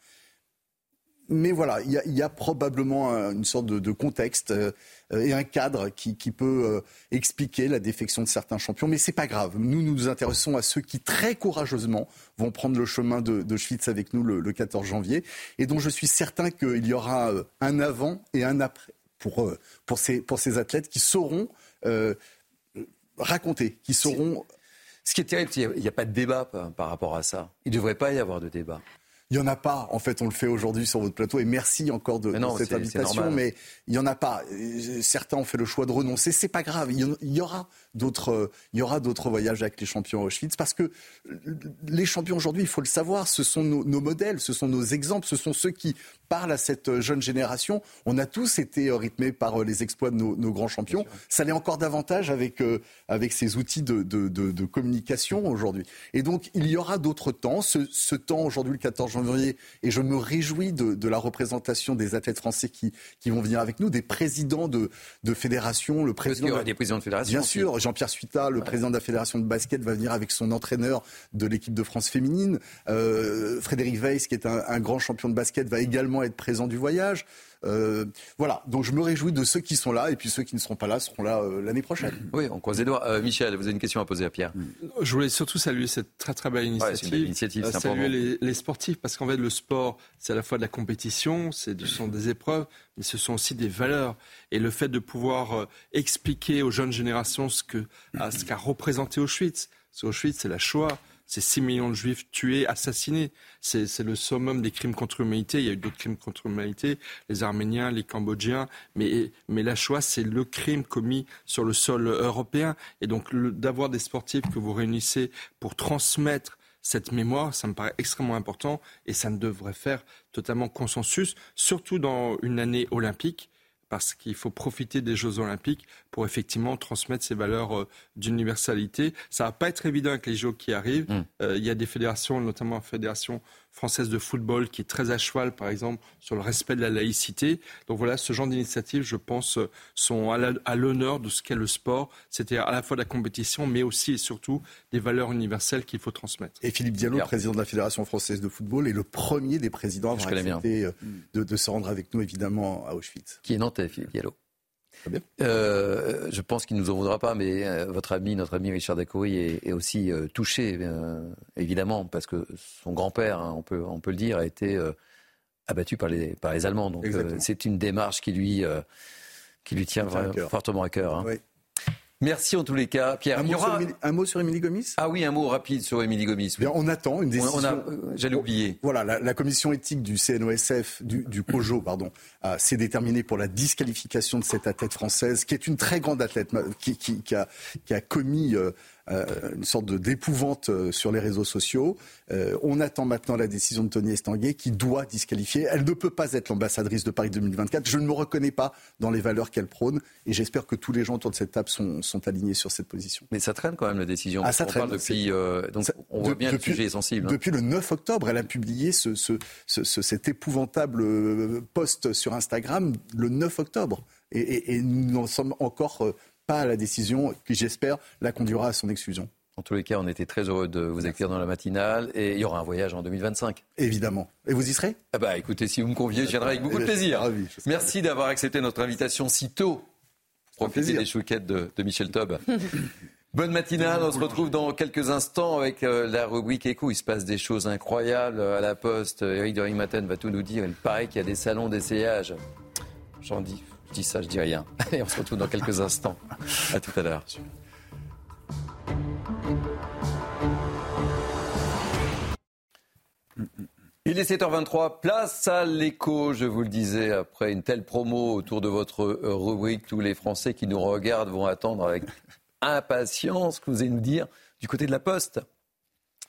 Speaker 33: Mais voilà, il y, a, probablement une sorte de, contexte euh, et un cadre qui, peut expliquer la défection de certains champions. Mais c'est pas grave. Nous nous intéressons à ceux qui très courageusement vont prendre le chemin de, de Schwitz avec nous le, le, 14 janvier, et dont je suis certain qu'il y aura un avant et un après pour, euh, pour, ces, pour ces athlètes qui sauront euh, raconter, qui sauront...
Speaker 1: Ce qui est terrible, il n'y a, pas de débat par, rapport à ça. Il ne devrait pas y avoir de débat.
Speaker 33: Il n'y en a pas. En fait, on le fait aujourd'hui sur votre plateau. Et merci encore de, cette invitation. Mais il n'y en a pas. Certains ont fait le choix de renoncer. C'est pas grave. Il y aura d'autres, il y aura d'autres voyages avec les champions Auschwitz. Parce que les champions aujourd'hui, il faut le savoir, ce sont nos, modèles, ce sont nos exemples, ce sont ceux qui parlent à cette jeune génération. On a tous été rythmés par les exploits de nos, grands champions. Ça l'est encore davantage avec, euh, avec ces outils de, de, de, communication aujourd'hui. Et donc, il y aura d'autres temps. Ce, ce temps aujourd'hui, le 14 janvier, et je me réjouis de, de la représentation des athlètes français qui, qui vont venir avec nous, des présidents de, de fédérations, le président.
Speaker 1: Il y aura des présidents de fédération.
Speaker 33: Bien sûr, Jean-Pierre Suita, le président de la fédération de basket, va venir avec son entraîneur de l'équipe de France féminine. Euh, Frédéric Weiss, qui est un, grand champion de basket, va également être présent du voyage. Euh, voilà, donc je me réjouis de ceux qui sont là et puis ceux qui ne seront pas là seront là euh, l'année prochaine. [clears throat]
Speaker 1: Oui, on croise les doigts. Michel, vous avez une question à poser à Pierre.
Speaker 5: Je voulais surtout saluer cette très très belle initiative. saluer les, sportifs parce qu'en fait le sport c'est à la fois de la compétition, ce sont des épreuves, mais ce sont aussi des valeurs. Et le fait de pouvoir expliquer aux jeunes générations ce qu'a représenté Auschwitz. Auschwitz, c'est la Shoah. C'est 6 millions de juifs tués, assassinés. C'est le summum des crimes contre l'humanité. Il y a eu d'autres crimes contre l'humanité, les Arméniens, les Cambodgiens. Mais, mais la Shoah, c'est le crime commis sur le sol européen. Et donc d'avoir des sportifs que vous réunissez pour transmettre cette mémoire, ça me paraît extrêmement important et ça ne devrait faire totalement consensus, surtout dans une année olympique parce qu'il faut profiter des Jeux Olympiques pour effectivement transmettre ces valeurs euh, d'universalité. Ça va pas être évident avec les Jeux qui arrivent. Mm. Euh, il y a des fédérations, notamment la Fédération française de football, qui est très à cheval, par exemple, sur le respect de la laïcité. Donc voilà, ce genre d'initiatives, je pense, sont à l'honneur de ce qu'est le sport. C'était à la fois de la compétition, mais aussi et surtout des valeurs universelles qu'il faut transmettre.
Speaker 33: Et Philippe Diallo, président de la Fédération française de football, est le premier des présidents à avoir accepté euh, de, de, se rendre avec nous, évidemment, à Auschwitz.
Speaker 1: Qui est Philippe Diallo euh, je pense qu'il ne nous en voudra pas, mais euh, votre ami, notre ami Richard Dacoury est, aussi euh, touché, évidemment, parce que son grand-père, hein, on, peut, on peut le dire, a été abattu par les, par les Allemands. Donc c'est une démarche qui lui, qui lui tient fortement à cœur. Hein. Merci en tous les cas, Pierre.
Speaker 33: Un, mot, sur Émilie Gomis?
Speaker 1: Ah oui, un mot rapide sur Émilie Gomis.
Speaker 33: on attend une décision.
Speaker 1: J'allais oublier.
Speaker 33: Voilà, la, commission éthique du CNOSF, du, du COJO, [coughs] pardon, s'est déterminée pour la disqualification de cette athlète française, qui est une très grande athlète, qui, qui, a, qui a, commis euh, une sorte d'épouvante euh, sur les réseaux sociaux. Euh, on attend maintenant la décision de Tony Estanguet qui doit disqualifier. Elle ne peut pas être l'ambassadrice de Paris 2024. Je ne me reconnais pas dans les valeurs qu'elle prône et j'espère que tous les gens autour de cette table sont, sont, alignés sur cette position.
Speaker 1: Mais ça traîne quand même la décision.
Speaker 33: Ah, ça
Speaker 1: on
Speaker 33: traîne.
Speaker 1: depuis, donc on voit bien depuis, le sujet est sensible.
Speaker 33: Hein. Depuis le 9 octobre, elle a publié ce, ce, ce, cet épouvantable post sur Instagram le 9 octobre. Et, et, et nous en sommes encore pas à la décision qui, j'espère, la conduira à son exclusion.
Speaker 1: En tous les cas, on était très heureux de vous accueillir dans la matinale et il y aura un voyage en 2025.
Speaker 33: Évidemment. Et vous y serez?
Speaker 1: Ah bah écoutez, si vous me conviez, je viendrai avec beaucoup de plaisir. Merci d'avoir accepté notre invitation si tôt Profitez des chouquettes de, Michel Taub. [laughs] Bonne matinale, on se retrouve dans quelques instants avec euh, la rubrique écho. Il se passe des choses incroyables à la poste. Eric de Maten va tout nous dire. Il paraît qu'il y a des salons d'essayage. J'en dis, dis ça, je dis rien. [laughs] Allez, on se retrouve dans quelques instants. À tout à l'heure. Il est 7h23, place à l'écho, je vous le disais, après une telle promo autour de votre rubrique, tous les Français qui nous regardent vont attendre avec [laughs] impatience que vous allez nous dire du côté de la Poste.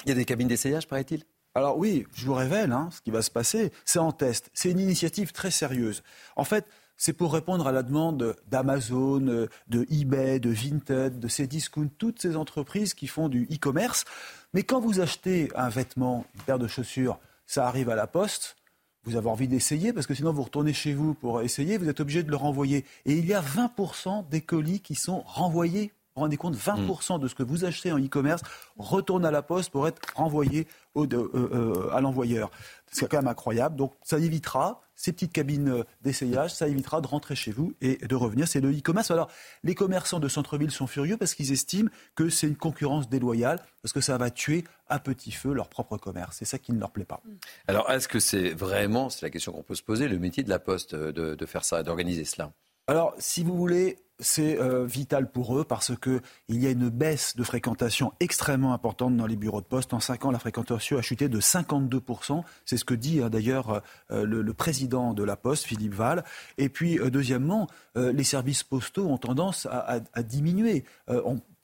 Speaker 1: Il y a des cabines d'essayage, paraît-il?
Speaker 15: Alors oui, je vous révèle hein, ce qui va se passer. C'est en test. C'est une initiative très sérieuse. En fait, c'est pour répondre à la demande d'Amazon, de eBay, de Vinted, de Cdiscount, toutes ces entreprises qui font du e-commerce. Mais quand vous achetez un vêtement, une paire de chaussures, ça arrive à la poste, vous avez envie d'essayer, parce que sinon vous retournez chez vous pour essayer, vous êtes obligé de le renvoyer. Et il y a 20% des colis qui sont renvoyés. Vous vous rendez compte, 20% de ce que vous achetez en e-commerce retourne à la poste pour être renvoyé euh, euh, à l'envoyeur. C'est quand même incroyable. Donc ça évitera ces petites cabines d'essayage, ça évitera de rentrer chez vous et de revenir. C'est le e-commerce. Alors les commerçants de centre-ville sont furieux parce qu'ils estiment que c'est une concurrence déloyale, parce que ça va tuer à petit feu leur propre commerce. C'est ça qui ne leur plaît pas.
Speaker 1: Alors est-ce que c'est vraiment, c'est la question qu'on peut se poser, le métier de la Poste de, de faire ça, d'organiser cela?
Speaker 15: Alors, si vous voulez, c'est euh, vital pour eux parce qu'il y a une baisse de fréquentation extrêmement importante dans les bureaux de poste. En 5 ans, la fréquentation a chuté de 52%. C'est ce que dit hein, d'ailleurs euh, le, président de la Poste, Philippe Val. Et puis, euh, deuxièmement, les services postaux ont tendance à, diminuer.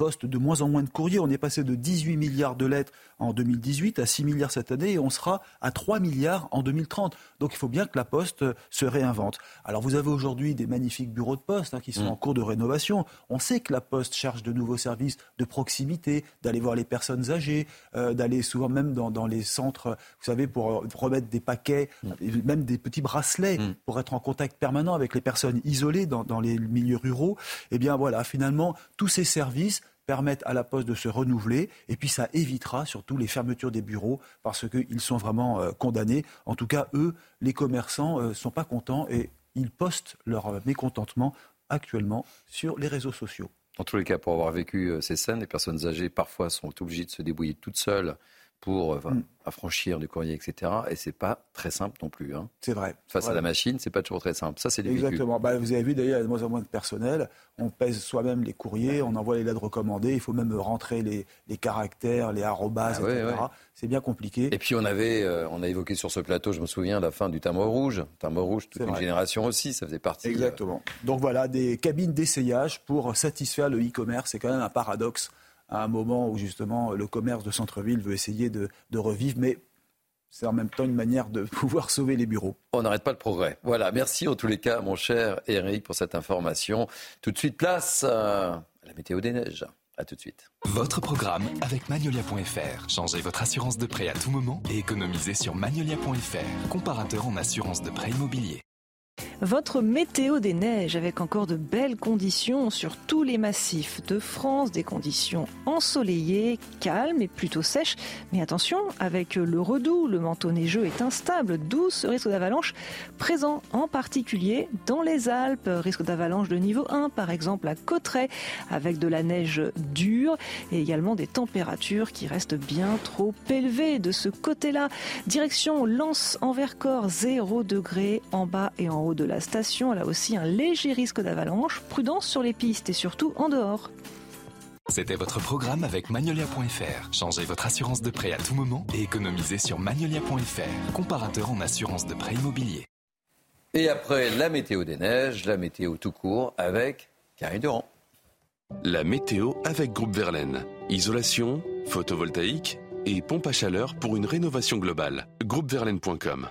Speaker 15: Poste de moins en moins de courriers. On est passé de 18 milliards de lettres en 2018 à 6 milliards cette année et on sera à 3 milliards en 2030. Donc il faut bien que la Poste se réinvente. Alors vous avez aujourd'hui des magnifiques bureaux de poste hein, qui sont mm. en cours de rénovation. On sait que la Poste cherche de nouveaux services de proximité, d'aller voir les personnes âgées, euh, d'aller souvent même dans, les centres, vous savez, pour remettre des paquets, mm. même des petits bracelets mm. pour être en contact permanent avec les personnes isolées dans, dans les milieux ruraux. Eh bien voilà, finalement, tous ces services permettent à la Poste de se renouveler et puis ça évitera surtout les fermetures des bureaux parce qu'ils sont vraiment euh, condamnés. En tout cas, eux, les commerçants, ne euh, sont pas contents et ils postent leur mécontentement actuellement sur les réseaux sociaux.
Speaker 1: En tous les cas, pour avoir vécu euh, ces scènes, les personnes âgées parfois sont obligées de se débrouiller toutes seules pour mm. affranchir du courrier, etc. Et c'est pas très simple non plus. Hein.
Speaker 15: C'est vrai.
Speaker 1: Face à la machine, c'est pas toujours très simple. Ça, c'est
Speaker 15: Exactement. Bah, vous avez vu d'ailleurs, il y a de moins en moins de personnel. On pèse soi-même les courriers, on envoie les lettres recommandées. Il faut même rentrer les, les caractères, les arrobas, ah etc. C'est bien compliqué.
Speaker 1: Et puis on avait, euh, on a évoqué sur ce plateau, je me souviens, la fin du timbre rouge. Timbre rouge, toute une génération aussi, ça faisait partie.
Speaker 15: Euh, Exactement. Donc voilà, des cabines d'essayage pour satisfaire le e-commerce. C'est quand même un paradoxe à un moment où justement le commerce de centre-ville veut essayer de, revivre, mais c'est en même temps une manière de [laughs] pouvoir sauver les bureaux.
Speaker 1: On n'arrête pas le progrès. Voilà, merci en tous les cas, mon cher Eric, pour cette information. Tout de suite, place à la météo des neiges. À tout de suite.
Speaker 34: Votre programme avec Magnolia.fr. Changez votre assurance de prêt à tout moment et économisez sur Magnolia.fr, comparateur en assurance de prêt immobilier.
Speaker 17: Votre météo des neiges avec encore de belles conditions sur tous les massifs de France, des conditions ensoleillées, calmes et plutôt sèches. Mais attention, avec le redoux, le manteau neigeux est instable, d'où ce risque d'avalanche présent en particulier dans les Alpes. Risque d'avalanche de niveau 1 par exemple à Cotteret avec de la neige dure et également des températures qui restent bien trop élevées de ce côté-là. Direction Lens en Vercors, 0 degré en bas et en haut de la station. Là aussi, un léger risque d'avalanche. Prudence sur les pistes et surtout en dehors.
Speaker 34: C'était votre programme avec Magnolia.fr. Changez votre assurance de prêt à tout moment et économisez sur Magnolia.fr, comparateur en assurance de prêt immobilier.
Speaker 1: Et après la météo des neiges, la météo tout court avec Karine Durand.
Speaker 19: La météo avec Groupe Verlaine. Isolation, photovoltaïque et pompe à chaleur pour une rénovation globale. Groupeverlaine.com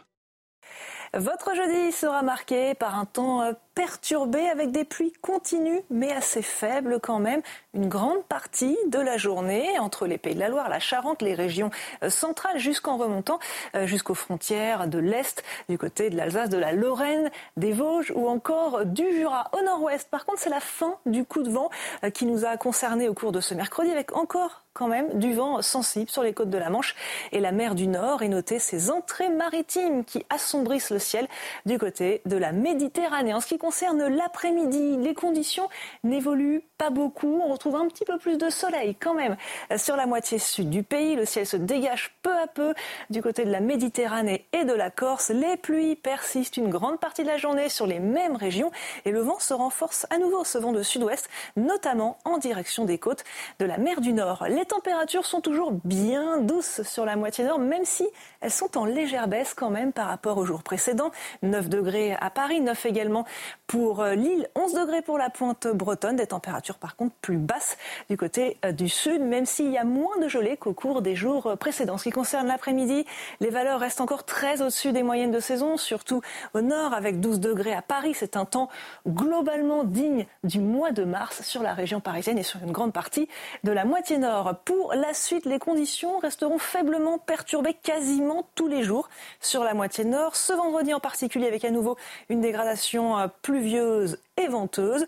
Speaker 17: votre jeudi sera marqué par un temps euh, perturbé avec des pluies continues mais assez faibles quand même une grande partie de la journée entre les Pays de la Loire, la Charente, les régions euh, centrales jusqu'en remontant euh, jusqu'aux frontières de l'Est, du côté de l'Alsace, de la Lorraine, des Vosges ou encore du Jura au nord-ouest. Par contre, c'est la fin du coup de vent qui nous a concernés au cours de ce mercredi avec encore quand même du vent sensible sur les côtes de la Manche et la mer du Nord et noter ces entrées maritimes qui assombrissent le ciel du côté de la Méditerranée. En ce qui concerne l'après-midi, les conditions n'évoluent pas beaucoup. On retrouve un petit peu plus de soleil quand même sur la moitié sud du pays. Le ciel se dégage peu à peu du côté de la Méditerranée et de la Corse. Les pluies persistent une grande partie de la journée sur les mêmes régions et le vent se renforce à nouveau, ce vent de sud-ouest, notamment en direction des côtes de la mer du Nord. Les températures sont toujours bien douces sur la moitié nord, même si elles sont en légère baisse quand même par rapport au jour précédent. 9 degrés à Paris, 9 également pour euh, Lille, 11 degrés pour la pointe bretonne, des températures par contre plus basses du côté euh, du sud, même s'il y a moins de gelée qu'au cours des jours euh, précédents. Ce qui concerne l'après-midi, les valeurs restent encore très au-dessus des moyennes de saison, surtout au nord avec 12 degrés à Paris. C'est un temps globalement digne du mois de mars sur la région parisienne et sur une grande partie de la moitié nord. Pour la suite, les conditions resteront faiblement perturbées quasiment tous les jours sur la moitié nord. Ce vendredi en particulier avec à nouveau une dégradation pluvieuse et venteuse.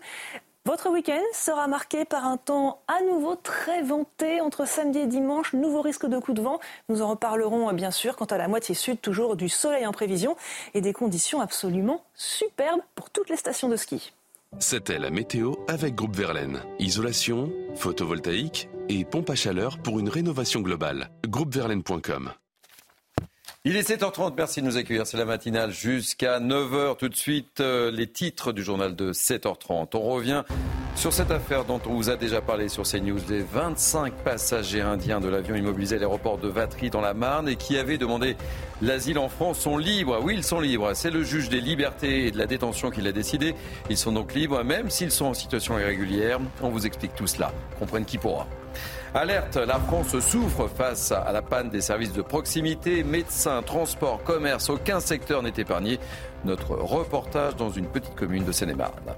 Speaker 17: Votre week-end sera marqué par un temps à nouveau très venté entre samedi et dimanche. Nouveau risque de coup de vent. Nous en reparlerons euh, bien sûr. Quant à la moitié sud, toujours du soleil en prévision et des conditions absolument superbes pour toutes les stations de ski.
Speaker 19: C'était la météo avec Groupe Verlaine. Isolation, photovoltaïque et pompe à chaleur pour une rénovation globale. Groupeverlaine.com
Speaker 1: il est 7h30, merci de nous accueillir. C'est la matinale jusqu'à 9h. Tout de suite, euh, les titres du journal de 7h30. On revient sur cette affaire dont on vous a déjà parlé sur CNews. Les 25 passagers indiens de l'avion immobilisé à l'aéroport de Vatry dans la Marne et qui avaient demandé l'asile en France sont libres. Oui, ils sont libres. C'est le juge des libertés et de la détention qui l'a décidé. Ils sont donc libres, même s'ils sont en situation irrégulière. On vous explique tout cela. Comprenne qui pourra. Alerte, la France souffre face à la panne des services de proximité. Médecins, transports, commerce, aucun secteur n'est épargné. Notre reportage dans une petite commune de Seine-et-Marne.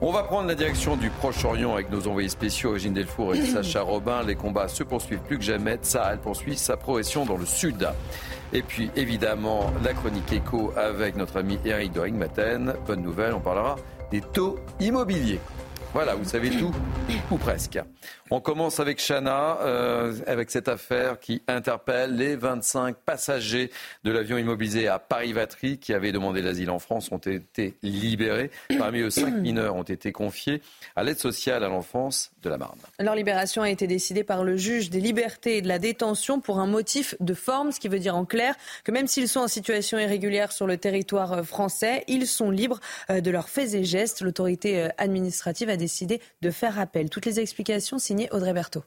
Speaker 1: On va prendre la direction du Proche-Orient avec nos envoyés spéciaux, Eugène Delfour et Sacha Robin. Les combats se poursuivent plus que jamais. Sahel poursuit sa progression dans le sud. Et puis évidemment, la chronique écho avec notre ami Eric Doring-Maten. Bonne nouvelle, on parlera des taux immobiliers. Voilà, vous savez tout, ou presque. On commence avec Chana, euh, avec cette affaire qui interpelle les 25 passagers de l'avion immobilisé à Paris-Vatry qui avaient demandé l'asile en France ont été libérés. Parmi eux, cinq mineurs ont été confiés à l'aide sociale à l'enfance de la Marne.
Speaker 2: Leur libération a été décidée par le juge des libertés et de la détention pour un motif de forme, ce qui veut dire en clair que même s'ils sont en situation irrégulière sur le territoire euh, français, ils sont libres euh, de leurs faits et gestes. L'autorité administrative a décidé de faire appel. Toutes les explications signées Audrey Berthaud.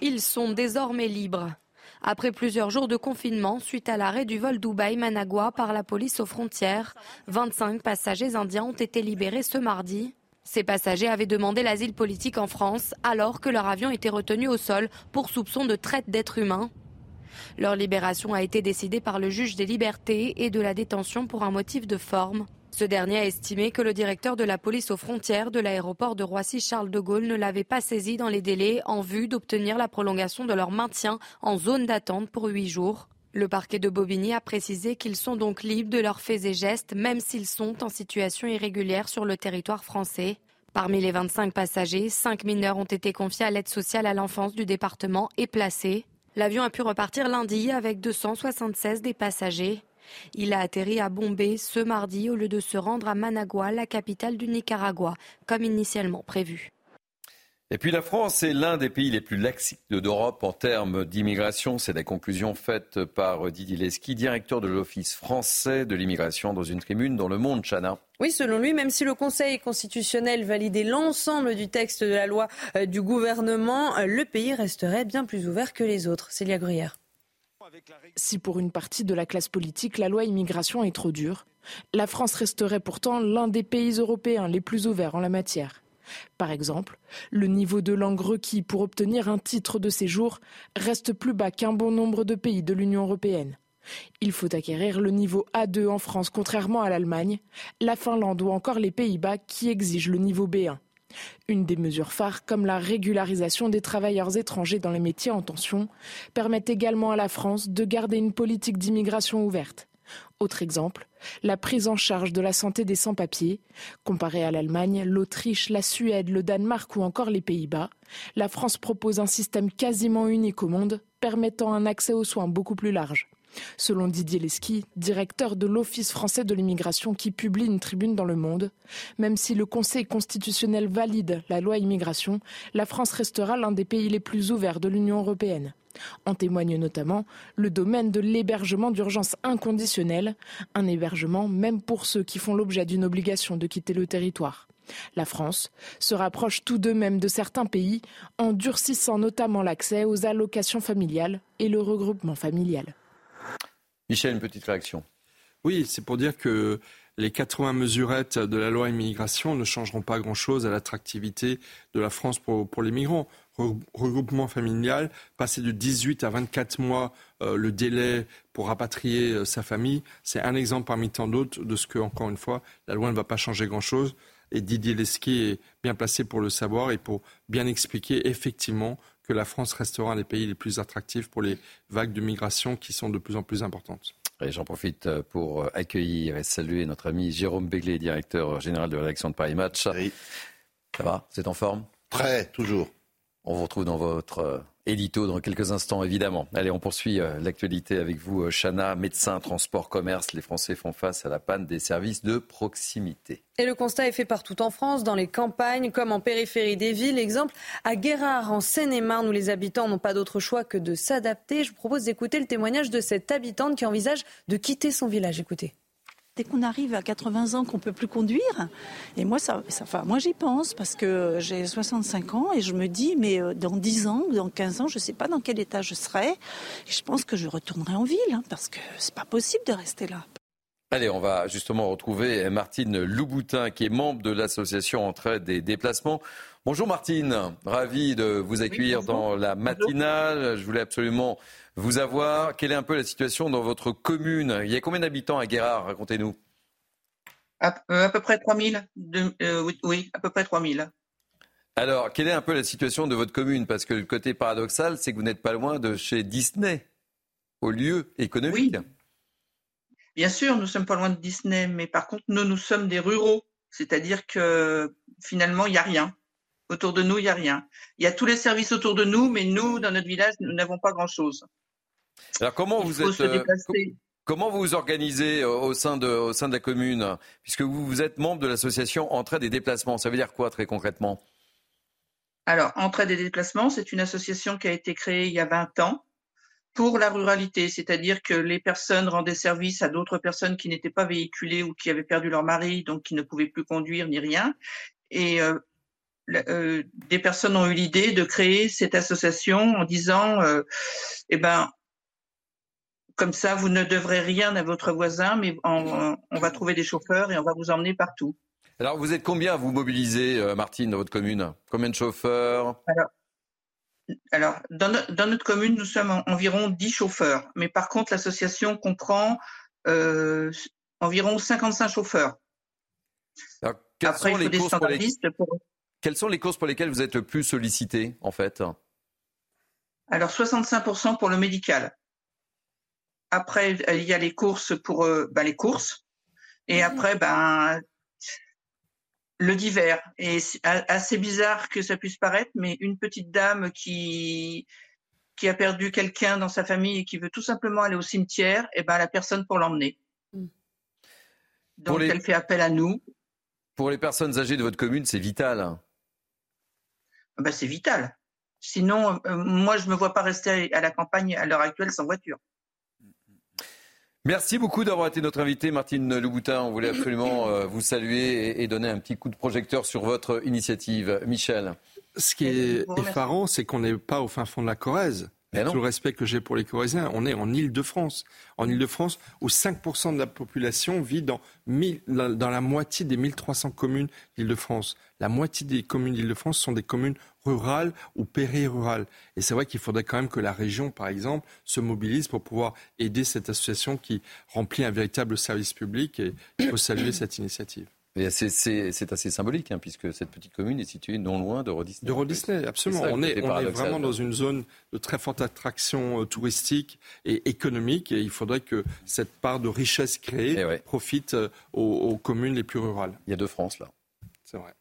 Speaker 20: Ils sont désormais libres. Après plusieurs jours de confinement, suite à l'arrêt du vol Dubaï-Managua par la police aux frontières, 25 passagers indiens ont été libérés ce mardi. Ces passagers avaient demandé l'asile politique en France alors que leur avion était retenu au sol pour soupçon de traite d'êtres humains. Leur libération a été décidée par le juge des libertés et de la détention pour un motif de forme. Ce dernier a estimé que le directeur de la police aux frontières de l'aéroport de Roissy-Charles de Gaulle ne l'avait pas saisi dans les délais en vue d'obtenir la prolongation de leur maintien en zone d'attente pour huit jours. Le parquet de Bobigny a précisé qu'ils sont donc libres de leurs faits et gestes, même s'ils sont en situation irrégulière sur le territoire français. Parmi les 25 passagers, 5 mineurs ont été confiés à l'aide sociale à l'enfance du département et placés. L'avion a pu repartir lundi avec 276 des passagers. Il a atterri à Bombay ce mardi au lieu de se rendre à Managua, la capitale du Nicaragua, comme initialement prévu.
Speaker 1: Et puis la France est l'un des pays les plus laxistes d'Europe en termes d'immigration. C'est la conclusion faite par Didier Leski, directeur de l'Office français de l'immigration, dans une tribune dans Le Monde, Chana.
Speaker 2: Oui, selon lui, même si le Conseil constitutionnel validait l'ensemble du texte de la loi euh, du gouvernement, euh, le pays resterait bien plus ouvert que les autres. Célia Gruyère.
Speaker 3: Si pour une partie de la classe politique, la loi immigration est trop dure, la France resterait pourtant l'un des pays européens les plus ouverts en la matière. Par exemple, le niveau de langue requis pour obtenir un titre de séjour reste plus bas qu'un bon nombre de pays de l'Union européenne. Il faut acquérir le niveau A2 en France contrairement à l'Allemagne, la Finlande ou encore les Pays-Bas qui exigent le niveau B1. Une des mesures phares, comme la régularisation des travailleurs étrangers dans les métiers en tension, permet également à la France de garder une politique d'immigration ouverte. Autre exemple, la prise en charge de la santé des sans-papiers. Comparé à l'Allemagne, l'Autriche, la Suède, le Danemark ou encore les Pays-Bas, la France propose un système quasiment unique au monde, permettant un accès aux soins beaucoup plus large. Selon Didier Lesky, directeur de l'Office français de l'immigration qui publie une tribune dans Le Monde, même si le Conseil constitutionnel valide la loi immigration, la France restera l'un des pays les plus ouverts de l'Union européenne. En témoigne notamment le domaine de l'hébergement d'urgence inconditionnel, un hébergement même pour ceux qui font l'objet d'une obligation de quitter le territoire. La France se rapproche tout de même de certains pays en durcissant notamment l'accès aux allocations familiales et le regroupement familial.
Speaker 1: Michel, une petite réaction.
Speaker 5: Oui, c'est pour dire que les 80 mesurettes de la loi immigration ne changeront pas grand-chose à l'attractivité de la France pour, les migrants. Regroupement familial, passer de 18 à 24 mois euh, le délai pour rapatrier euh, sa famille, c'est un exemple parmi tant d'autres de ce que, encore une fois, la loi ne va pas changer grand-chose. Et Didier Lesquet est bien placé pour le savoir et pour bien expliquer effectivement que la France restera un des pays les plus attractifs pour les vagues de migration qui sont de plus en plus importantes.
Speaker 1: J'en profite euh, pour euh, accueillir et saluer notre ami Jérôme Béglé, directeur général de la rédaction de Paris Match.
Speaker 30: Oui.
Speaker 1: Ça va? C'est en forme?
Speaker 30: Prêt, toujours.
Speaker 1: On vous retrouve dans votre édito dans quelques instants, évidemment. Allez, on poursuit euh, l'actualité avec vous, euh, Chana. Médecins, transport, commerce, les Français font face à la panne des services de proximité.
Speaker 2: Et le constat est fait partout en France, dans les campagnes comme en périphérie des villes. Exemple, à Guérard, en Seine-et-Marne, où les habitants n'ont pas d'autre choix que de s'adapter. Je vous propose d'écouter le témoignage de cette habitante qui envisage de quitter son village. Écoutez.
Speaker 35: Dès qu'on arrive à 80 ans qu'on peut plus conduire, et moi ça, enfin, moi j'y pense parce que j'ai 65 ans et je me dis mais euh, dans 10 ans, dans 15 ans, je sais pas dans quel état je serai. Et je pense que je retournerai en ville hein, parce que c'est pas possible de rester là.
Speaker 1: Allez, on va justement retrouver Martine Louboutin, qui est membre de l'association Entraide des déplacements. Bonjour Martine, ravi de vous accueillir dans la matinale. Je voulais absolument vous avoir. Quelle est un peu la situation dans votre commune? Il y a combien d'habitants à Guérard? Racontez-nous.
Speaker 36: À, euh, peu près 3000. Euh, oui, à peu près 3000.
Speaker 1: Alors, quelle est un peu la situation de votre commune? Parce que le côté paradoxal, c'est que vous n'êtes pas loin de chez Disney, au lieu économique. Oui.
Speaker 36: Bien sûr, nous sommes pas loin de Disney, mais par contre, nous, nous sommes des ruraux. C'est-à-dire que finalement, il n'y a rien. Autour de nous, il n'y a rien. Il y a tous les services autour de nous, mais nous, dans notre village, nous n'avons pas grand-chose.
Speaker 1: Alors comment vous êtes euh, Comment vous vous organisez euh, au sein de, au sein de la commune Puisque vous, vous êtes membre de l'association Entraide et Déplacements. Ça veut dire quoi très concrètement?
Speaker 36: Alors, Entraide et Déplacements, c'est une association qui a été créée il y a 20 ans pour la ruralité, c'est-à-dire que les personnes rendaient service à d'autres personnes qui n'étaient pas véhiculées ou qui avaient perdu leur mari, donc qui ne pouvaient plus conduire ni rien. Et euh, des personnes ont eu l'idée de créer cette association en disant, eh ben, comme ça, vous ne devrez rien à votre voisin, mais on, va trouver des chauffeurs et on va vous emmener partout.
Speaker 1: Alors, vous êtes combien vous mobilisez, euh, Martine, dans votre commune? Combien de chauffeurs?
Speaker 36: Alors, dans, notre commune, nous sommes environ 10 chauffeurs. Mais par contre, l'association comprend euh, environ 55 chauffeurs.
Speaker 1: Après, il faut des standardistes pour... Quelles sont les courses pour lesquelles vous êtes le plus sollicité, en fait
Speaker 36: Alors, 65% pour le médical. Après, il y a les courses pour euh, ben, les courses. Et mhm. après, ben, le divers. Et c'est assez bizarre que ça puisse paraître, mais une petite dame qui, qui a perdu quelqu'un dans sa famille et qui veut tout simplement aller au cimetière, et eh ben, la personne pour l'emmener. Mm. Donc, elle fait appel à nous.
Speaker 1: Pour les personnes âgées de votre commune, c'est vital.
Speaker 36: Ben, c'est vital. Sinon, euh, moi, je ne me vois pas rester à la campagne à l'heure actuelle sans voiture.
Speaker 1: Merci beaucoup d'avoir été notre invité, Martine Louboutin. On voulait absolument euh, vous saluer et donner un petit coup de projecteur sur votre initiative. Michel.
Speaker 5: Ce qui est effarant, c'est qu'on n'est pas au fin fond de la Corrèze. Tout le respect que j'ai pour les Corésiens, on est en Île-de-France. En Île-de-France, où 5% de la population vit dans, dans la moitié des 1300 communes d'Île-de-France. La moitié des communes d'Île-de-France sont des communes rurales ou périrurales. Et c'est vrai qu'il faudrait quand même que la région, par exemple, se mobilise pour pouvoir aider cette association qui remplit un véritable service public. Et il faut saluer cette initiative.
Speaker 1: C'est assez symbolique, hein, puisque cette petite commune est située non loin de Disney.
Speaker 5: De Disney, absolument. on, est, vraiment dans une zone de très forte attraction euh, touristique et économique, et il faudrait que cette part de richesse créée eh profite euh, aux, communes les plus rurales.
Speaker 1: Il y a deux France, là.
Speaker 5: C'est vrai.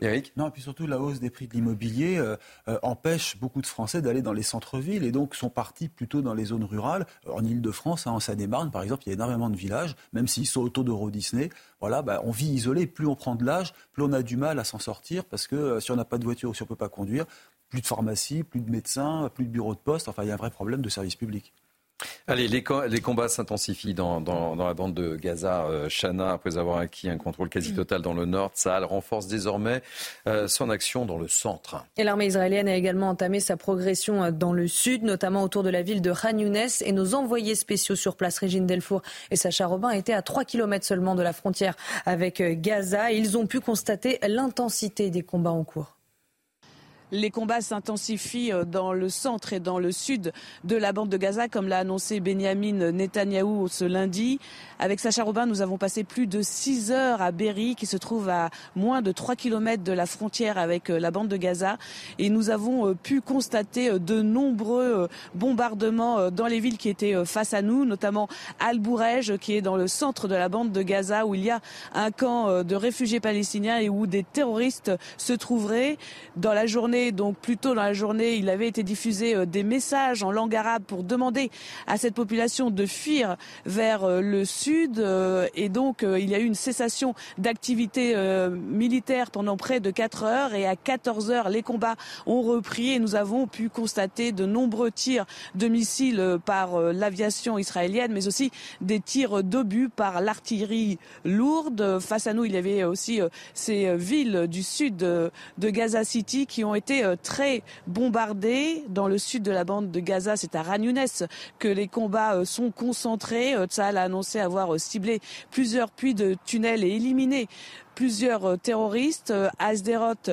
Speaker 1: Eric?
Speaker 15: Non, et puis surtout la hausse des prix de l'immobilier euh, euh, empêche beaucoup de Français d'aller dans les centres-villes et donc sont partis plutôt dans les zones rurales. En Ile-de-France, hein, en Seine-et-Marne, par exemple, il y a énormément de villages, même s'ils sont autour d'Euro Disney. Voilà, bah, on vit isolé. Plus on prend de l'âge, plus on a du mal à s'en sortir parce que euh, si on n'a pas de voiture ou si on ne peut pas conduire, plus de pharmacie, plus de médecins, plus de bureaux de poste. Enfin, il y a un vrai problème de service public.
Speaker 1: Allez, les, combats s'intensifient dans, la bande de Gaza. Euh, Chana, après avoir acquis un contrôle quasi total dans le nord, Saal renforce désormais euh, son action dans le centre.
Speaker 2: Et l'armée israélienne a également entamé sa progression euh, dans le sud, notamment autour de la ville de Khan Younes. Et nos envoyés spéciaux sur place, Régine Delfour et Sacha Robin, étaient à 3 km seulement de la frontière avec Gaza. ils ont pu constater l'intensité des combats en cours.
Speaker 28: Les combats s'intensifient euh, dans le centre et dans le sud de la bande de Gaza, comme l'a annoncé Benjamin Netanyahou ce lundi. Avec Sacha Robin, nous avons passé plus de 6 heures à Berry, qui se trouve à moins de 3 km de la frontière avec euh, la bande de Gaza. Et nous avons euh, pu constater de nombreux bombardements dans les villes qui étaient face à nous, notamment Al-Bourej, qui est dans le centre de la bande de Gaza, où il y a un camp de réfugiés palestiniens et où des terroristes se trouveraient. Dans la journée, donc plus tôt dans la journée, il avait été diffusé euh, des messages en langue arabe pour demander à cette population de fuir vers euh, le sud. Euh, et donc, il y a eu une cessation d'activité militaire pendant près de 4 heures. Et à 14 heures, les combats ont repris et nous avons pu constater de nombreux tirs de missiles par l'aviation israélienne, mais aussi des tirs d'obus par l'artillerie lourde. Face à nous, il y avait aussi ces villes du sud de Gaza City qui ont été euh, très bombardés. Dans le sud de la bande de Gaza, c'est à Ranounès que les combats euh, sont concentrés. Euh, Tsahal a annoncé avoir ciblé plusieurs puits de tunnels et éliminé plusieurs terroristes. À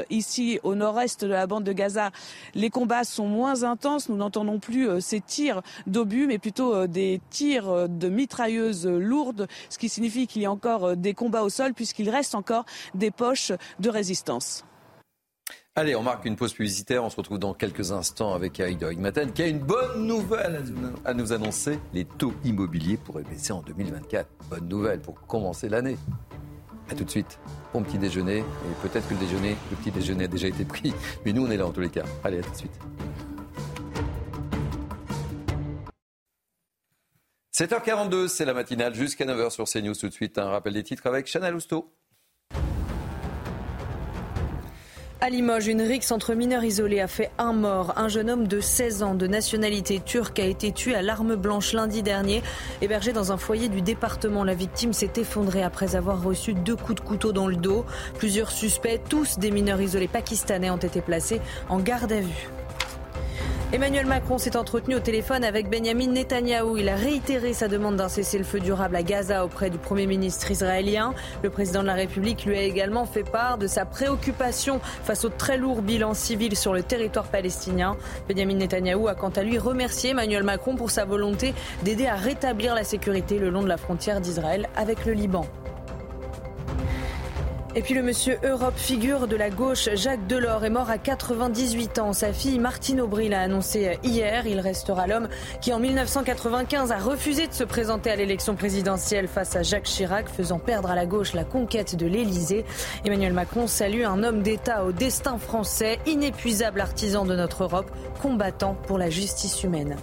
Speaker 28: ici au nord-est de la bande de Gaza, les combats sont moins intenses. Nous n'entendons plus ces tirs d'obus, mais plutôt des tirs de mitrailleuses lourdes, ce qui signifie qu'il y a encore des combats au sol puisqu'il reste encore des poches de résistance.
Speaker 1: Allez, on marque une pause publicitaire. On se retrouve dans quelques instants avec de Rigmaten qui a une bonne nouvelle à nous annoncer. Les taux immobiliers pourraient baisser en 2024. Bonne nouvelle pour commencer l'année. A tout de suite. Bon petit déjeuner. Et peut-être que le déjeuner, le petit déjeuner a déjà été pris. Mais nous, on est là en tous les cas. Allez, à tout de suite. 7h42, c'est la matinale jusqu'à 9h sur CNews. Tout de suite, un rappel des titres avec Chanel Housteau.
Speaker 2: À Limoges, une rixe entre mineurs isolés a fait un mort. Un jeune homme de 16 ans de nationalité turque a été tué à l'arme blanche lundi dernier. Hébergé dans un foyer du département, la victime s'est effondrée après avoir reçu deux coups de couteau dans le dos. Plusieurs suspects, tous des mineurs isolés pakistanais, ont été placés en garde à vue. Emmanuel Macron s'est entretenu au téléphone avec Benjamin Netanyahou. Il a réitéré sa demande d'un cessez-le-feu durable à Gaza auprès du Premier ministre israélien. Le président de la République lui a également fait part de sa préoccupation face au très lourd bilan civil sur le territoire palestinien. Benjamin Netanyahou a quant à lui remercié Emmanuel Macron pour sa volonté d'aider à rétablir la sécurité le long de la frontière d'Israël avec le Liban. Et puis le monsieur Europe, figure de la gauche, Jacques Delors, est mort à 98 ans. Sa fille Martine Aubry l'a annoncé hier. Il restera l'homme qui en 1995 a refusé de se présenter à l'élection présidentielle face à Jacques Chirac, faisant perdre à la gauche la conquête de l'Élysée. Emmanuel Macron salue un homme d'État au destin français, inépuisable artisan de notre Europe, combattant pour la justice humaine.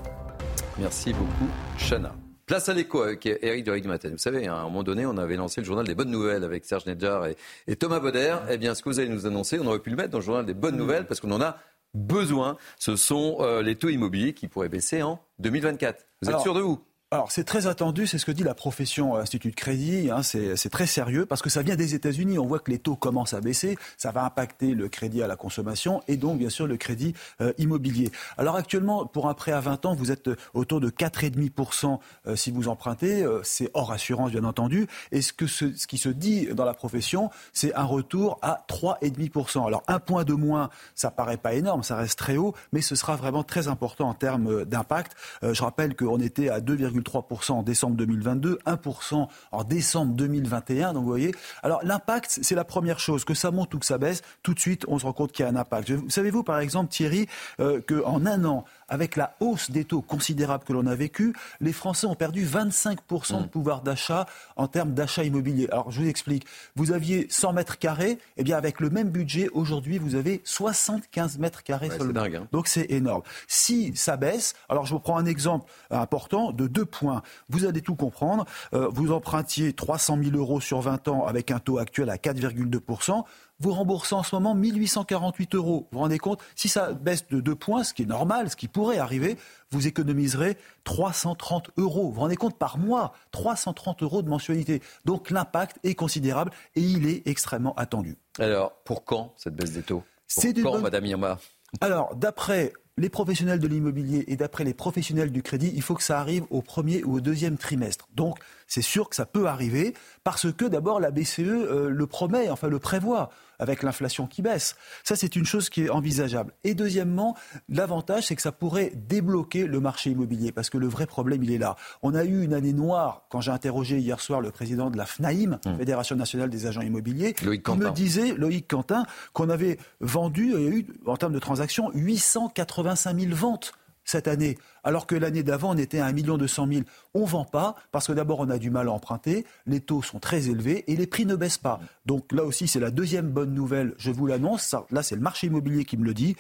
Speaker 1: Merci beaucoup, Chana. Place à l'écho avec Eric de Rigmaten. Vous savez, à un moment donné, on avait lancé le journal des bonnes nouvelles avec Serge Nedjar et, Thomas Bauder. Eh bien, ce que vous allez nous annoncer, on aurait pu le mettre dans le journal des bonnes nouvelles parce qu'on en a besoin. Ce sont euh, les taux immobiliers qui pourraient baisser en 2024. Vous êtes sûr de vous?
Speaker 15: Alors c'est très attendu, c'est ce que dit la profession euh, Institut de Crédit, hein, c'est très sérieux parce que ça vient des États-Unis. On voit que les taux commencent à baisser, ça va impacter le crédit à la consommation et donc bien sûr le crédit euh, immobilier. Alors actuellement, pour un prêt à 20 ans, vous êtes euh, autour de 4,5% euh, si vous empruntez, c'est hors assurance bien entendu. Et ce, que ce, ce qui se dit dans la profession, c'est un retour à 3,5%. Alors un point de moins, ça paraît pas énorme, ça reste très haut, mais ce sera vraiment très important en termes d'impact. je rappelle qu'on était à 2, 3% en décembre 2022, 1% en décembre 2021. Donc vous voyez, alors l'impact, c'est la première chose. Que ça monte ou que ça baisse, tout de suite, on se rend compte qu'il y a un impact. Savez-vous, par exemple, Thierry, euh, qu'en un an, avec la hausse des taux considérable que l'on a vécu, les Français ont perdu 25% de mm. pouvoir d'achat en termes d'achat immobilier. Alors je vous explique. Vous aviez 100 mètres carrés, et eh bien avec le même budget, aujourd'hui, vous avez 75 mètres carrés seulement. Hein. Donc c'est énorme. Si ça baisse, alors je vous prends un exemple important de deux points. Vous allez tout comprendre. Euh, vous empruntiez 300 000 euros sur 20 ans avec un taux actuel à 4,2% vous remboursez en ce moment 1848 euros. Vous vous rendez compte Si ça baisse de 2 points, ce qui est normal, ce qui pourrait arriver, vous économiserez 330 euros. Vous vous rendez compte par mois 330 euros de mensualité. Donc l'impact est considérable et il est extrêmement attendu.
Speaker 1: Alors, pour quand cette baisse des taux? C'est quand, Madame Irma?
Speaker 15: Alors, d'après les professionnels de l'immobilier et d'après les professionnels du crédit, il faut que ça arrive au premier ou au deuxième trimestre. Donc, c'est sûr que ça peut arriver parce que d'abord la BCE euh, le promet, enfin le prévoit avec l'inflation qui baisse. Ça, c'est une chose qui est envisageable. Et deuxièmement, l'avantage, c'est que ça pourrait débloquer le marché immobilier, parce que le vrai problème, il est là. On a eu une année noire, quand j'ai interrogé hier soir le président de la FNAIM, mmh. Fédération nationale des agents immobiliers,
Speaker 1: Loïc
Speaker 15: il me disait, Loïc Quentin, qu'on avait vendu, il y a eu, en termes de transactions, 885 000 ventes cette année, alors que l'année d'avant, on était à 1 200 000. On ne vend pas parce que d'abord, on a du mal à emprunter, les taux sont très élevés et les prix ne baissent pas. Donc là aussi, c'est la deuxième bonne nouvelle, je vous l'annonce. Là, c'est le marché immobilier qui me le dit.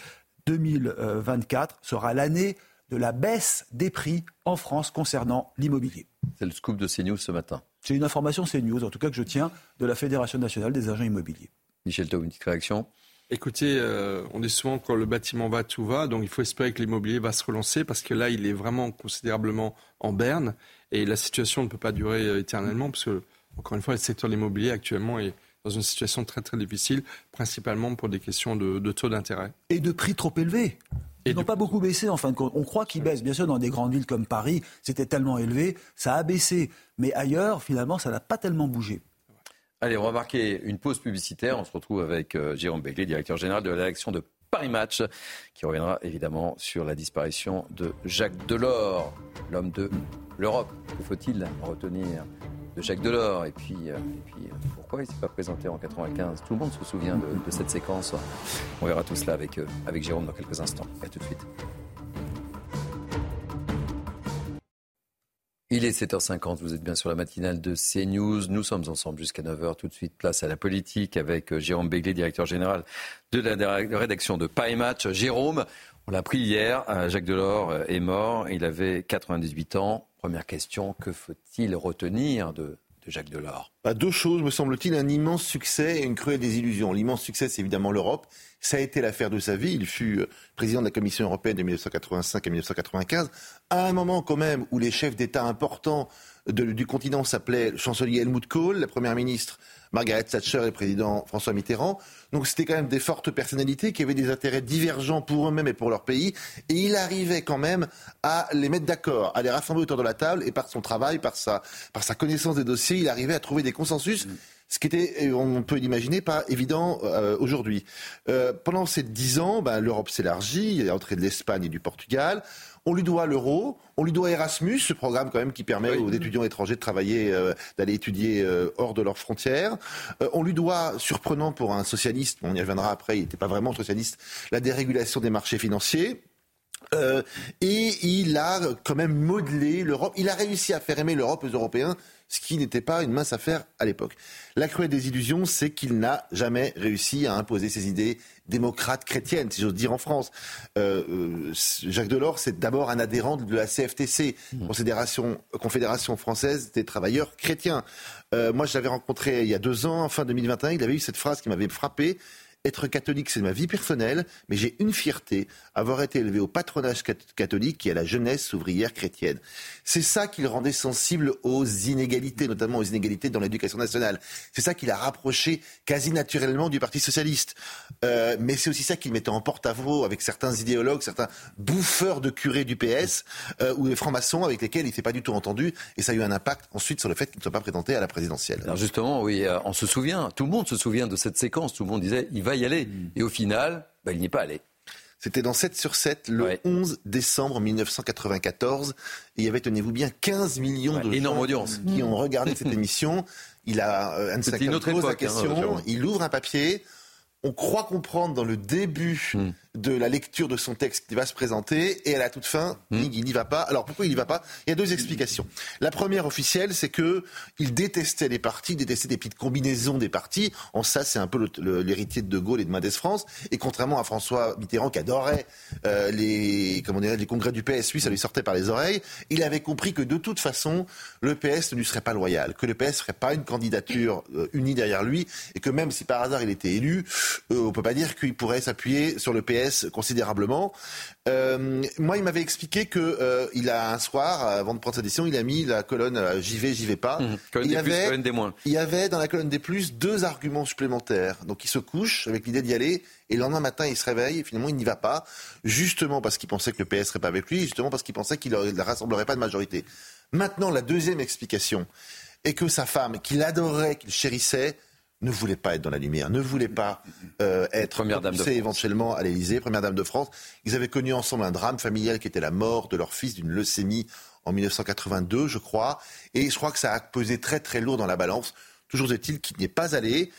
Speaker 15: 2024 sera l'année de la baisse des prix en France concernant l'immobilier.
Speaker 1: C'est le scoop de CNews ce matin.
Speaker 15: C'est une information CNews, en tout cas que je tiens, de la Fédération nationale des agents immobiliers.
Speaker 1: Michel Thau, une petite réaction
Speaker 5: Écoutez, euh, on dit souvent quand le bâtiment va, tout va. Donc il faut espérer que l'immobilier va se relancer parce que là, il est vraiment considérablement en berne et la situation ne peut pas durer euh, éternellement parce que, encore une fois, le secteur de l'immobilier actuellement est dans une situation très très difficile, principalement pour des questions de, taux d'intérêt.
Speaker 15: Et de prix trop élevés. Ils n'ont pas beaucoup baissé en fin de compte. On croit qu'ils baissent. Bien sûr, dans des grandes villes comme Paris, c'était tellement élevé, ça a baissé. Mais ailleurs, finalement, ça n'a pas tellement bougé.
Speaker 1: Allez, on va marquer une pause publicitaire. On se retrouve avec euh, Jérôme Begley, directeur général de la de Paris Match, qui reviendra évidemment sur la disparition de Jacques Delors, l'homme de l'Europe. Que faut-il retenir de Jacques Delors? Et puis, euh, euh, pourquoi il ne s'est pas présenté en 95 Tout le monde se souvient de, de, cette séquence. On verra tout cela avec, avec Jérôme dans quelques instants. À tout de suite. Il est 7h50, vous êtes bien sur la matinale de CNews. Nous sommes ensemble jusqu'à 9h. Tout de suite, place à la politique avec euh, Jérôme Béglé, directeur général de la rédaction de Paris Match. Jérôme, on l'a pris hier, euh, Jacques Delors euh, est mort, il avait 98 ans. Première question, que faut-il retenir de, Jacques Delors
Speaker 30: bah, Deux choses, me semble-t-il, un immense succès et une cruelle désillusion. L'immense succès, c'est évidemment l'Europe. Ça a été l'affaire de sa vie. Il fut euh, président de la Commission européenne de 1985 à 1995, à un moment quand même où les chefs d'État importants du continent s'appelaient le chancelier Helmut Kohl, la première ministre Margaret Thatcher et le président François Mitterrand. Donc c'était quand même des fortes personnalités qui avaient des intérêts divergents pour eux-mêmes et pour leur pays. Et il arrivait quand même à les mettre d'accord, à les rassembler autour de la table. Et par son travail, par sa, par sa connaissance des dossiers, il arrivait à trouver des consensus. Ce qui était, on peut l'imaginer, pas évident euh, aujourd'hui. Euh, pendant ces dix ans, ben, l'Europe s'élargit, il y a l'entrée de l'Espagne et du Portugal. On lui doit l'euro, on lui doit Erasmus, ce programme quand même qui permet aux étudiants étrangers de travailler, euh, d'aller étudier euh, hors de leurs frontières. Euh, on lui doit, surprenant pour un socialiste, on y reviendra après, il n'était pas vraiment socialiste, la dérégulation des marchés financiers. et il a quand même modelé l'Europe. Il a réussi à faire aimer l'Europe aux Européens ce qui n'était pas une mince affaire à l'époque. La cruelle des illusions, c'est qu'il n'a jamais réussi à imposer ses idées démocrates chrétiennes, si j'ose dire en France. Euh, euh, Jacques Delors, c'est d'abord un adhérent de la CFTC, mmh. Confédération, Confédération française des travailleurs chrétiens. Euh, moi, je l'avais rencontré il y a deux ans, en fin 2021, il avait eu cette phrase qui m'avait frappé. Être catholique, c'est ma vie personnelle, mais j'ai une fierté, avoir été élevé au patronage catholique et à la jeunesse ouvrière chrétienne. C'est ça qui le rendait sensible aux inégalités, notamment aux inégalités dans l'éducation nationale. C'est ça qui l'a rapproché quasi naturellement du Parti socialiste. Euh, mais c'est aussi ça qui le mettait en porte-à-faux avec certains idéologues, certains bouffeurs de curés du PS euh, ou des francs-maçons avec lesquels il ne s'est pas du tout entendu. Et ça a eu un impact ensuite sur le fait qu'il ne soit pas présenté à la présidentielle.
Speaker 1: Alors justement, oui, euh, on se souvient, tout le monde se souvient de cette séquence. Tout le monde disait, il va y aller. Mm. Et au final, bah, il n'y est pas allé.
Speaker 30: C'était dans 7 sur 7 le 11 décembre 1994. Et il y avait, tenez-vous bien, 15 millions de
Speaker 1: gens
Speaker 30: qui ont regardé cette [laughs] émission. Il a,
Speaker 1: euh, une autre pose la
Speaker 30: hein, question, il ouvre un papier. On croit comprendre dans le début mm. De la lecture de son texte qui va se présenter et à la toute fin,
Speaker 1: Hmm.
Speaker 30: il n'y va pas. Alors pourquoi il n'y va pas? Il y a deux explications. La première officielle, c'est que il détestait les partis, détestait des petites combinaisons des partis. En ça, c'est un peu l'héritier de De Gaulle et de Mendes France. Et contrairement à François Mitterrand qui adorait euh, les comment dirais les congrès du PS, lui, ça lui sortait par les oreilles. Il avait compris que de toute façon, le PS ne lui serait pas loyal, que le PS ne ferait pas une candidature euh, unie derrière lui, et que même si par hasard il était élu, euh, on peut pas dire qu'il pourrait s'appuyer sur le PS considérablement. Euh, moi, il m'avait expliqué que euh, il a un soir, avant de prendre sa décision, il a mis la colonne euh, j'y vais, j'y vais pas.
Speaker 1: Mmh. Colonne
Speaker 30: il,
Speaker 1: des plus,
Speaker 30: avait,
Speaker 1: colonne des moins.
Speaker 30: il y avait dans la colonne des plus deux arguments supplémentaires. Donc il se couche avec l'idée d'y aller et le lendemain matin il se réveille et finalement il n'y va pas, justement parce qu'il pensait que le PS serait pas avec lui, justement parce qu'il pensait qu'il ne rassemblerait pas de majorité. Maintenant, la deuxième explication est que sa femme, qu'il adorait, qu'il chérissait, ne voulait pas être dans la lumière, ne voulait pas euh, être
Speaker 1: Première dame de
Speaker 30: éventuellement à l'Élysée, première dame de France. Ils avaient connu ensemble un drame familial qui était la mort de leur fils d'une leucémie en 1982, je crois. Et je crois que ça a pesé très très lourd dans la balance. Toujours est-il qu'il n'y est pas allé.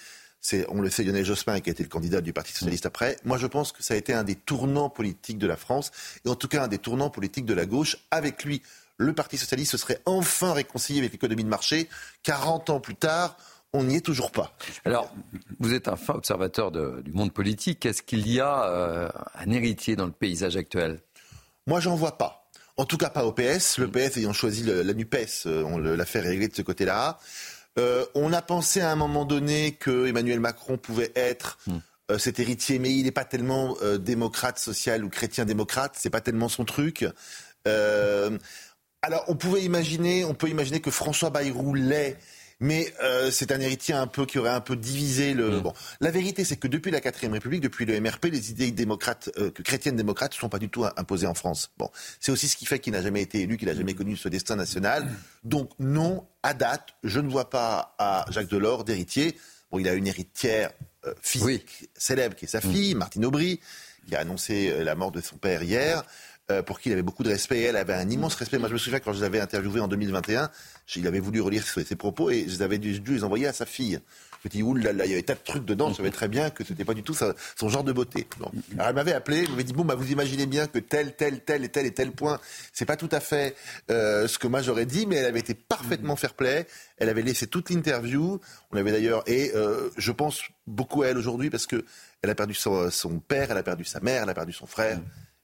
Speaker 30: C'est, on le sait, Lionel Jospin qui a été le candidat du Parti socialiste après. Moi, je pense que ça a été un des tournants politiques de la France, et en tout cas un des tournants politiques de la gauche. Avec lui, le Parti socialiste se serait enfin réconcilié avec l'économie de marché. 40 ans plus tard, on n'y est toujours pas.
Speaker 1: Alors, vous êtes un fin observateur de- du monde politique. Est-ce qu'il y a euh, un héritier dans le paysage actuel?
Speaker 30: Moi, j'en vois pas. En tout cas, pas au PS. Le PS ayant choisi le- la NUPES, euh, on l'affaire est réglée de ce côté-là. Euh, on a pensé à un moment donné que Emmanuel Macron pouvait être euh, cet héritier, mais il n'est pas tellement euh, démocrate social ou chrétien démocrate. C'est pas tellement son truc. Alors, on pouvait imaginer, on peut imaginer que François Bayrou l'est. Mais euh, c'est un héritier un peu qui aurait un peu divisé le. Bon, la vérité, c'est que depuis la quatrième République, depuis le MRP, les idées démocrates, euh, chrétiennes démocrates, ne sont pas du tout imposées en France. Bon, c'est aussi ce qui fait qu'il n'a jamais été élu, qu'il n'a jamais connu ce destin national. Donc non, à date, je ne vois pas à Jacques Delors d'héritier. Bon, il a une héritière euh, physique célèbre qui est sa fille, Martine Aubry, qui a annoncé euh, la mort de son père hier. Euh, pour qui il avait beaucoup de respect et elle avait un immense respect. Moi, je me souviens quand je l'avais interviewé en 2021, j- il avait voulu relire ses, propos et je les avais dû, les envoyer à sa fille. Je me dis, oulala, il y avait tas de trucs dedans, je savais très bien que c'était pas du tout son genre de beauté. Alors elle m'avait appelé, elle m'avait dit, bon, bah, vous imaginez bien que tel, tel, tel et tel et tel point, c'est pas tout à fait euh, ce que moi j'aurais dit, mais elle avait été parfaitement fair-play. Elle avait laissé toute l'interview. On avait d'ailleurs, et euh, je pense beaucoup à elle aujourd'hui parce que elle a perdu son père, elle a perdu sa mère, elle a perdu son frère.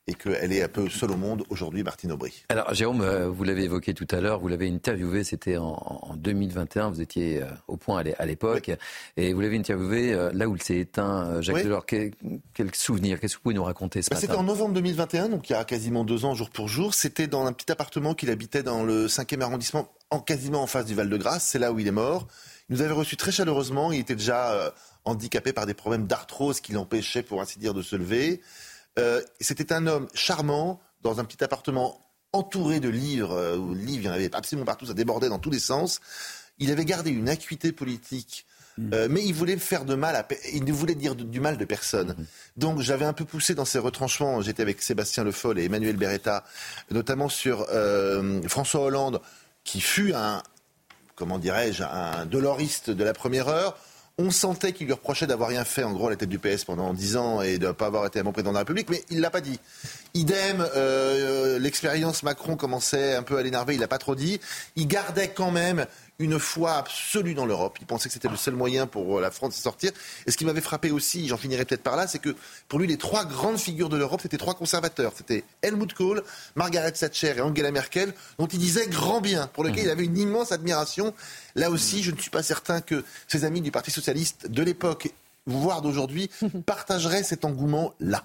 Speaker 30: Et qu'elle est un peu seule au monde aujourd'hui, Martine Aubry.
Speaker 1: Alors, Jérôme, euh, vous l'avez évoqué tout à l'heure, vous l'avez interviewé, c'était en, en 2021, vous étiez euh, au point à l'é- à l'époque, et vous l'avez interviewé euh, là où il s'est éteint, Jacques
Speaker 30: Oui.
Speaker 1: Delors. Quel, quel souvenir, qu'est-ce que vous pouvez nous raconter ce
Speaker 30: Bah, C'était en novembre 2021, donc il y a quasiment deux ans, jour pour jour. C'était dans un petit appartement qu'il habitait dans le 5e arrondissement, en, quasiment en face du Val-de-Grâce. C'est là où il est mort. Il nous avait reçus très chaleureusement. Il était déjà handicapé par des problèmes d'arthrose qui l'empêchaient, pour ainsi dire, de se lever. Euh, C'était un homme charmant, dans un petit appartement entouré de livres, euh, où le livre, il y en avait absolument partout, ça débordait dans tous les sens. Il avait gardé une acuité politique euh, mais il voulait faire de mal à, il ne voulait dire de- du mal de personne. Donc j'avais un peu poussé dans ses retranchements. J'étais avec Sébastien Le Foll et Emmanuel Beretta, notamment sur euh, François Hollande, qui fut un, comment dirais-je, un doloriste de la première heure. On sentait qu'il lui reprochait d'avoir rien fait, en gros, à la tête du PS pendant 10 ans et de ne pas avoir été un bon président de la République, mais il l'a pas dit. Idem, euh, l'expérience Macron commençait un peu à l'énerver, il l'a pas trop dit. Il gardait quand même une foi absolue dans l'Europe. Il pensait que c'était le seul moyen pour la France de sortir. Et ce qui m'avait frappé aussi, j'en finirai peut-être par là, c'est que pour lui, les trois grandes figures de l'Europe, c'était trois conservateurs. C'était Helmut Kohl, Margaret Thatcher et Angela Merkel, dont il disait grand bien, pour lequel il avait une immense admiration. Là aussi, je ne suis pas certain que ses amis du Parti socialiste de l'époque, voire d'aujourd'hui, [laughs] partageraient cet engouement-là.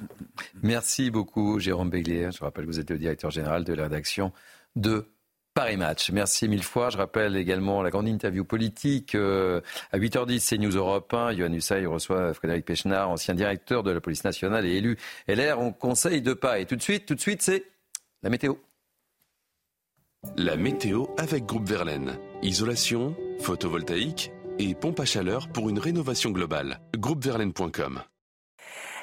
Speaker 1: Merci beaucoup, Jérôme Béglier. Je rappelle que vous êtes le directeur général de la rédaction de Paris Match. Merci mille fois. Je rappelle également la grande interview politique euh, à 8h10, c'est News Europe 1. Yohann reçoit Frédéric Pechnard, ancien directeur de la police nationale et élu LR en conseil de pas. Et tout de suite, tout de suite, c'est la météo.
Speaker 19: La météo avec Groupe Verlaine. Isolation, photovoltaïque et pompe à chaleur pour une rénovation globale. Groupeverlaine.com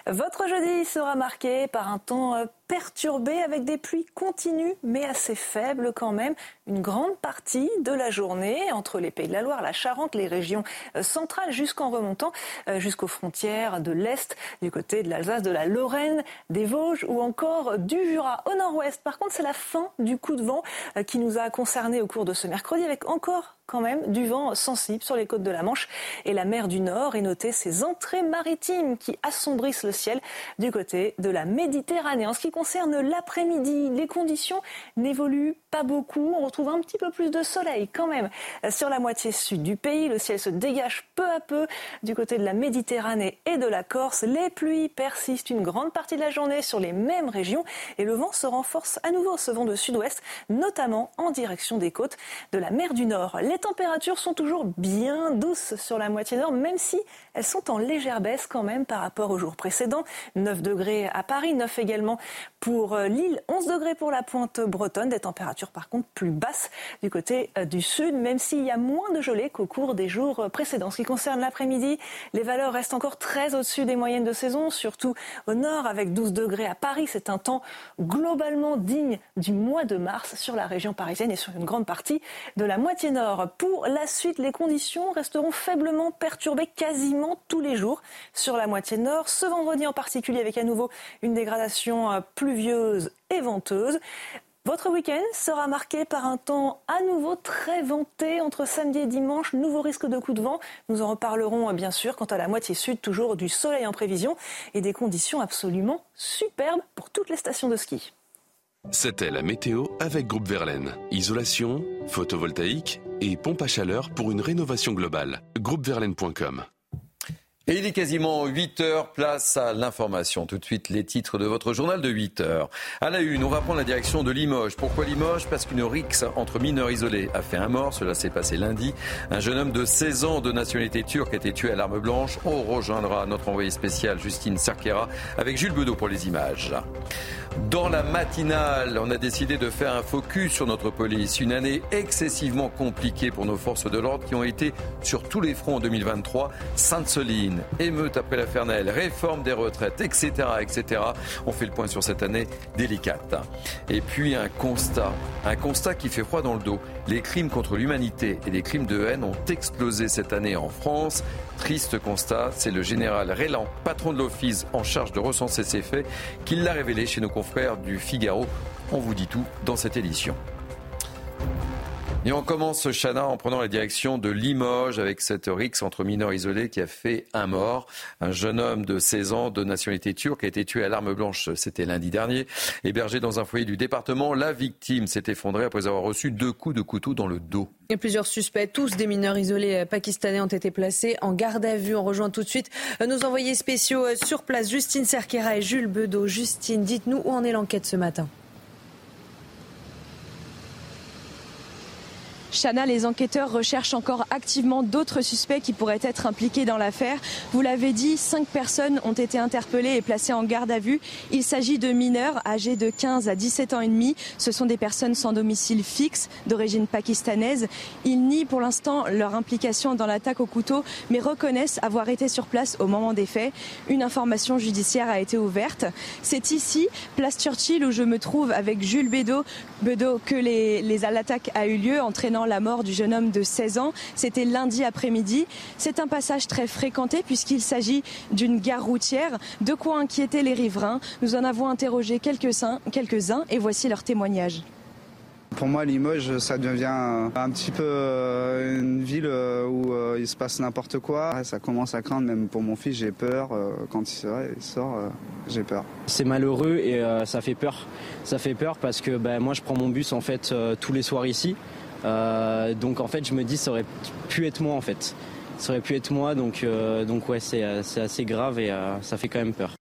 Speaker 37: Votre jeudi sera marqué par un temps euh,
Speaker 17: perturbé avec des pluies continues mais assez faibles quand même une grande partie de la journée entre les Pays de la Loire, la Charente, les régions euh, centrales jusqu'en remontant euh, jusqu'aux frontières de l'Est, du côté de l'Alsace, de la Lorraine, des Vosges ou encore du Jura au nord-ouest. Par contre, c'est la fin du coup de vent euh, qui nous a concernés au cours de ce mercredi avec encore quand même du vent sensible sur les côtes de la Manche et la mer du Nord et noter ces entrées maritimes qui assombrissent le ciel du côté de la Méditerranée. En ce qui concerne l'après-midi, les conditions n'évoluent pas beaucoup. On retrouve un petit peu plus de soleil quand même sur la moitié sud du pays. Le ciel se dégage peu à peu du côté de la Méditerranée et de la Corse. Les pluies persistent une grande partie de la journée sur les mêmes régions et le vent se renforce à nouveau, ce vent de sud-ouest, notamment en direction des côtes de la mer du Nord. Les températures sont toujours bien douces sur la moitié nord, même si elles sont en légère baisse quand même par rapport aux jours précédents. 9 degrés à Paris, 9 également pour euh, Lille, 11 degrés pour la pointe bretonne. Des températures par contre plus basses du côté euh, du sud, même s'il y a moins de gelée qu'au cours des jours euh, précédents. En ce qui concerne l'après-midi, les valeurs restent encore très au-dessus des moyennes de saison, surtout au nord avec 12 degrés à Paris. C'est un temps globalement digne du mois de mars sur la région parisienne et sur une grande partie de la moitié nord. Pour la suite, les conditions resteront faiblement perturbées quasiment tous les jours sur la moitié nord. Ce vendredi en particulier avec à nouveau une dégradation euh, pluvieuse et venteuse. Votre week-end sera marqué par un temps à nouveau très venté entre samedi et dimanche. Nouveau risque de coup de vent. Nous en reparlerons euh, bien sûr. Quant à la moitié sud, toujours du soleil en prévision et des conditions absolument superbes pour toutes les stations de ski.
Speaker 19: C'était la météo avec Groupe Verlaine. Isolation, photovoltaïque et pompe à chaleur pour une rénovation globale. Groupeverlaine.com
Speaker 1: et il est quasiment 8 heures, place à l'information. Tout de suite, les titres de votre journal de 8 heures. À la une, on va prendre la direction de Limoges. Pourquoi Limoges? Parce qu'une rixe entre mineurs isolés a fait un mort. Cela s'est passé lundi. Un jeune homme de 16 ans de nationalité turque a été tué à l'arme blanche. On rejoindra notre envoyé spécial Justine Sarkera avec Jules Bedeau pour les images. Dans la matinale, on a décidé de faire un focus sur notre police. Une année excessivement compliquée pour nos forces de l'ordre qui ont été sur tous les fronts en 2023. Sainte-Soline, émeute après la Fernelle, réforme des retraites, etc., etc. On fait le point sur cette année délicate. Et puis un constat, un constat qui fait froid dans le dos. Les crimes contre l'humanité et les crimes de haine ont explosé cette année en France. Triste constat, c'est le général Rélan, patron de l'office en charge de recenser ces faits, qui l'a révélé chez nos confrères du Figaro. On vous dit tout dans cette édition. Et on commence, Chana, en prenant la direction de Limoges avec cette rixe entre mineurs isolés qui a fait un mort. Un jeune homme de 16 ans de nationalité turque a été tué à l'arme blanche, c'était lundi dernier. Hébergé dans un foyer du département, la victime s'est effondrée après avoir reçu deux coups de couteau dans le dos.
Speaker 2: Et plusieurs suspects, tous des mineurs isolés pakistanais, ont été placés en garde à vue. On rejoint tout de suite nos envoyés spéciaux sur place, Justine Cerquera et Jules Bedeau. Justine, dites-nous où en est l'enquête ce matin.
Speaker 32: Chana, les enquêteurs recherchent encore activement d'autres suspects qui pourraient être impliqués dans l'affaire. Vous l'avez dit, cinq personnes ont été interpellées et placées en garde à vue. Il s'agit de mineurs âgés de 15 à 17 ans et demi. Ce sont des personnes sans domicile fixe, d'origine pakistanaise. Ils nient pour l'instant leur implication dans l'attaque au couteau, mais reconnaissent avoir été sur place au moment des faits. Une information judiciaire a été ouverte. C'est ici, place Churchill, où je me trouve avec Jules Bedeau, Bedeau que l'attaque a eu lieu, entraînant la mort du jeune homme de 16 ans. C'était lundi après-midi. C'est un passage très fréquenté puisqu'il s'agit d'une gare routière. De quoi inquiéter les riverains Nous en avons interrogé quelques-uns quelques et voici leur témoignage.
Speaker 37: Pour moi, Limoges, ça devient un petit peu euh, une ville euh, où euh, il se passe n'importe quoi. Ça commence à craindre, même pour mon fils, j'ai peur. Quand il sort, j'ai peur.
Speaker 25: C'est malheureux et ça fait peur. Ça fait peur parce que ben, moi, je prends mon bus en fait tous les soirs ici. Euh, donc en fait, je me dis, ça aurait pu être moi en fait. Ça aurait pu être moi, donc, euh, donc ouais, c'est assez grave et euh, ça fait quand même peur.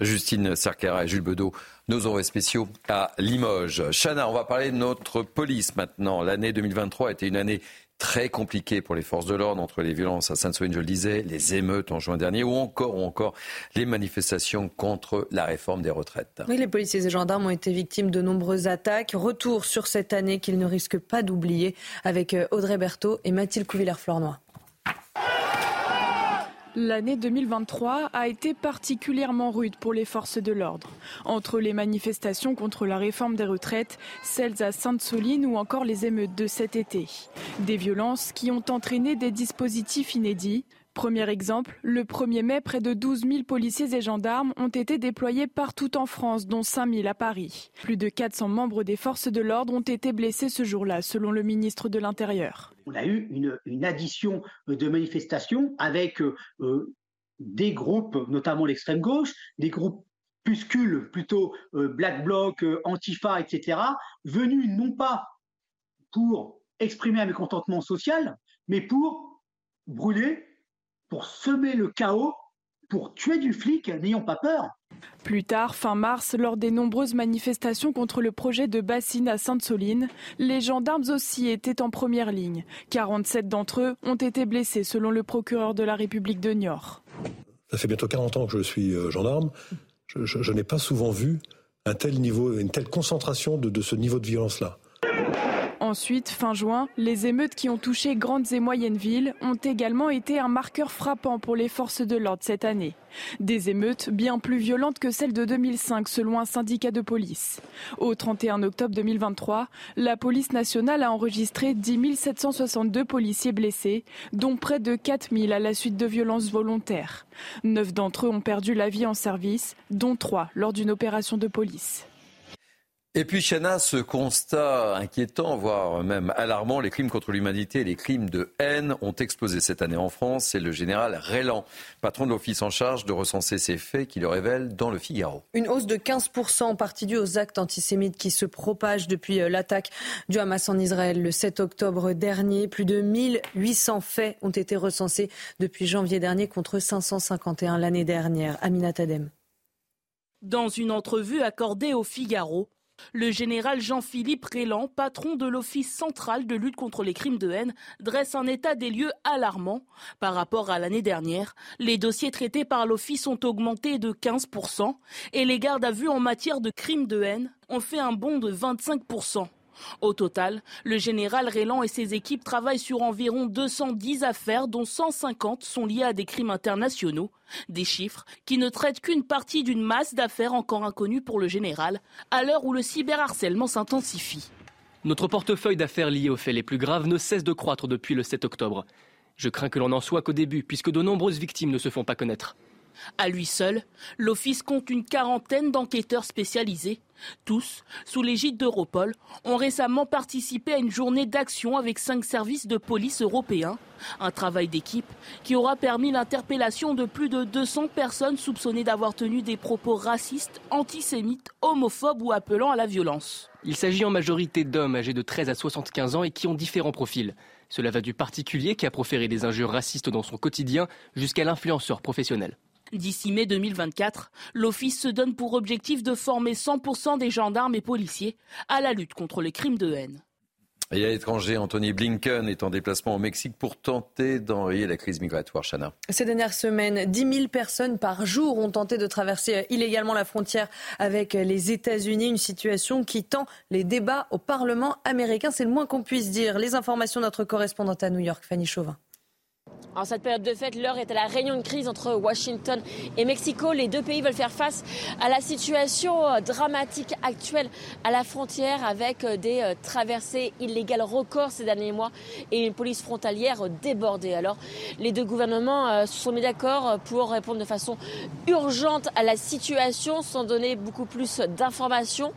Speaker 1: Justine Cerquera et Jules Bedeau, nos envois spéciaux à Limoges. Chana, on va parler de notre police maintenant. L'année 2023 a été une année très compliqué pour les forces de l'ordre entre les violences à Sainte-Soline, je le disais, les émeutes en juin dernier ou encore, ou encore les manifestations contre la réforme des retraites.
Speaker 2: Oui, les policiers et gendarmes ont été victimes de nombreuses attaques. Retour sur cette année qu'ils ne risquent pas d'oublier avec euh, Audrey Berthaud et Mathilde Couvillère-Flornois.
Speaker 7: L'année 2023 a été particulièrement rude pour les forces de l'ordre. Entre les manifestations contre la réforme des retraites, celles à Sainte-Soline ou encore les émeutes de cet été. Des violences qui ont entraîné des dispositifs inédits. Premier exemple, le 1er mai, près de 12 000 policiers et gendarmes ont été déployés partout en France, dont 5 000 à Paris. Plus de 400 membres des forces de l'ordre ont été blessés ce jour-là, selon le ministre de l'Intérieur.
Speaker 6: On a eu une, addition de manifestations avec euh, des groupes, notamment l'extrême gauche, des groupes puscules plutôt euh, Black Bloc, euh, Antifa, etc., venus non pas pour exprimer un mécontentement social, mais pour brûler pour semer le chaos, pour tuer du flic, n'ayons pas peur.
Speaker 7: Plus tard, fin mars, lors des nombreuses manifestations contre le projet de bassine à Sainte-Soline, les gendarmes aussi étaient en première ligne. 47 d'entre eux ont été blessés, selon le procureur de la République de Niort.
Speaker 8: Ça fait bientôt 40 ans que je suis euh, gendarme. Je, n'ai pas souvent vu un tel niveau, une telle concentration de ce niveau de violence-là.
Speaker 7: Ensuite, fin juin, les émeutes qui ont touché grandes et moyennes villes ont également été un marqueur frappant pour les forces de l'ordre cette année. Des émeutes bien plus violentes que celles de 2005 selon un syndicat de police. Au 31 octobre 2023, la police nationale a enregistré 10 762 policiers blessés, dont près de 4 000 à la suite de violences volontaires. Neuf d'entre eux ont perdu la vie en service, dont trois lors d'une opération de police.
Speaker 1: Et puis, Chana, ce constat inquiétant, voire même alarmant, les crimes contre l'humanité et les crimes de haine ont explosé cette année en France. C'est le général Rélan, patron de l'office en charge de recenser ces faits, qui le révèle dans le Figaro.
Speaker 2: Une hausse de 15% en partie due aux actes antisémites qui se propagent depuis euh, l'attaque du Hamas en Israël le 7 octobre dernier. Plus de 1800 faits ont été recensés depuis janvier dernier contre 551 l'année dernière. Aminat Adem.
Speaker 9: Dans une entrevue accordée au Figaro, le général Jean-Philippe Rélan, patron de l'Office central de lutte contre les crimes de haine, dresse un état des lieux alarmant. Par rapport à l'année dernière, les dossiers traités par l'Office ont augmenté de 15% et les gardes à vue en matière de crimes de haine ont fait un bond de 25%. Au total, le général Rélan et ses équipes travaillent sur environ 210 affaires, dont 150 sont liées à des crimes internationaux. Des chiffres qui ne traitent qu'une partie d'une masse d'affaires encore inconnues pour le général, à l'heure où le cyberharcèlement s'intensifie.
Speaker 18: Notre portefeuille d'affaires liées aux faits les plus graves ne cesse de croître depuis le 7 octobre. Je crains que l'on n'en soit qu'au début, puisque de nombreuses victimes ne se font pas connaître.
Speaker 9: À lui seul, l'Office compte une quarantaine d'enquêteurs spécialisés. Tous, sous l'égide d'Europol, ont récemment participé à une journée d'action avec cinq services de police européens. Un travail d'équipe qui aura permis l'interpellation de plus de 200 personnes soupçonnées d'avoir tenu des propos racistes, antisémites, homophobes ou appelant à la violence.
Speaker 18: Il s'agit en majorité d'hommes âgés de 13 à 75 ans et qui ont différents profils. Cela va du particulier qui a proféré des injures racistes dans son quotidien jusqu'à l'influenceur professionnel.
Speaker 9: D'ici mai 2024, l'Office se donne pour objectif de former 100% des gendarmes et policiers à la lutte contre les crimes de haine.
Speaker 1: Et à l'étranger, Anthony Blinken est en déplacement au Mexique pour tenter d'enrayer la crise migratoire. Chana.
Speaker 2: Ces dernières semaines, 10 000 personnes par jour ont tenté de traverser illégalement la frontière avec les États-Unis. Une situation qui tend les débats au Parlement américain. C'est le moins qu'on puisse dire. Les informations de notre correspondante à New York, Fanny Chauvin.
Speaker 12: En cette période de fête, l'heure est à la réunion de crise entre Washington et Mexico. Les deux pays veulent faire face à la situation euh, dramatique actuelle à la frontière avec euh, des euh, traversées illégales records ces derniers mois et une police frontalière débordée. Alors, les deux gouvernements se sont mis d'accord pour répondre de façon urgente à la situation sans donner beaucoup plus d'informations.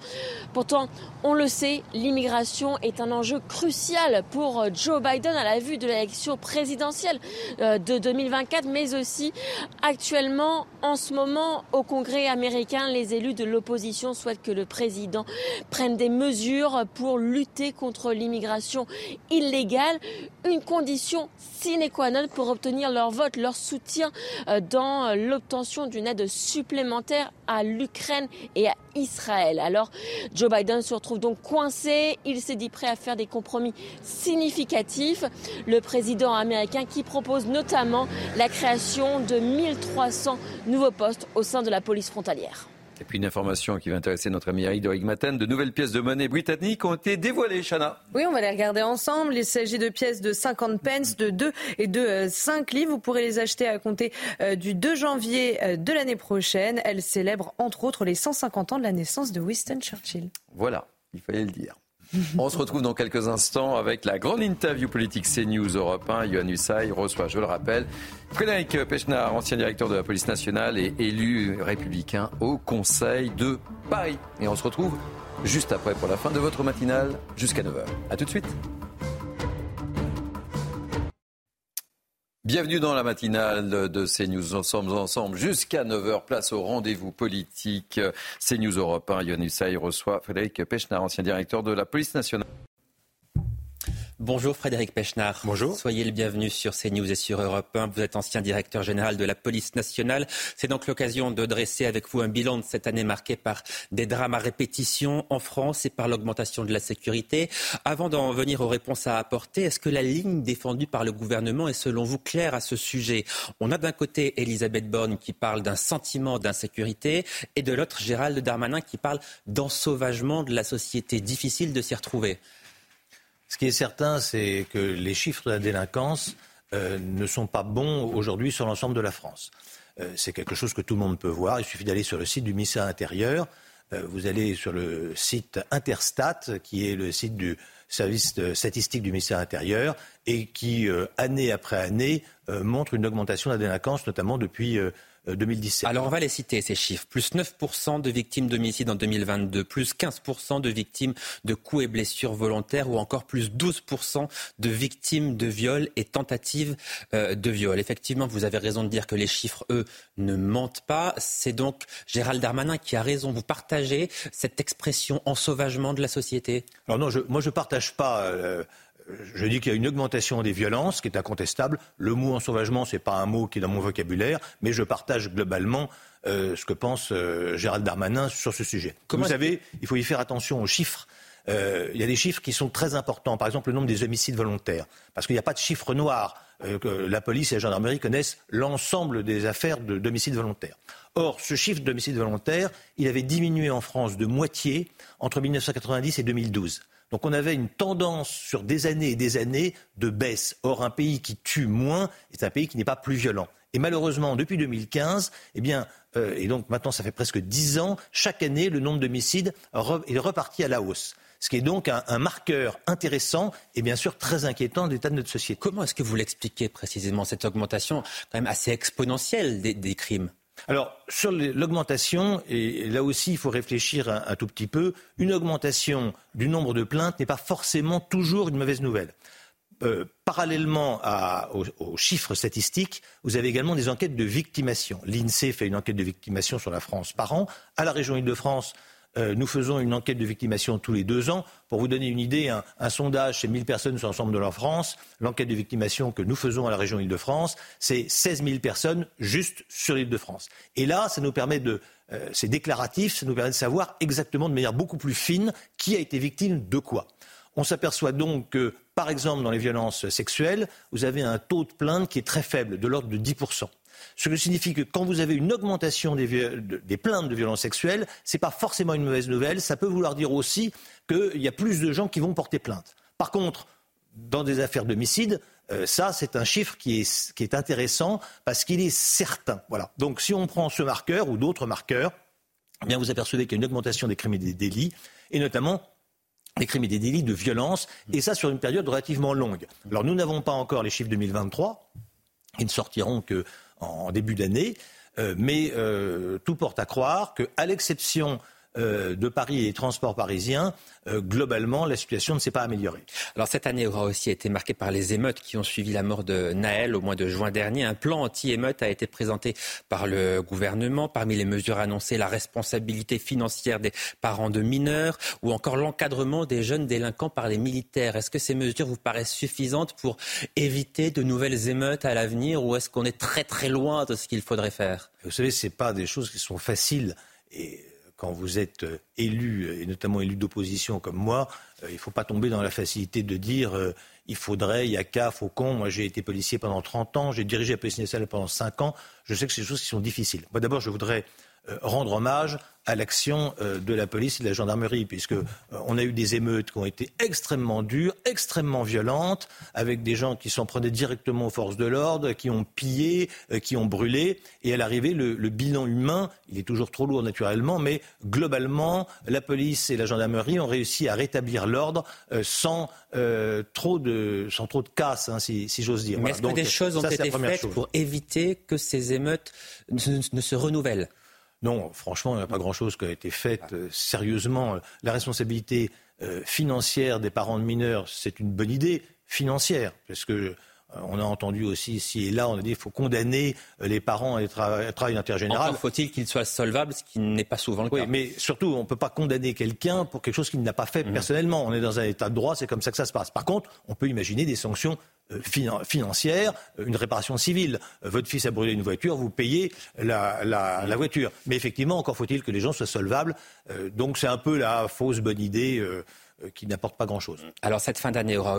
Speaker 12: Pourtant, on le sait, l'immigration est un enjeu crucial pour Joe Biden à la vue de l'élection présidentielle. Euh, de 2024, mais aussi actuellement, en ce moment, au Congrès américain, les élus de l'opposition souhaitent que le président prenne des mesures pour lutter contre l'immigration illégale, une condition sine qua non pour obtenir leur vote, leur soutien euh, dans l'obtention d'une aide supplémentaire à l'Ukraine et à Israël. Alors, Joe Biden se retrouve donc coincé. Il s'est dit prêt à faire des compromis significatifs. Le président américain qui propose notamment la création de 1300 nouveaux postes au sein de la police frontalière.
Speaker 1: Et puis une information qui va intéresser notre ami Eric de Maten. De nouvelles pièces de monnaie britanniques ont été dévoilées, Chana.
Speaker 2: Oui, on va les regarder ensemble. Il s'agit de pièces de 50 pence, de 2 et de 5 livres. Vous pourrez les acheter à compter du 2 janvier de l'année prochaine. Elles célèbrent entre autres les 150 ans de la naissance de Winston Churchill.
Speaker 1: Voilà, il fallait le dire. On se retrouve dans quelques instants avec la grande interview politique CNews Europe 1. Yohann Usaï reçoit, je le rappelle, Frédéric Pechnard, ancien directeur de la police nationale et élu républicain au Conseil de Paris. Et on se retrouve juste après pour la fin de votre matinale jusqu'à 9h. A tout de suite. Bienvenue dans la matinale de CNews. Nous sommes ensemble jusqu'à 9h. Place au rendez-vous politique. CNews Europe 1. Yann reçoit Frédéric Pechnard, ancien directeur de la police nationale.
Speaker 38: Bonjour Frédéric Pechnard.
Speaker 39: Bonjour.
Speaker 38: Soyez le bienvenu sur CNews et sur Europe 1. Vous êtes ancien directeur général de la police nationale. C'est donc l'occasion de dresser avec vous un bilan de cette année marquée par des drames à répétition en France et par l'augmentation de la sécurité. Avant d'en venir aux réponses à apporter, est-ce que la ligne défendue par le gouvernement est selon vous claire à ce sujet? On a d'un côté Elisabeth Borne qui parle d'un sentiment d'insécurité et de l'autre Gérald Darmanin qui parle d'ensauvagement de la société. Difficile de s'y retrouver.
Speaker 39: Ce qui est certain, c'est que les chiffres de la délinquance euh, ne sont pas bons aujourd'hui sur l'ensemble de la France. Euh, c'est quelque chose que tout le monde peut voir. Il suffit d'aller sur le site du ministère intérieur. Euh, vous allez sur le site Interstat, qui est le site du service statistique du ministère intérieur, et qui, année après année, montre une augmentation de la délinquance, notamment depuis 2017.
Speaker 38: Euh, Alors on va les citer, ces chiffres. Plus 9% de victimes d'homicide en 2022, plus 15% de victimes de coups et blessures volontaires ou encore plus 12% de victimes de viol et tentatives euh, de viol. Effectivement, vous avez raison de dire que les chiffres, eux, ne mentent pas. C'est donc Gérald Darmanin qui a raison. Vous partagez cette expression ensauvagement de la société?
Speaker 39: Alors non, je, moi je ne partage pas... Euh, je dis qu'il y a une augmentation des violences qui est incontestable. Le mot ensauvagement, ce n'est pas un mot qui est dans mon vocabulaire, mais je partage globalement euh, ce que pense euh, Gérald Darmanin sur ce sujet. Comme Vous savez, il faut y faire attention aux chiffres. Euh, il y a des chiffres qui sont très importants. Par exemple, le nombre des homicides volontaires. Parce qu'il n'y a pas de chiffre noir. la police et la gendarmerie connaissent l'ensemble des affaires d'homicides volontaires. Or, ce chiffre d'homicides volontaires, il avait diminué en France de moitié entre 1990 et 2012. Donc on avait une tendance sur des années et des années de baisse. Or, un pays qui tue moins est un pays qui n'est pas plus violent. Et malheureusement, depuis 2015, eh bien, euh, et donc maintenant ça fait presque dix ans, chaque année, le nombre d'homicides est reparti à la hausse. Ce qui est donc un, marqueur intéressant et bien sûr très inquiétant de l'état de notre société.
Speaker 38: Comment est-ce que vous l'expliquez précisément, cette augmentation quand même assez exponentielle des crimes?
Speaker 39: Alors, sur l'augmentation, et là aussi, il faut réfléchir un, tout petit peu, une augmentation du nombre de plaintes n'est pas forcément toujours une mauvaise nouvelle. Euh, parallèlement aux, chiffres statistiques, vous avez également des enquêtes de victimation. L'INSEE fait une enquête de victimation sur la France par an. À la région Île-de-France, euh, nous faisons une enquête de victimation tous les deux ans. Pour vous donner une idée, un, sondage chez 1000 personnes sur l'ensemble de la France. L'enquête de victimation que nous faisons à la région Île-de-France, c'est 16 000 personnes juste sur l'Île-de-France. Et là, ça nous permet de, euh, c'est déclaratif, ça nous permet de savoir exactement de manière beaucoup plus fine qui a été victime de quoi. On s'aperçoit donc que, par exemple, dans les violences sexuelles, vous avez un taux de plainte qui est très faible, de l'ordre de 10%. Ce qui signifie que quand vous avez une augmentation des, plaintes de violences sexuelles, ce n'est pas forcément une mauvaise nouvelle. Ça peut vouloir dire aussi qu'il y a plus de gens qui vont porter plainte. Par contre, dans des affaires d'homicide, euh, ça, c'est un chiffre qui est, intéressant parce qu'il est certain. Voilà. Donc, si on prend ce marqueur ou d'autres marqueurs, eh bien, vous apercevez qu'il y a une augmentation des crimes et des délits, et notamment des crimes et des délits de violence, et ça sur une période relativement longue. Alors, nous n'avons pas encore les chiffres 2023. Ils ne sortiront que en début d'année. Euh, mais euh, tout porte à croire qu'à l'exception euh, de Paris et des transports parisiens, euh, globalement, la situation ne s'est pas améliorée.
Speaker 38: Alors cette année aura aussi été marquée par les émeutes qui ont suivi la mort de Naël au mois de juin dernier. Un plan anti-émeute a été présenté par le gouvernement. Parmi les mesures annoncées, la responsabilité financière des parents de mineurs ou encore l'encadrement des jeunes délinquants par les militaires. Est-ce que ces mesures vous paraissent suffisantes pour éviter de nouvelles émeutes à l'avenir ou est-ce qu'on est très très loin de ce qu'il faudrait faire?
Speaker 39: Vous savez, ce pas des choses qui sont faciles. Et quand vous êtes euh, élu, et notamment élu d'opposition comme moi, euh, il ne faut pas tomber dans la facilité de dire euh, il faudrait, il y a qu'à, Faucon. Moi, j'ai été policier pendant 30 ans, j'ai dirigé la police nationale pendant 5 ans. Je sais que c'est des choses qui sont difficiles. D'abord, je voudrais rendre hommage à l'action euh, de la police et de la gendarmerie, puisque euh, on a eu des émeutes qui ont été extrêmement dures, extrêmement violentes, avec des gens qui s'en prenaient directement aux forces de l'ordre, qui ont pillé, euh, qui ont brûlé. Et à l'arrivée, le, bilan humain, il est toujours trop lourd naturellement, mais globalement, la police et la gendarmerie ont réussi à rétablir l'ordre sans, trop de, sans trop de casse, hein, si, j'ose dire.
Speaker 38: Mais est-ce que des choses ont été faites pour éviter que ces émeutes ne se renouvellent?
Speaker 39: Non, franchement, il n'y a pas grand-chose qui a été fait euh, sérieusement. La responsabilité euh, financière des parents de mineurs, c'est une bonne idée financière, parce que euh, on a entendu aussi ici et là, on a dit qu'il faut condamner les parents à un travail intergénéral.
Speaker 38: Encore faut-il qu'ils soient solvables, ce qui n'est pas souvent le
Speaker 39: cas. Mais surtout, on ne peut pas condamner quelqu'un pour quelque chose qu'il n'a pas fait mhm. personnellement. On est dans un état de droit, c'est comme ça que ça se passe. Par contre, on peut imaginer des sanctions financière, euh, une réparation civile. Euh, votre fils a brûlé une voiture, vous payez la, voiture. Mais effectivement, encore faut-il que les gens soient solvables. donc c'est un peu la fausse bonne idée. qui n'apporte pas grand-chose.
Speaker 38: Alors cette fin d'année aura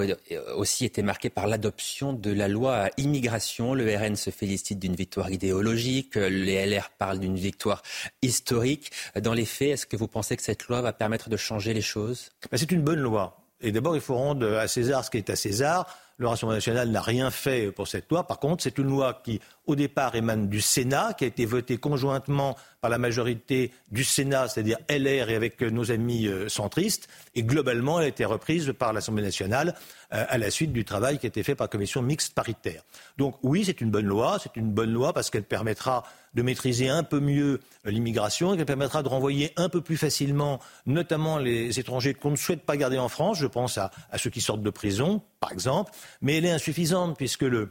Speaker 38: aussi été marquée par l'adoption de la loi immigration. Le RN se félicite d'une victoire idéologique, les LR parlent d'une victoire historique. Dans les faits, est-ce que vous pensez que cette loi va permettre de changer les choses?
Speaker 39: Ben, C'est une bonne loi. Et d'abord, il faut rendre à César ce qui est à César. Le Rassemblement national n'a rien fait pour cette loi. Par contre, c'est une loi qui, au départ, émane du Sénat, qui a été votée conjointement par la majorité du Sénat, c'est-à-dire LR et avec nos amis euh, centristes. Et globalement, elle a été reprise par l'Assemblée nationale euh, à la suite du travail qui a été fait par la commission mixte paritaire. Donc oui, c'est une bonne loi. C'est une bonne loi parce qu'elle permettra de maîtriser un peu mieux l'immigration et qu'elle permettra de renvoyer un peu plus facilement, notamment les étrangers qu'on ne souhaite pas garder en France. Je pense à, ceux qui sortent de prison, par exemple. Mais elle est insuffisante puisque le,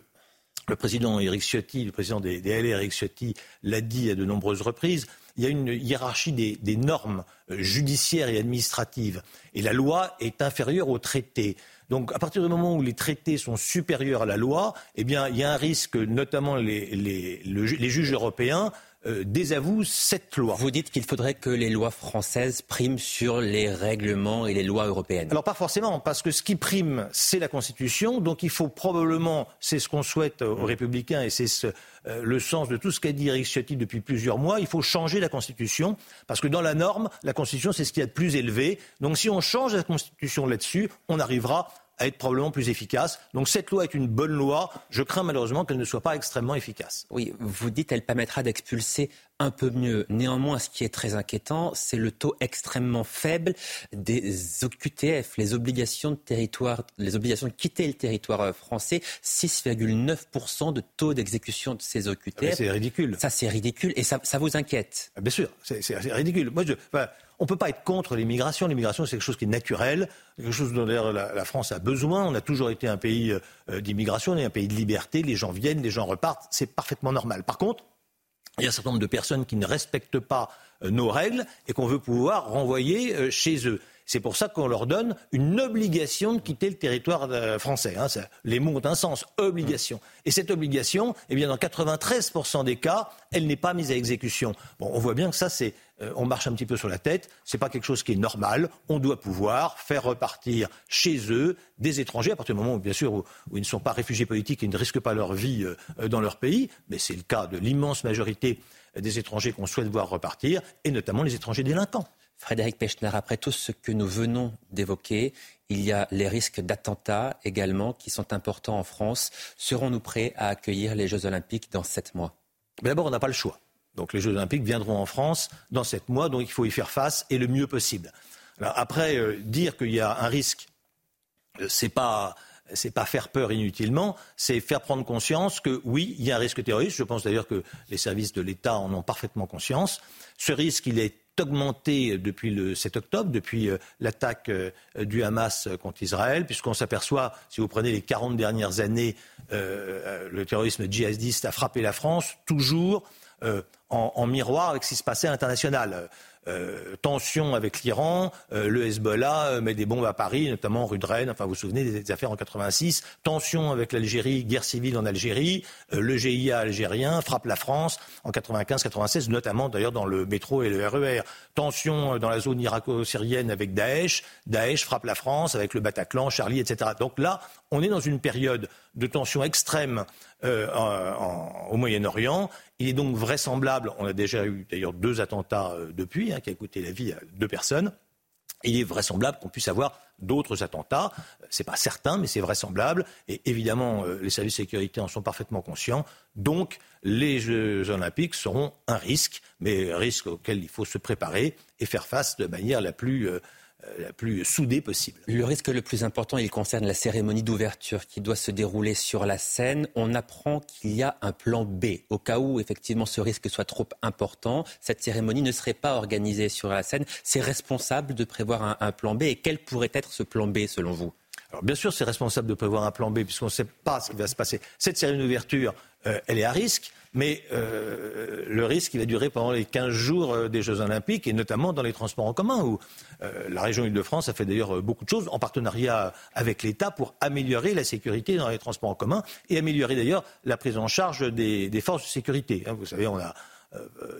Speaker 39: président Éric Ciotti, le président des, des LR Éric Ciotti, l'a dit à de nombreuses reprises. Il y a une hiérarchie des, normes euh, judiciaires et administratives. Et la loi est inférieure au traité. Donc à partir du moment où les traités sont supérieurs à la loi, eh bien il y a un risque, notamment les, juges européens, euh, désavouent cette loi.
Speaker 38: Vous dites qu'il faudrait que les lois françaises priment sur les règlements et les lois européennes.
Speaker 39: Alors pas forcément, parce que ce qui prime, c'est la Constitution. Donc il faut probablement, c'est ce qu'on souhaite aux Républicains et c'est euh, le sens de tout ce qu'a dit Eric Ciotti depuis plusieurs mois, il faut changer la Constitution, parce que dans la norme, la Constitution, c'est ce qui est a de plus élevé. Donc si on change la Constitution là-dessus, on arrivera à être probablement plus efficace. Donc cette loi est une bonne loi. Je crains malheureusement qu'elle ne soit pas extrêmement efficace.
Speaker 38: Oui, vous dites qu'elle permettra d'expulser un peu mieux. Néanmoins, ce qui est très inquiétant, c'est le taux extrêmement faible des OQTF, les obligations de territoire, les obligations de quitter le territoire euh, français. 6,9% de taux d'exécution de ces OQTF. Ah,
Speaker 39: c'est ridicule.
Speaker 38: Ça, c'est ridicule et ça, vous inquiète?
Speaker 39: Ah, bien sûr, c'est ridicule. Moi, je, on ne peut pas être contre l'immigration. L'immigration, c'est quelque chose qui est naturel, quelque chose dont la, France a besoin. On a toujours été un pays euh, d'immigration, on est un pays de liberté. Les gens viennent, les gens repartent. C'est parfaitement normal. Par contre, il y a un certain nombre de personnes qui ne respectent pas euh, nos règles et qu'on veut pouvoir renvoyer euh, chez eux. C'est pour ça qu'on leur donne une obligation de quitter le territoire euh, français. Hein. les mots ont un sens, obligation. Et cette obligation, eh bien, dans 93% des cas, elle n'est pas mise à exécution. On voit bien que ça, euh, on marche un petit peu sur la tête. C'est pas quelque chose qui est normal. On doit pouvoir faire repartir chez eux des étrangers à partir du moment, où, bien sûr, où, ils ne sont pas réfugiés politiques et ne risquent pas leur vie euh, dans leur pays. Mais c'est le cas de l'immense majorité des étrangers qu'on souhaite voir repartir, et notamment les étrangers délinquants.
Speaker 38: Frédéric Pechner, après tout ce que nous venons d'évoquer, il y a les risques d'attentats également qui sont importants en France. Serons-nous prêts à accueillir les Jeux Olympiques dans sept mois?
Speaker 39: D'abord, on n'a pas le choix. Donc les Jeux Olympiques viendront en France dans sept mois, donc il faut y faire face et le mieux possible. après, euh, dire qu'il y a un risque, ce euh, c'est pas c'est pas faire peur inutilement, c'est faire prendre conscience que oui, il y a un risque terroriste. Je pense d'ailleurs que les services de l'État en ont parfaitement conscience. Ce risque, il est augmenté depuis le 7 octobre, depuis euh, l'attaque euh, du Hamas contre Israël, puisqu'on s'aperçoit, si vous prenez les 40 dernières années, euh, le terrorisme djihadiste a frappé la France, toujours en, miroir avec ce qui se passait à l'international. Euh, tension avec l'Iran, euh, le Hezbollah met des bombes à Paris, notamment rue de Rennes, enfin vous vous souvenez des affaires en 86, tension avec l'Algérie, guerre civile en Algérie, le GIA algérien frappe la France en 95-96, notamment d'ailleurs dans le métro et le RER, tension dans la zone irako-syrienne avec Daesh, Daesh frappe la France avec le Bataclan, Charlie, etc. Donc là, on est dans une période de tension extrême euh, au Moyen-Orient. Il est donc vraisemblable, on a déjà eu d'ailleurs deux attentats euh, depuis, hein, qui a coûté la vie à deux personnes. Il est vraisemblable qu'on puisse avoir d'autres attentats. Ce n'est pas certain, mais c'est vraisemblable. Et évidemment, euh, les services de sécurité en sont parfaitement conscients. Donc, les Jeux olympiques seront un risque, mais un risque auquel il faut se préparer et faire face de manière la plus la plus soudée possible.
Speaker 38: Le risque le plus important, il concerne la cérémonie d'ouverture qui doit se dérouler sur la scène. On apprend qu'il y a un plan B au cas où effectivement ce risque soit trop important. Cette cérémonie ne serait pas organisée sur la scène. C'est responsable de prévoir un, plan B. Et quel pourrait être ce plan B selon vous?
Speaker 39: Alors bien sûr, c'est responsable de prévoir un plan B puisqu'on ne sait pas ce qui va se passer. Cette cérémonie d'ouverture, euh, elle est à risque. Mais euh, le risque, il va durer pendant les 15 jours euh, des Jeux Olympiques, et notamment dans les transports en commun, où euh, la région Île-de-France a fait d'ailleurs beaucoup de choses en partenariat avec l'État pour améliorer la sécurité dans les transports en commun et améliorer d'ailleurs la prise en charge des, forces de sécurité. Hein. vous savez,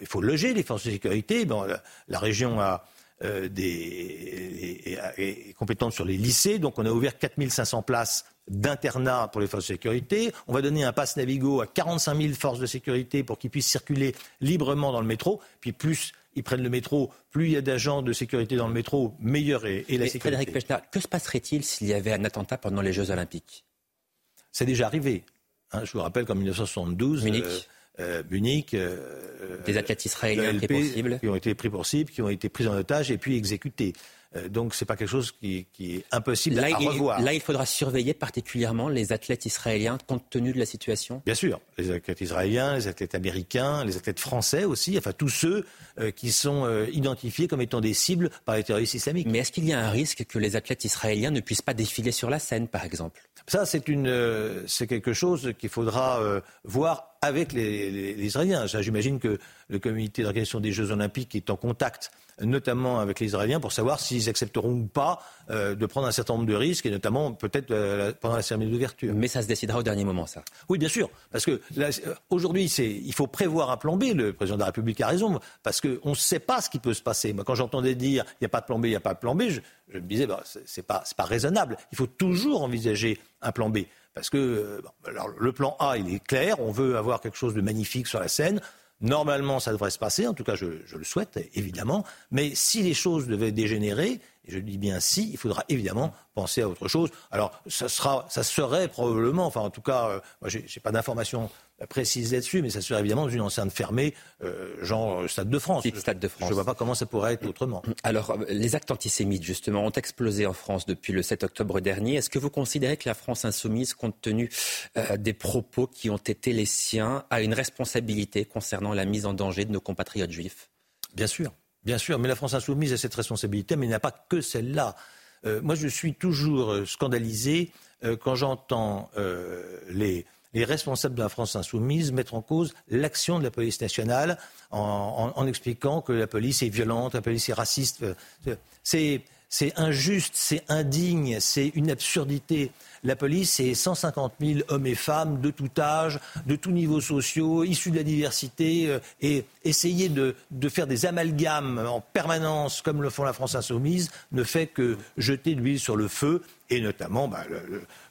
Speaker 39: il faut loger les forces de sécurité. Bon, la, région a des, est, compétente sur les lycées, donc on a ouvert 4500 places d'internat pour les forces de sécurité. On va donner un pass Navigo à 45 000 forces de sécurité pour qu'ils puissent circuler librement dans le métro. Puis plus ils prennent le métro, plus il y a d'agents de sécurité dans le métro, meilleure est, la sécurité.
Speaker 38: Frédéric Pechner, que se passerait-il s'il y avait un attentat pendant les Jeux Olympiques?
Speaker 39: C'est déjà arrivé. Hein. je vous rappelle qu'en 1972,
Speaker 38: Munich.
Speaker 39: Euh, euh, Munich,
Speaker 38: euh, des athlètes israéliens
Speaker 39: qui ont été pris pour cible, qui ont été pris en otage et puis exécutés. Euh, donc ce n'est pas quelque chose qui, est impossible
Speaker 38: là,
Speaker 39: à revoir.
Speaker 38: Là, il faudra surveiller particulièrement les athlètes israéliens compte tenu de la situation
Speaker 39: Bien sûr, les athlètes israéliens, les athlètes américains, les athlètes français aussi, enfin tous ceux euh, qui sont euh, identifiés comme étant des cibles par les terroristes islamiques.
Speaker 38: Mais est-ce qu'il y a un risque que les athlètes israéliens ne puissent pas défiler sur la scène, par exemple?
Speaker 39: Ça, c'est quelque chose qu'il faudra voir avec les, les Israéliens. J'imagine que le comité d'organisation des Jeux Olympiques est en contact notamment avec les Israéliens, pour savoir s'ils accepteront ou pas euh, de prendre un certain nombre de risques, et notamment peut-être euh, pendant la cérémonie d'ouverture.
Speaker 38: Mais ça se décidera au dernier moment, ça.
Speaker 39: Oui, bien sûr, parce que aujourd'hui, il faut prévoir un plan B. Le président de la République a raison, parce qu'on ne sait pas ce qui peut se passer. Moi, quand j'entendais dire il n'y a pas de plan B, il n'y a pas de plan B, je, me disais bah, c'est pas, pas raisonnable. Il faut toujours envisager un plan B. Parce que alors, le plan A, il est clair, on veut avoir quelque chose de magnifique sur la scène. Normalement, ça devrait se passer, en tout cas je, le souhaite évidemment, mais si les choses devaient dégénérer, et je dis bien si, il faudra évidemment penser à autre chose. Alors ça, sera, ça serait probablement, enfin en tout cas, euh, moi j'ai pas d'informations précise là-dessus, mais ça serait évidemment une enceinte fermée, euh, genre euh, Stade de France.
Speaker 38: Stade de France.
Speaker 39: Je ne vois pas comment ça pourrait être autrement.
Speaker 38: Alors, euh, les actes antisémites, justement, ont explosé en France depuis le 7 octobre dernier. Est-ce que vous considérez que la France insoumise, compte tenu des propos qui ont été les siens, a une responsabilité concernant la mise en danger de nos compatriotes juifs?
Speaker 39: Bien sûr. Bien sûr, mais la France insoumise a cette responsabilité, mais il n'y a pas que celle-là. moi, je suis toujours scandalisé quand j'entends les, les responsables de la France insoumise mettre en cause l'action de la police nationale en, expliquant que la police est violente, la police est raciste. C'est c'est injuste, c'est indigne, c'est une absurdité. La police, c'est 150 000 hommes et femmes de tout âge, de tous niveaux sociaux, issus de la diversité, euh, et essayer de, faire des amalgames en permanence, comme le font la France insoumise, ne fait que jeter de l'huile sur le feu, et notamment bah,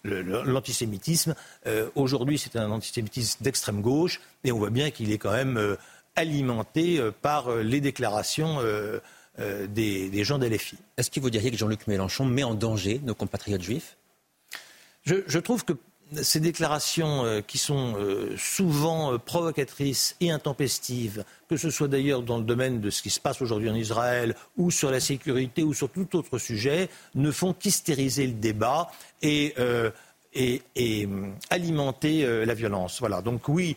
Speaker 39: l'antisémitisme. Euh, aujourd'hui, c'est un antisémitisme d'extrême gauche, et on voit bien qu'il est quand même euh, alimenté par les déclarations euh, des, gens d'LFI.
Speaker 38: Est-ce que vous diriez que Jean-Luc Mélenchon met en danger nos compatriotes juifs?
Speaker 39: Je, trouve que ces déclarations euh, qui sont euh, souvent provocatrices et intempestives, que ce soit d'ailleurs dans le domaine de ce qui se passe aujourd'hui en Israël ou sur la sécurité ou sur tout autre sujet, ne font qu'hystériser le débat et et, alimenter la violence. Voilà. Donc oui,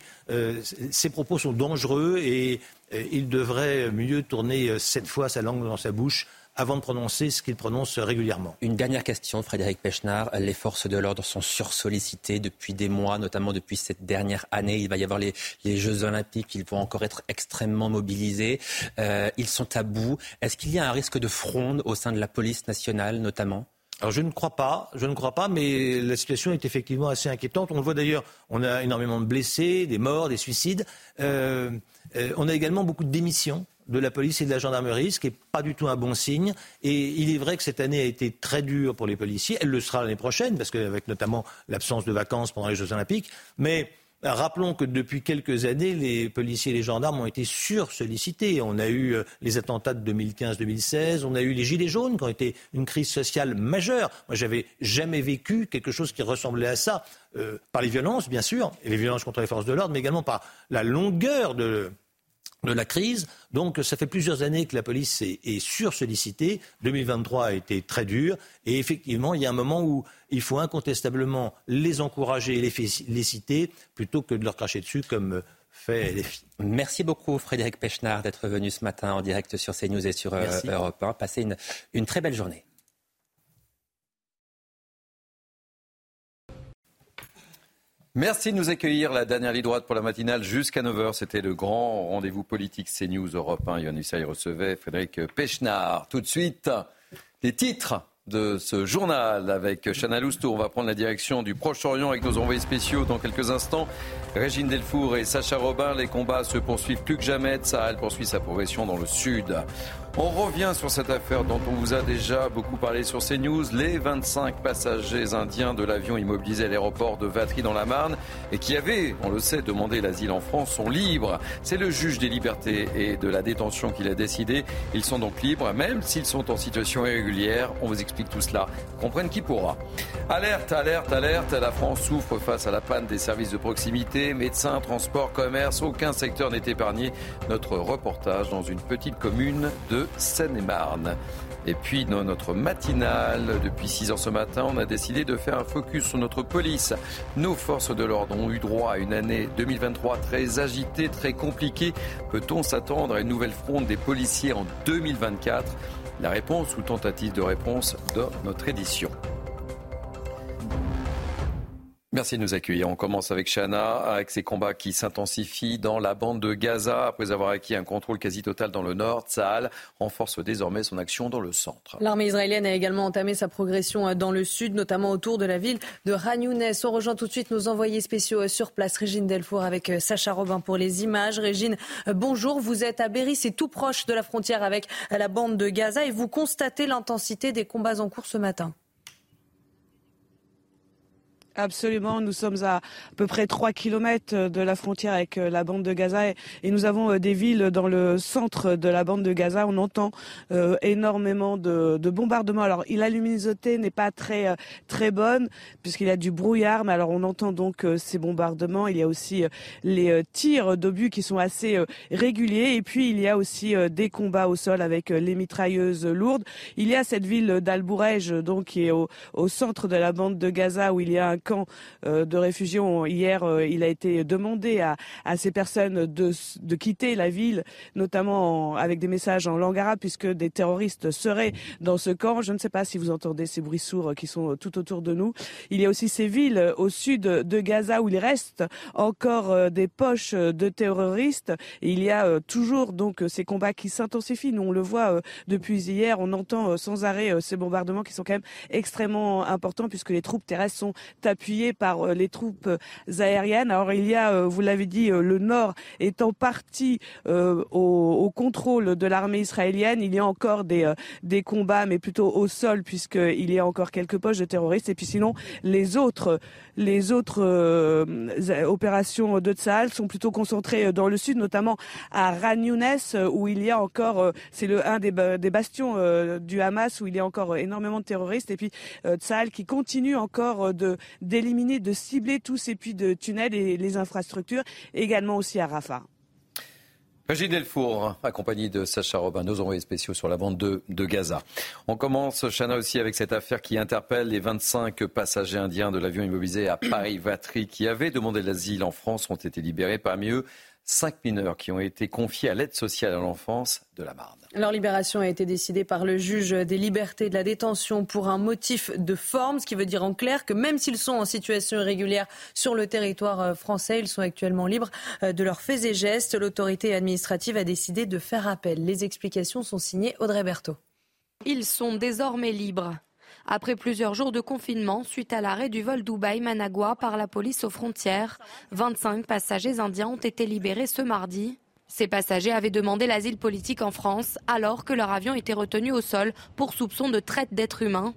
Speaker 39: ces propos sont dangereux et il devrait mieux tourner cette fois sa langue dans sa bouche avant de prononcer ce qu'il prononce régulièrement.
Speaker 38: Une dernière question, Frédéric Pechnard. Les forces de l'ordre sont sursollicitées depuis des mois, notamment depuis cette dernière année. Il va y avoir les, Jeux olympiques, ils vont encore être extrêmement mobilisés. Euh, ils sont à bout. Est-ce qu'il y a un risque de fronde au sein de la police nationale, notamment?
Speaker 39: Je ne crois pas, je ne crois pas, mais la situation est effectivement assez inquiétante. On le voit d'ailleurs, on a énormément de blessés, des morts, des suicides. Euh, euh, on a également beaucoup de démissions de la police et de la gendarmerie, ce qui n'est pas du tout un bon signe. Et il est vrai que cette année a été très dure pour les policiers. Elle le sera l'année prochaine, parce qu'avec notamment l'absence de vacances pendant les Jeux Olympiques. Mais Rappelons que depuis quelques années, les policiers et les gendarmes ont été sursollicités. On a eu euh, les attentats de 2015-2016, on a eu les gilets jaunes qui ont été une crise sociale majeure. Moi, j'avais jamais vécu quelque chose qui ressemblait à ça, euh, par les violences, bien sûr, et les violences contre les forces de l'ordre, mais également par la longueur de, de la crise. Donc ça fait plusieurs années que la police est, est sursollicitée. 2023 a été très dur. Et effectivement, il y a un moment où il faut incontestablement les encourager et les féliciter plutôt que de leur cracher dessus comme fait les filles.
Speaker 38: Merci beaucoup Frédéric Pechnard d'être venu ce matin en direct sur CNews et sur euh, Europe 1. Passez une, une très belle journée.
Speaker 1: Merci de nous accueillir. La dernière ligne droite pour la matinale jusqu'à 9h. C'était le grand rendez-vous politique CNews Europe 1. Yann recevait Frédéric Pechnard. Tout de suite, les titres de ce journal avec Chana Lousteau. On va prendre la direction du Proche-Orient avec nos envoyés spéciaux dans quelques instants. Régine Delfour et Sacha Robin, les combats se poursuivent plus que jamais. Sahel poursuit sa progression dans le sud. On revient sur cette affaire dont on vous a déjà beaucoup parlé sur CNews. Les 25 passagers indiens de l'avion immobilisé à l'aéroport de Vatry dans la Marne et qui avaient, on le sait, demandé l'asile en France sont libres. C'est le juge des libertés et de la détention qui l'a décidé. Ils sont donc libres, même s'ils sont en situation irrégulière. On vous explique tout cela. Comprenne qui pourra. Alerte, alerte, alerte. La France souffre face à la panne des services de proximité. Médecins, transport, commerce, aucun secteur n'est épargné. Notre reportage dans une petite commune de Seine-et-Marne. Et puis dans notre matinale, depuis 6 heures ce matin, on a décidé de faire un focus sur notre police. Nos forces de l'ordre ont eu droit à une année 2023 très agitée, très compliquée. Peut-on s'attendre à une nouvelle fronde des policiers en 2024 La réponse ou tentative de réponse de notre édition. Merci de nous accueillir. On commence avec Shana, avec ces combats qui s'intensifient dans la bande de Gaza. Après avoir acquis un contrôle quasi total dans le nord, Tsahal renforce désormais son action dans le centre.
Speaker 2: L'armée israélienne a également entamé sa progression dans le sud, notamment autour de la ville de Ranounès. On rejoint tout de suite nos envoyés spéciaux sur place, Régine Delfour avec Sacha Robin pour les images. Régine, bonjour. Vous êtes à Berry, c'est tout proche de la frontière avec la bande de Gaza et vous constatez l'intensité des combats en cours ce matin.
Speaker 28: Absolument, nous sommes à, à peu près 3 kilomètres de la frontière avec euh, la bande de Gaza et, nous avons euh, des villes dans le centre de la bande de Gaza. On entend euh, énormément de, de, bombardements. Alors, la luminosité n'est pas très très bonne puisqu'il y a du brouillard, mais alors on entend donc ces bombardements. Il y a aussi les tirs d'obus qui sont assez réguliers et puis il y a aussi des combats au sol avec les mitrailleuses lourdes. Il y a cette ville d'Albourej donc qui est au, au centre de la bande de Gaza où il y a un camp euh, de réfugiés. Hier, euh, il a été demandé à, ces personnes de, quitter la ville, notamment avec des messages en langue arabe, puisque des terroristes seraient dans ce camp. Je ne sais pas si vous entendez ces bruits sourds qui sont tout autour de nous. Il y a aussi ces villes au sud de Gaza où il reste encore euh, des poches de terroristes. Il y a toujours donc ces combats qui s'intensifient. Nous, on le voit depuis hier. On entend sans arrêt ces bombardements qui sont quand même extrêmement importants puisque les troupes terrestres sont appuyé par euh, les troupes euh, aériennes. Alors il y a, euh, vous l'avez dit, le nord étant parti au, contrôle de l'armée israélienne. Il y a encore des, des combats, mais plutôt au sol, puisqu'il y a encore quelques poches de terroristes. Et puis sinon, les autres, les autres opérations de Tsahal sont plutôt concentrées dans le sud, notamment à Ran où il y a encore, c'est le un des, des bastions du Hamas, où il y a encore énormément de terroristes. Et puis Tsahal qui continue encore de d'éliminer, de cibler tous ces puits de tunnels et les infrastructures, également aussi à Rafah.
Speaker 1: Régine Delfour, accompagnée de Sacha Robin, nos envoyés spéciaux sur la bande de, Gaza. On commence, Chana, aussi avec cette affaire qui interpelle les 25 passagers indiens de l'avion immobilisé à Paris-Vatry qui avaient demandé l'asile en France ont été libérés. Parmi eux, cinq mineurs qui ont été confiés à l'aide sociale à l'enfance de la Marne.
Speaker 2: Leur libération a été décidée par le juge des libertés de la détention pour un motif de forme, ce qui veut dire en clair que même s'ils sont en situation irrégulière sur le territoire euh, français, ils sont actuellement libres euh, de leurs faits et gestes. L'autorité administrative a décidé de faire appel. Les explications sont signées Audrey Berthaud.
Speaker 20: Ils sont désormais libres. Après plusieurs jours de confinement suite à l'arrêt du vol Dubaï-Managua par la police aux frontières, 25 passagers indiens ont été libérés ce mardi. Ces passagers avaient demandé l'asile politique en France alors que leur avion était retenu au sol pour soupçon de traite d'êtres humains.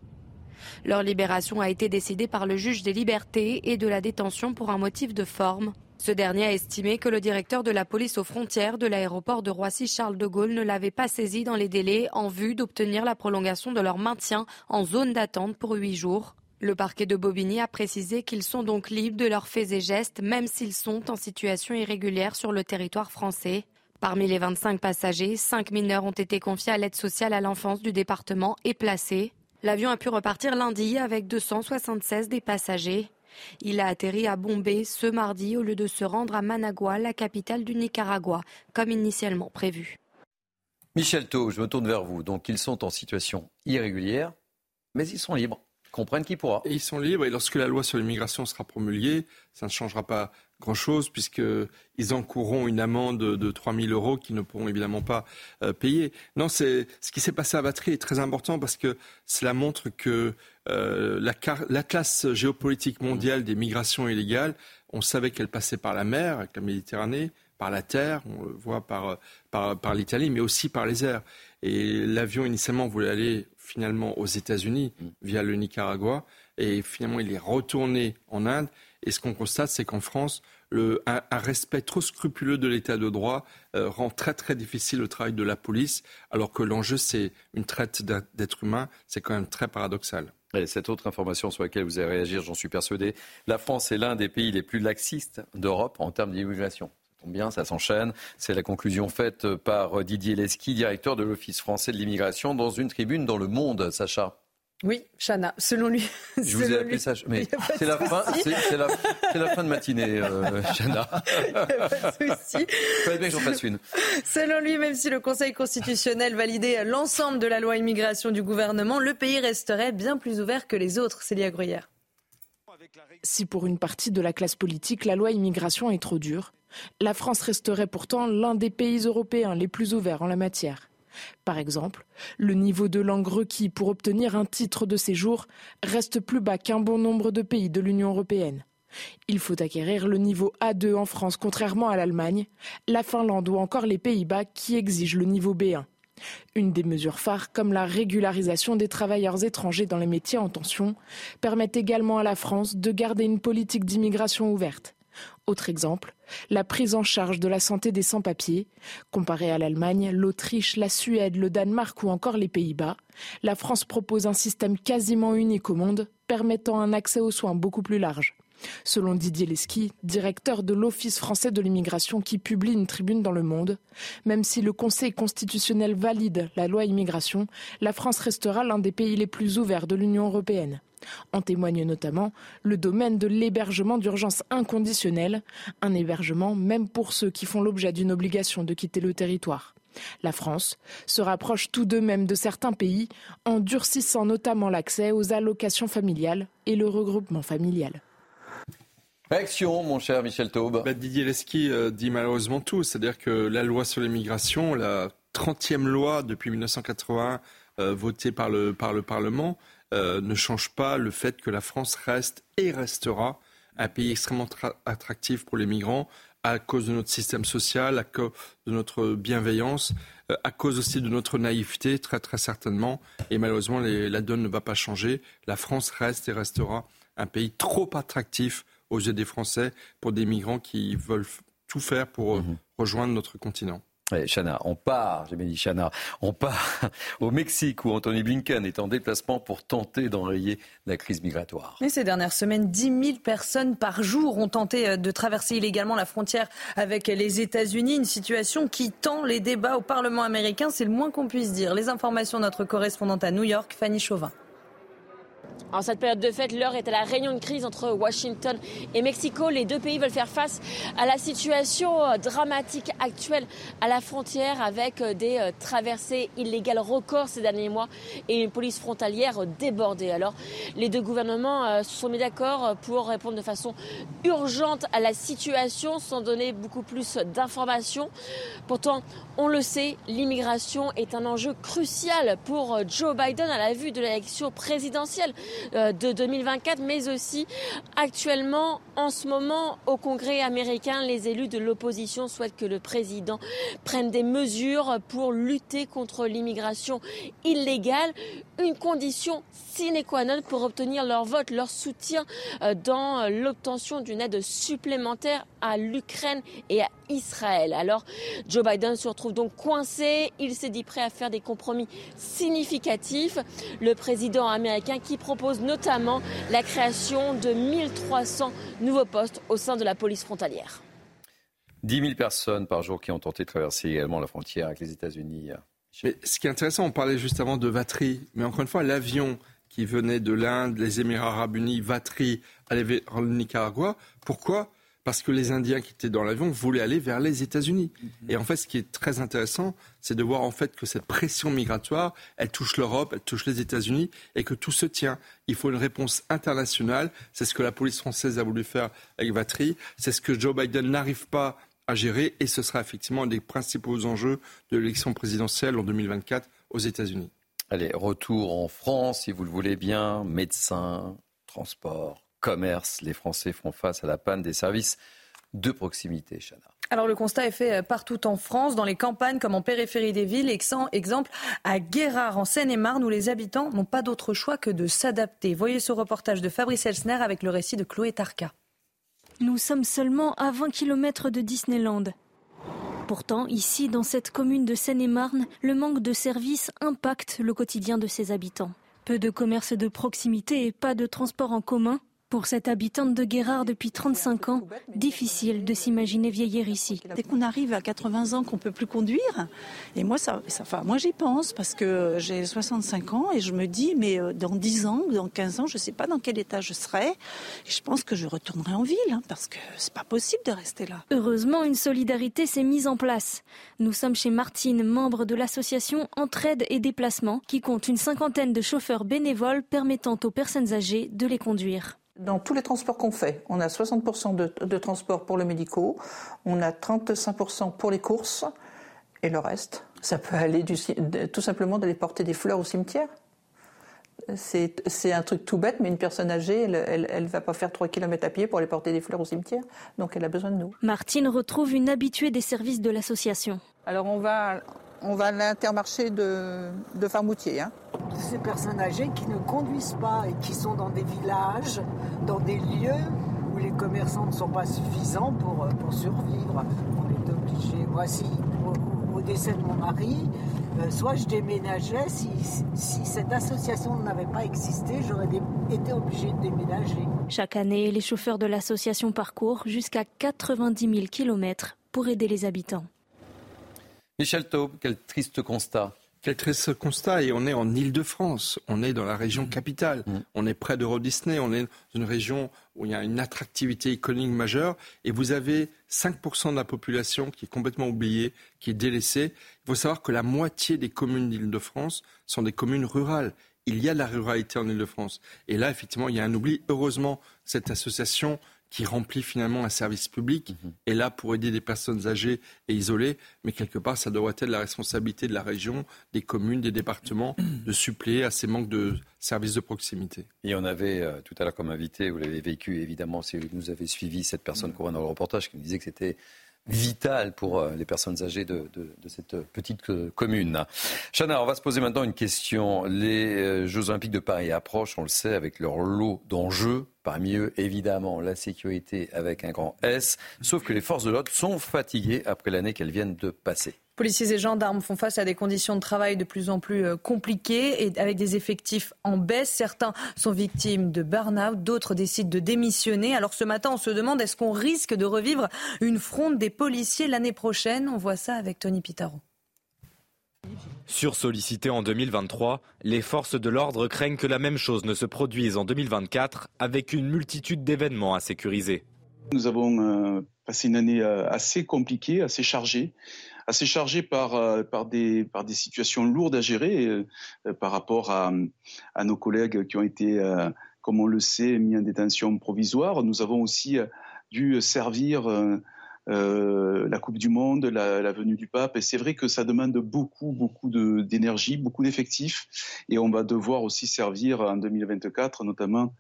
Speaker 20: Leur libération a été décidée par le juge des libertés et de la détention pour un motif de forme. Ce dernier a estimé que le directeur de la police aux frontières de l'aéroport de Roissy-Charles de Gaulle ne l'avait pas saisi dans les délais en vue d'obtenir la prolongation de leur maintien en zone d'attente pour huit jours. Le parquet de Bobigny a précisé qu'ils sont donc libres de leurs faits et gestes, même s'ils sont en situation irrégulière sur le territoire français. Parmi les 25 passagers, 5 mineurs ont été confiés à l'aide sociale à l'enfance du département et placés. L'avion a pu repartir lundi avec 276 des passagers. Il a atterri à Bombay ce mardi au lieu de se rendre à Managua, la capitale du Nicaragua, comme initialement prévu.
Speaker 1: Michel Thau, je me tourne vers vous. Donc ils sont en situation irrégulière, mais ils sont libres. Comprennent qui pourra.
Speaker 5: ils sont libres et lorsque la loi sur l'immigration sera promulguée, ça ne changera pas grand-chose puisqu'ils encourront une amende de 3 000 euros qu'ils ne pourront évidemment pas euh, payer. Non, c'est ce qui s'est passé à Vatry est très important parce que cela montre que euh, la, la, classe géopolitique mondiale des migrations illégales, on savait qu'elle passait par la mer, avec la Méditerranée, par la terre, on le voit par, par, par l'Italie, mais aussi par les airs. Et l'avion initialement voulait aller finalement aux États-Unis via le Nicaragua, et finalement il est retourné en Inde. Et ce qu'on constate, c'est qu'en France, le, un, respect trop scrupuleux de l'état de droit euh, rend très très difficile le travail de la police, alors que l'enjeu c'est une traite d'êtres humains. C'est quand même très paradoxal.
Speaker 1: Et cette autre information sur laquelle vous allez réagir, j'en suis persuadé, la France est l'un des pays les plus laxistes d'Europe en termes d'immigration. Tombe bien, ça s'enchaîne. C'est la conclusion faite par Didier Lesky, directeur de l'Office français de l'immigration, dans une tribune dans Le Monde, Sacha.
Speaker 2: Oui, Chana, selon lui.
Speaker 1: Je vous ai appelé ça, mais c'est la, fin, c'est, la, la, fin de matinée, euh, Chana. [laughs]
Speaker 2: pas de souci.
Speaker 1: Fallait bien que j'en fasse une.
Speaker 2: Selon lui, même si le Conseil constitutionnel validait l'ensemble de la loi immigration du gouvernement, le pays resterait bien plus ouvert que les autres. Célia Gruyère.
Speaker 3: Si pour une partie de la classe politique, la loi immigration est trop dure, la France resterait pourtant l'un des pays européens les plus ouverts en la matière. Par exemple, le niveau de langue requis pour obtenir un titre de séjour reste plus bas qu'un bon nombre de pays de l'Union européenne. Il faut acquérir le niveau A2 en France, contrairement à l'Allemagne, la Finlande ou encore les Pays-Bas qui exigent le niveau B1. Une des mesures phares, comme la régularisation des travailleurs étrangers dans les métiers en tension, permet également à la France de garder une politique d'immigration ouverte. Autre exemple, la prise en charge de la santé des sans-papiers. Comparé à l'Allemagne, l'Autriche, la Suède, le Danemark ou encore les Pays-Bas, la France propose un système quasiment unique au monde, permettant un accès aux soins beaucoup plus large. Selon Didier Lesky, directeur de l'Office français de l'immigration qui publie une tribune dans Le Monde, même si le Conseil constitutionnel valide la loi immigration, la France restera l'un des pays les plus ouverts de l'Union européenne. En témoigne notamment le domaine de l'hébergement d'urgence inconditionnel, un hébergement même pour ceux qui font l'objet d'une obligation de quitter le territoire. La France se rapproche tout de même de certains pays en durcissant notamment l'accès aux allocations familiales et le regroupement familial.
Speaker 1: Réaction, mon cher Michel Taube.
Speaker 5: Bah, Didier Lesky euh, dit malheureusement tout. C'est-à-dire que la loi sur l'immigration, la 30e loi depuis 1981 euh, votée par le, par le Parlement, euh, ne change pas le fait que la France reste et restera un pays extrêmement attractif pour les migrants à cause de notre système social, à cause de notre bienveillance, à cause aussi de notre naïveté, très très certainement. Et malheureusement, la donne ne va pas changer. La France reste et restera un pays trop attractif aux yeux des Français pour des migrants qui veulent tout faire pour euh, mmh rejoindre notre continent.
Speaker 1: Chana, on part, j'ai bien dit Chana, on part [laughs] au Mexique où Anthony Blinken est en déplacement pour tenter d'enrayer la crise migratoire.
Speaker 2: Mais ces dernières semaines, 10 000 personnes par jour ont tenté euh, de traverser illégalement la frontière avec les États-Unis, une situation qui tend les débats au Parlement américain, c'est le moins qu'on puisse dire. Les informations de notre correspondante à New York, Fanny Chauvin.
Speaker 12: En cette période de fête, l'heure est à la réunion de crise entre Washington et Mexico. Les deux pays veulent faire face à la situation euh, dramatique actuelle à la frontière avec euh, des euh, traversées illégales records ces derniers mois et une police frontalière débordée. Alors, les deux gouvernements se sont mis d'accord pour répondre de façon urgente à la situation sans donner beaucoup plus d'informations. Pourtant, on le sait, l'immigration est un enjeu crucial pour Joe Biden à la vue de l'élection présidentielle. Euh, de 2024, mais aussi actuellement, en ce moment, au Congrès américain, les élus de l'opposition souhaitent que le président prenne des mesures pour lutter contre l'immigration illégale, une condition sine qua non pour obtenir leur vote, leur soutien euh, dans l'obtention d'une aide supplémentaire à l'Ukraine et à Israël. Alors Joe Biden se retrouve donc coincé, il s'est dit prêt à faire des compromis significatifs. Le président américain qui propose notamment la création de 1300 nouveaux postes au sein de la police frontalière.
Speaker 1: 10 000 personnes par jour qui ont tenté de traverser également la frontière avec les États-Unis.
Speaker 5: Mais ce qui est intéressant, on parlait juste avant de Vatry, mais encore une fois, l'avion qui venait de l'Inde, les Émirats arabes unis, Vatry, allait vers le Nicaragua. Pourquoi parce que les Indiens qui étaient dans l'avion voulaient aller vers les États-Unis. Et en fait, ce qui est très intéressant, c'est de voir en fait que cette pression migratoire, elle touche l'Europe, elle touche les États-Unis, et que tout se tient. Il faut une réponse internationale. C'est ce que la police française a voulu faire avec Vatry. C'est ce que Joe Biden n'arrive pas à gérer, et ce sera effectivement un des principaux enjeux de l'élection présidentielle en 2024 aux États-Unis.
Speaker 1: Allez, retour en France, si vous le voulez bien, médecins, transport, commerce. Les Français font face à la panne des services de proximité, Chana.
Speaker 2: Alors le constat est fait euh, partout en France, dans les campagnes comme en périphérie des villes. Exemple à Guérard, en Seine-et-Marne, où les habitants n'ont pas d'autre choix que de s'adapter. Voyez ce reportage de Fabrice Elsner avec le récit de Chloé Tarka.
Speaker 11: Nous sommes seulement à 20 km de Disneyland. Pourtant, ici, dans cette commune de Seine-et-Marne, le manque de services impacte le quotidien de ses habitants. Peu de commerces de proximité et pas de transport en commun pour cette habitante de Guérard depuis 35 ans, difficile de s'imaginer vieillir ici.
Speaker 40: Dès qu'on arrive à 80 ans qu'on peut plus conduire, et moi ça, ça enfin, moi j'y pense parce que j'ai 65 ans et je me dis mais euh, dans 10 ans ou dans 15 ans, je sais pas dans quel état je serai et je pense que je retournerai en ville hein, parce que c'est pas possible de rester là.
Speaker 11: Heureusement, une solidarité s'est mise en place. Nous sommes chez Martine, membre de l'association Entraide et Déplacement qui compte une cinquantaine de chauffeurs bénévoles permettant aux personnes âgées de les conduire
Speaker 22: dans tous les transports qu'on fait, on a 60% de, de transport pour le médicaux, on a 35% pour les courses, et le reste, ça peut aller du, tout simplement d'aller porter des fleurs au cimetière. C'est un truc tout bête, mais une personne âgée, elle ne va pas faire 3 km à pied pour aller porter des fleurs au cimetière, donc elle a besoin de nous.
Speaker 11: Martine retrouve une habituée des services de l'association.
Speaker 22: Alors on va on va à l'intermarché de, de Farmoutier. Hein.
Speaker 23: Ces personnes âgées qui ne conduisent pas et qui sont dans des villages, dans des lieux où les commerçants ne sont pas suffisants pour, euh, pour survivre. On est obligé. Moi, si, au, décès de mon mari, euh, soit je déménageais, si, si cette association n'avait pas existé, j'aurais été obligé de déménager.
Speaker 11: Chaque année, les chauffeurs de l'association parcourent jusqu'à 90 000 km pour aider les habitants.
Speaker 1: Michel Taube, quel triste constat.
Speaker 5: Quel triste constat. Et on est en Île-de-France. On est dans la région mmh. capitale. Mmh. On est près d'Euro Disney. On est dans une région où il y a une attractivité économique majeure. Et vous avez 5% de la population qui est complètement oubliée, qui est délaissée. Il faut savoir que la moitié des communes d'Île-de-France sont des communes rurales. Il y a de la ruralité en Île-de-France. Et là, effectivement, il y a un oubli. Heureusement, cette association qui remplit finalement un service public mhm. est là pour aider des personnes âgées et isolées, mais quelque part, ça doit être la responsabilité de la région, des communes, des départements, de suppléer à ces manques de services de proximité.
Speaker 1: Et on avait euh, tout à l'heure comme invité, vous l'avez vécu évidemment, si vous nous avez suivi, cette personne qu'on voit dans le reportage qui nous disait que c'était vital pour euh, les personnes âgées de, cette petite euh, commune. Chana, on va se poser maintenant une question. Les Jeux Olympiques de Paris approchent, on le sait, avec leur lot d'enjeux. Parmi eux, évidemment, la sécurité avec un grand S. Sauf que les forces de l'ordre sont fatiguées après l'année qu'elles viennent de passer.
Speaker 2: Policiers et gendarmes font face à des conditions de travail de plus en plus euh, compliquées et avec des effectifs en baisse. Certains sont victimes de burn-out, d'autres décident de démissionner. Alors ce matin, on se demande est-ce qu'on risque de revivre une fronde des policiers l'année prochaine? On voit ça avec Tony Pitaro.
Speaker 41: Sursollicitées en 2023, les forces de l'ordre craignent que la même chose ne se produise en 2024 avec une multitude d'événements à sécuriser.
Speaker 27: Nous avons euh, passé une année euh, assez compliquée, assez chargée, assez chargée par, euh, des, situations lourdes à gérer par rapport à, nos collègues qui ont été, comme on le sait, mis en détention provisoire. Nous avons aussi dû servir euh, la Coupe du Monde, la, venue du pape. Et c'est vrai que ça demande beaucoup, beaucoup d'énergie, beaucoup d'effectifs. Et on va devoir aussi servir en 2024, notamment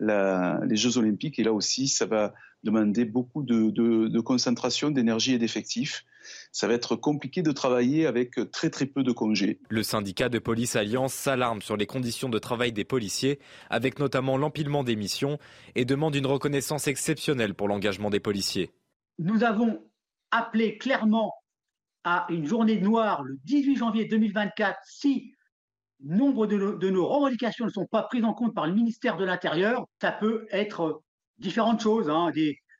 Speaker 27: les Jeux Olympiques. Et là aussi, ça va demander beaucoup de, concentration, d'énergie et d'effectifs. Ça va être compliqué de travailler avec très très peu de congés.
Speaker 41: Le syndicat de police Alliance s'alarme sur les conditions de travail des policiers, avec notamment l'empilement des missions, et demande une reconnaissance exceptionnelle pour l'engagement des policiers
Speaker 42: nous avons appelé clairement à une journée noire le 18 janvier 2024 si nombre de nos, revendications ne sont pas prises en compte par le ministère de l'Intérieur. Ça peut être différentes choses, hein,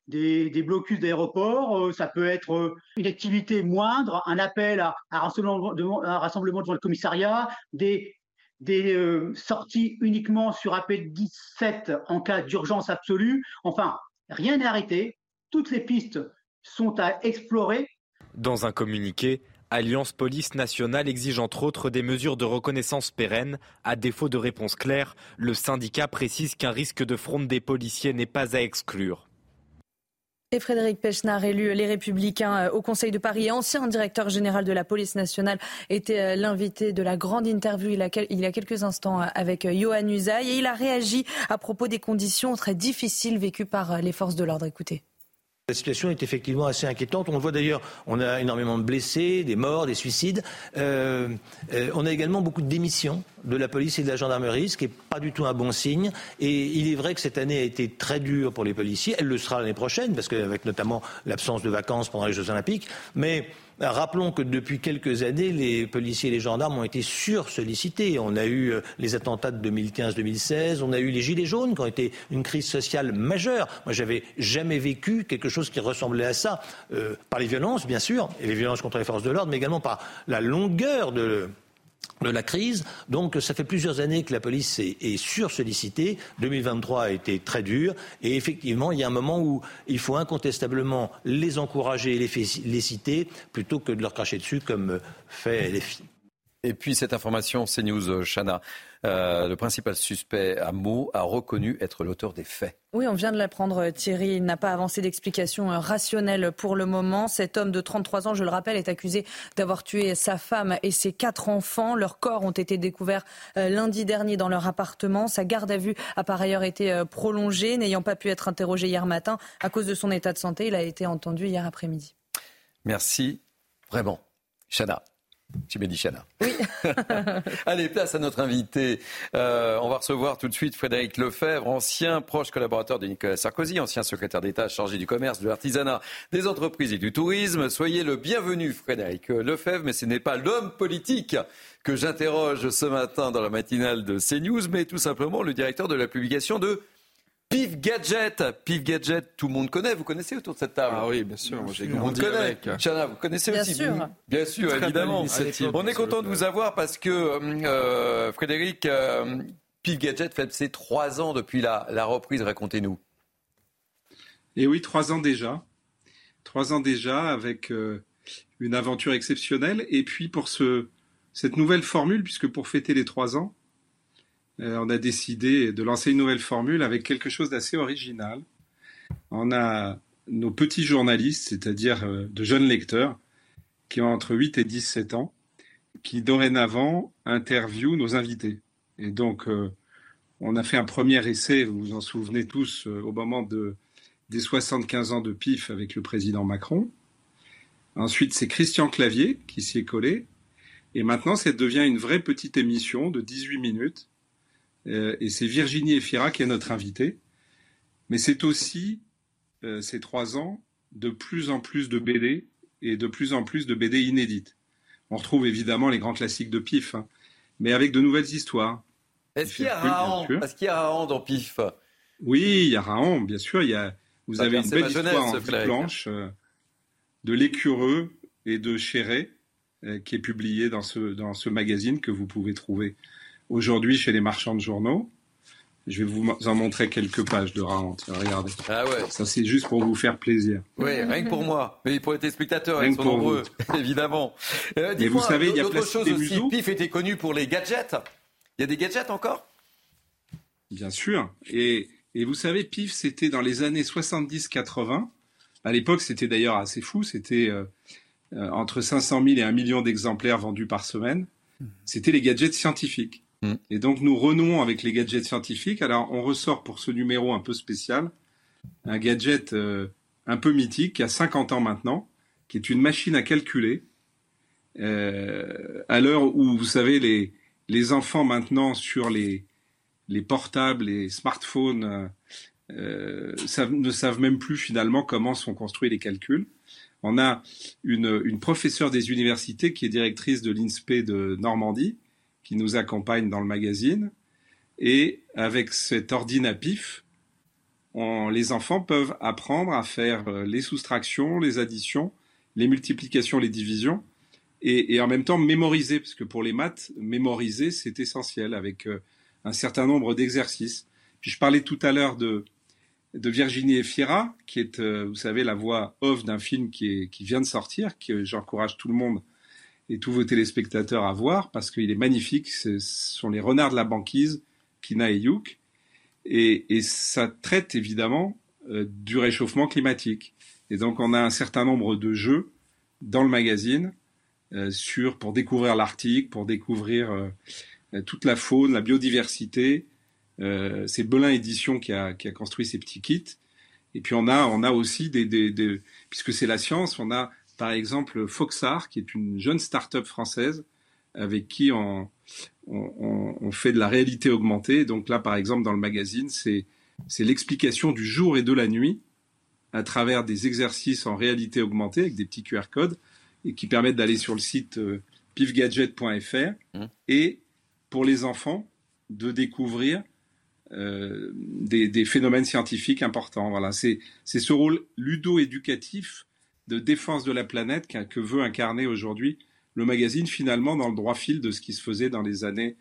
Speaker 42: des, blocus d'aéroports, euh, ça peut être euh, une activité moindre, un appel à, un, rassemblement, devant le commissariat, des, euh, sorties uniquement sur appel 17 en cas d'urgence absolue. Enfin, rien n'est arrêté toutes les pistes sont à explorer.
Speaker 41: Dans un communiqué, Alliance Police Nationale exige entre autres des mesures de reconnaissance pérennes. À défaut de réponse claire, le syndicat précise qu'un risque de fronde des policiers n'est pas à exclure.
Speaker 2: Et Frédéric Pechnard, élu Les Républicains euh, au Conseil de Paris, ancien directeur général de la police nationale, était euh, l'invité de la grande interview il, y a quelques instants euh, avec Johan Usaï. Et il a réagi à propos des conditions très difficiles vécues par les forces de l'ordre. Écoutez.
Speaker 39: La situation est effectivement assez inquiétante. On le voit d'ailleurs, on a énormément de blessés, des morts, des suicides. Euh, euh, on a également beaucoup de démissions de la police et de la gendarmerie, ce qui n'est pas du tout un bon signe. Et il est vrai que cette année a été très dure pour les policiers. Elle le sera l'année prochaine, parce qu'avec notamment l'absence de vacances pendant les Jeux Olympiques. Mais Rappelons que depuis quelques années, les policiers et les gendarmes ont été sursollicités. On a eu euh, les attentats de 2015-2016, on a eu les gilets jaunes qui ont été une crise sociale majeure. Moi, j'avais jamais vécu quelque chose qui ressemblait à ça, euh, par les violences, bien sûr, et les violences contre les forces de l'ordre, mais également par la longueur de de la crise. Donc ça fait plusieurs années que la police est, est sursollicitée. 2023 a été très dur. Et effectivement, il y a un moment où il faut incontestablement les encourager et les, les citer plutôt que de leur cracher dessus comme fait filles.
Speaker 1: Et puis cette information, c'est News, Chana. Euh, le principal suspect à Meaux a reconnu être l'auteur des faits.
Speaker 2: Oui, on vient de l'apprendre, Thierry. Il n'a pas avancé d'explication euh, rationnelle pour le moment. Cet homme de 33 ans, je le rappelle, est accusé d'avoir tué sa femme et ses quatre enfants. Leurs corps ont été découverts euh, lundi dernier dans leur appartement. Sa garde à vue a par ailleurs été prolongée. N'ayant pas pu être interrogé hier matin à cause de son état de santé, il a été entendu hier après-midi.
Speaker 1: Merci. Vraiment. Chana.
Speaker 2: Oui. [laughs]
Speaker 1: Allez, place à notre invité. Euh, on va recevoir tout de suite Frédéric Lefebvre, ancien proche collaborateur de Nicolas Sarkozy, ancien secrétaire d'État chargé du commerce, de l'artisanat, des entreprises et du tourisme. Soyez le bienvenu, Frédéric Lefebvre, mais ce n'est pas l'homme politique que j'interroge ce matin dans la matinale de CNews, mais tout simplement le directeur de la publication de Pif Gadget, Pif Gadget, tout le monde connaît, vous connaissez autour de cette table
Speaker 5: Ah oui, bien sûr,
Speaker 1: j'ai grandi avec. Chana, vous connaissez
Speaker 2: bien
Speaker 1: aussi
Speaker 2: sûr.
Speaker 1: Bien sûr, évidemment. On est content de vous avoir parce que euh, Frédéric, euh, Pif Gadget fait ses trois ans depuis la, la reprise, racontez-nous.
Speaker 43: Et eh oui, trois ans déjà. Trois ans déjà avec euh, une aventure exceptionnelle. Et puis pour ce, cette nouvelle formule, puisque pour fêter les trois ans, on a décidé de lancer une nouvelle formule avec quelque chose d'assez original. On a nos petits journalistes, c'est-à-dire euh, de jeunes lecteurs, qui ont entre 8 et 17 ans, qui dorénavant interviewent nos invités. Et donc, euh, on a fait un premier essai, vous vous en souvenez tous, au moment de, des 75 ans de PIF avec le président Macron. Ensuite, c'est Christian Clavier qui s'y est collé. Et maintenant, ça devient une vraie petite émission de 18 minutes euh, et c'est Virginie Efira qui est notre invitée. Mais c'est aussi, euh, ces trois ans, de plus en plus de BD et de plus en plus de BD inédites. On retrouve évidemment les grands classiques de PIF, hein, mais avec de nouvelles histoires.
Speaker 1: Est-ce qu'il y a Raon Est-ce qu'il y a Raon dans PIF?
Speaker 43: Oui, il y a Raon, bien sûr. Il y a, vous avez une belle histoire en blanche euh, de l'écureux et de Chéré. euh, qui est publié dans ce, dans ce magazine que vous pouvez trouver aujourd'hui chez les marchands de journaux. Je vais vous en montrer quelques pages de Raon. Regardez.
Speaker 1: Ah ouais.
Speaker 43: Ça, c'est juste pour vous faire plaisir.
Speaker 1: Oui, rien que pour moi. Mais pour les téléspectateurs, ils sont nombreux, [laughs] évidemment.
Speaker 43: Euh, Et vous savez, il y a
Speaker 1: autre chose
Speaker 43: des
Speaker 1: aussi. PIF était connu pour les gadgets. Il y a des gadgets encore?
Speaker 43: Bien sûr. Et, et vous savez, PIF, c'était dans les années 70-80. À l'époque, c'était d'ailleurs assez fou. C'était euh, euh, entre 500 000 et 1 million d'exemplaires vendus par semaine. C'était les gadgets scientifiques. Et donc, nous renouons avec les gadgets scientifiques. Alors, on ressort pour ce numéro un peu spécial un gadget euh, un peu mythique qui a 50 ans maintenant, qui est une machine à calculer. Euh, à l'heure où, vous savez, les, les enfants maintenant sur les, les portables, les smartphones, euh, euh, ne savent même plus finalement comment sont construits les calculs. On a une, une professeure des universités qui est directrice de l'INSPE de Normandie, qui nous accompagne dans le magazine. Et avec cet ordinapif, on- les enfants peuvent apprendre à faire euh, les soustractions, les additions, les multiplications, les divisions, et, et en même temps mémoriser, parce que pour les maths, mémoriser, c'est essentiel, avec euh, un certain nombre d'exercices. Puis je parlais tout à l'heure de, de Virginie Efira, qui est, euh, vous savez, la voix off d'un film qui, est, qui vient de sortir, que j'encourage tout le monde et tous vos téléspectateurs à voir, parce qu'il est magnifique. Ce sont les renards de la banquise, Kina et Youk. Et, et ça traite évidemment euh, du réchauffement climatique. Et donc on a un certain nombre de jeux dans le magazine euh, sur pour découvrir l'Arctique, pour découvrir euh, euh, toute la faune, la biodiversité. C'est Belin Édition qui a, qui a construit ces petits kits. Et puis on a, on a aussi des, des, des- puisque c'est la science, on a par exemple Foxar, qui est une jeune start-up française avec qui on, on, on- on fait de la réalité augmentée. Donc là, par exemple, dans le magazine, c'est l'explication du jour et de la nuit à travers des exercices en réalité augmentée avec des petits QR codes et qui permettent d'aller sur le site euh, pifgadget.fr et pour les enfants de découvrir euh, des, des phénomènes scientifiques importants. Voilà, c'est ce rôle ludo-éducatif de défense de la planète qu'a- que veut incarner aujourd'hui le magazine, finalement dans le droit fil de ce qui se faisait dans les années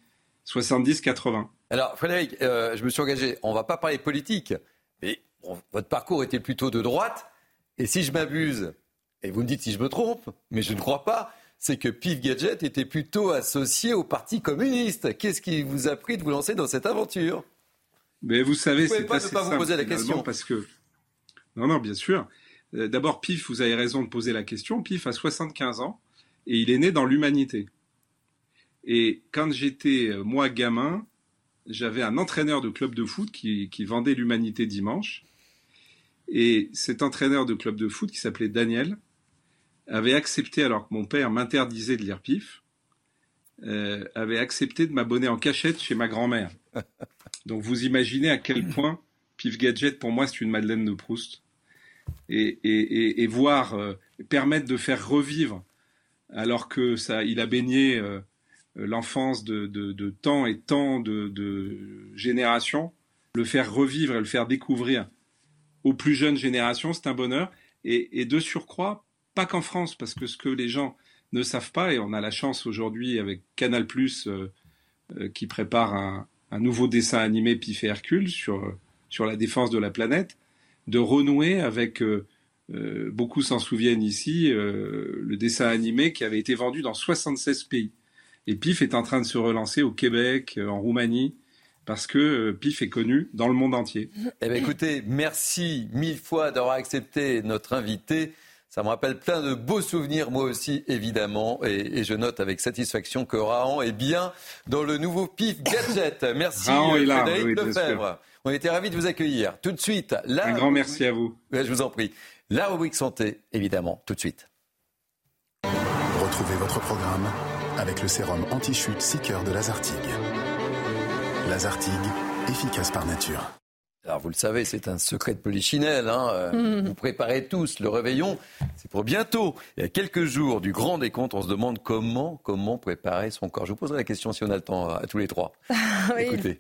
Speaker 43: 70-80.
Speaker 1: Alors, Frédéric, euh, je me suis engagé. On va pas parler politique, mais bon, votre parcours était plutôt de droite. Et si je m'abuse, et vous me dites si je me trompe, mais je ne crois pas, c'est que Pif Gadget était plutôt associé au Parti communiste. Qu'est-ce qui vous a pris de vous lancer dans cette aventure?
Speaker 43: Mais vous savez, c'est
Speaker 1: pas ne
Speaker 43: assez
Speaker 1: pas vous
Speaker 43: simple,
Speaker 1: poser la question.
Speaker 43: parce que non, non, bien sûr. Euh, D'abord, Pif, vous avez raison de poser la question. Pif a 75 ans et il est né dans l'humanité. Et quand j'étais euh, moi gamin, j'avais un entraîneur de club de foot qui, qui vendait l'humanité dimanche. Et cet entraîneur de club de foot qui s'appelait Daniel avait accepté, alors que mon père m'interdisait de lire Pif, euh, avait accepté de m'abonner en cachette chez ma grand-mère. [laughs] Donc vous imaginez à quel point Pif Gadget, pour moi, c'est une Madeleine de Proust. Et, voir, euh, permettre de faire revivre, alors que ça, il a baigné euh, l'enfance de, de, tant et tant de, générations, le faire revivre et le faire découvrir aux plus jeunes générations, c'est un bonheur. Et, de surcroît, pas qu'en France, parce que ce que les gens ne savent pas, et on a la chance aujourd'hui avec Canal euh, qui prépare un, nouveau dessin animé Pif et Hercule sur, sur la défense de la planète, de renouer avec, euh, euh, beaucoup s'en souviennent ici, euh, le dessin animé qui avait été vendu dans 76 pays. Et Pif est en train de se relancer au Québec, en Roumanie, parce que Pif est connu dans le monde entier.
Speaker 1: Eh bien, écoutez, merci mille fois d'avoir accepté notre invité. Ça me rappelle plein de beaux souvenirs, moi aussi, évidemment. Et, et je note avec satisfaction que Rahan est bien dans le nouveau PIF Gadget. Merci,
Speaker 43: est là, oui,
Speaker 1: Lefebvre. On était ravis de vous accueillir. Tout de suite, la
Speaker 43: Un grand merci à vous.
Speaker 1: Ouais, je vous en prie. La rubrique santé, évidemment, tout de suite.
Speaker 44: Retrouvez votre programme avec le sérum anti-chute Seeker de Lazartigue. Lazartigue, efficace par nature.
Speaker 1: Alors vous le savez, c'est un secret de polichinelle. Hein. euh. [laughs] Vous préparez tous le réveillon. C'est pour bientôt. Il y a quelques jours du grand décompte, on se demande comment, comment préparer son corps. Je vous poserai la question si on a le temps à, à tous les trois. [laughs]
Speaker 2: Oui.
Speaker 1: Écoutez.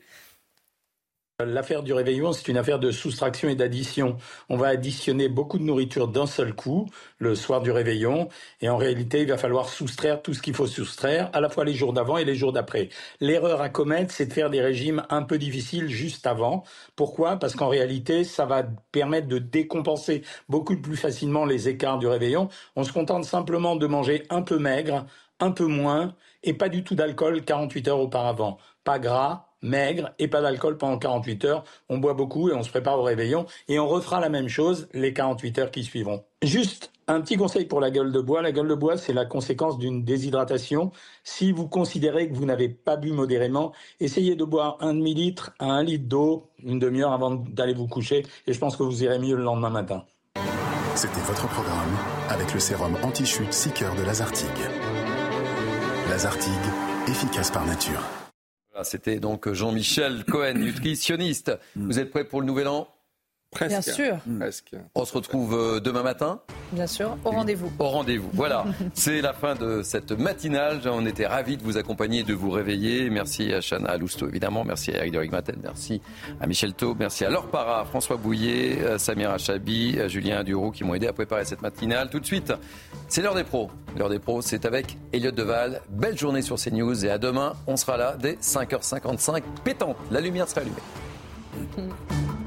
Speaker 45: L'affaire du réveillon, c'est une affaire de soustraction et d'addition. On va additionner beaucoup de nourriture d'un seul coup, le soir du réveillon, et en réalité, il va falloir soustraire tout ce qu'il faut soustraire, à la fois les jours d'avant et les jours d'après. L'erreur à commettre, c'est de faire des régimes un peu difficiles juste avant. Pourquoi? Parce qu'en réalité, ça va permettre de décompenser beaucoup plus facilement les écarts du réveillon. On se contente simplement de manger un peu maigre, un peu moins, et pas du tout d'alcool 48 heures auparavant. Pas gras, maigre et pas d'alcool pendant 48 heures. On boit beaucoup et on se prépare au réveillon et on refera la même chose les 48 heures qui suivront. Juste un petit conseil pour la gueule de bois. La gueule de bois, c'est la conséquence d'une déshydratation. Si vous considérez que vous n'avez pas bu modérément, essayez de boire un demi-litre à un litre d'eau une demi-heure avant d'aller vous coucher et je pense que vous irez mieux le lendemain matin.
Speaker 44: C'était votre programme avec le sérum anti-chute Seeker de Lazartigue. Lazartigue, efficace par nature.
Speaker 1: C'était donc Jean-Michel Cohen, nutritionniste. Vous êtes prêt pour le nouvel an?
Speaker 45: Presque.
Speaker 2: Bien sûr.
Speaker 45: Presque.
Speaker 1: On se retrouve euh, demain matin
Speaker 2: Bien sûr, au rendez-vous.
Speaker 1: Au rendez-vous. Voilà, [laughs] c'est la fin de cette matinale. On était ravis de vous accompagner et de vous réveiller. Merci à Chana Lousteau, évidemment. Merci à Eric de Maten. Merci à Michel Thau. Merci à Laure Parra, François Bouillet, à Samira Chabi, à Julien Duroux qui m'ont aidé à préparer cette matinale. Tout de suite, c'est l'heure des pros. L'heure des pros, c'est avec Elliot Deval. Belle journée sur CNews et à demain, on sera là dès 5h55 pétante. La lumière sera allumée. [laughs]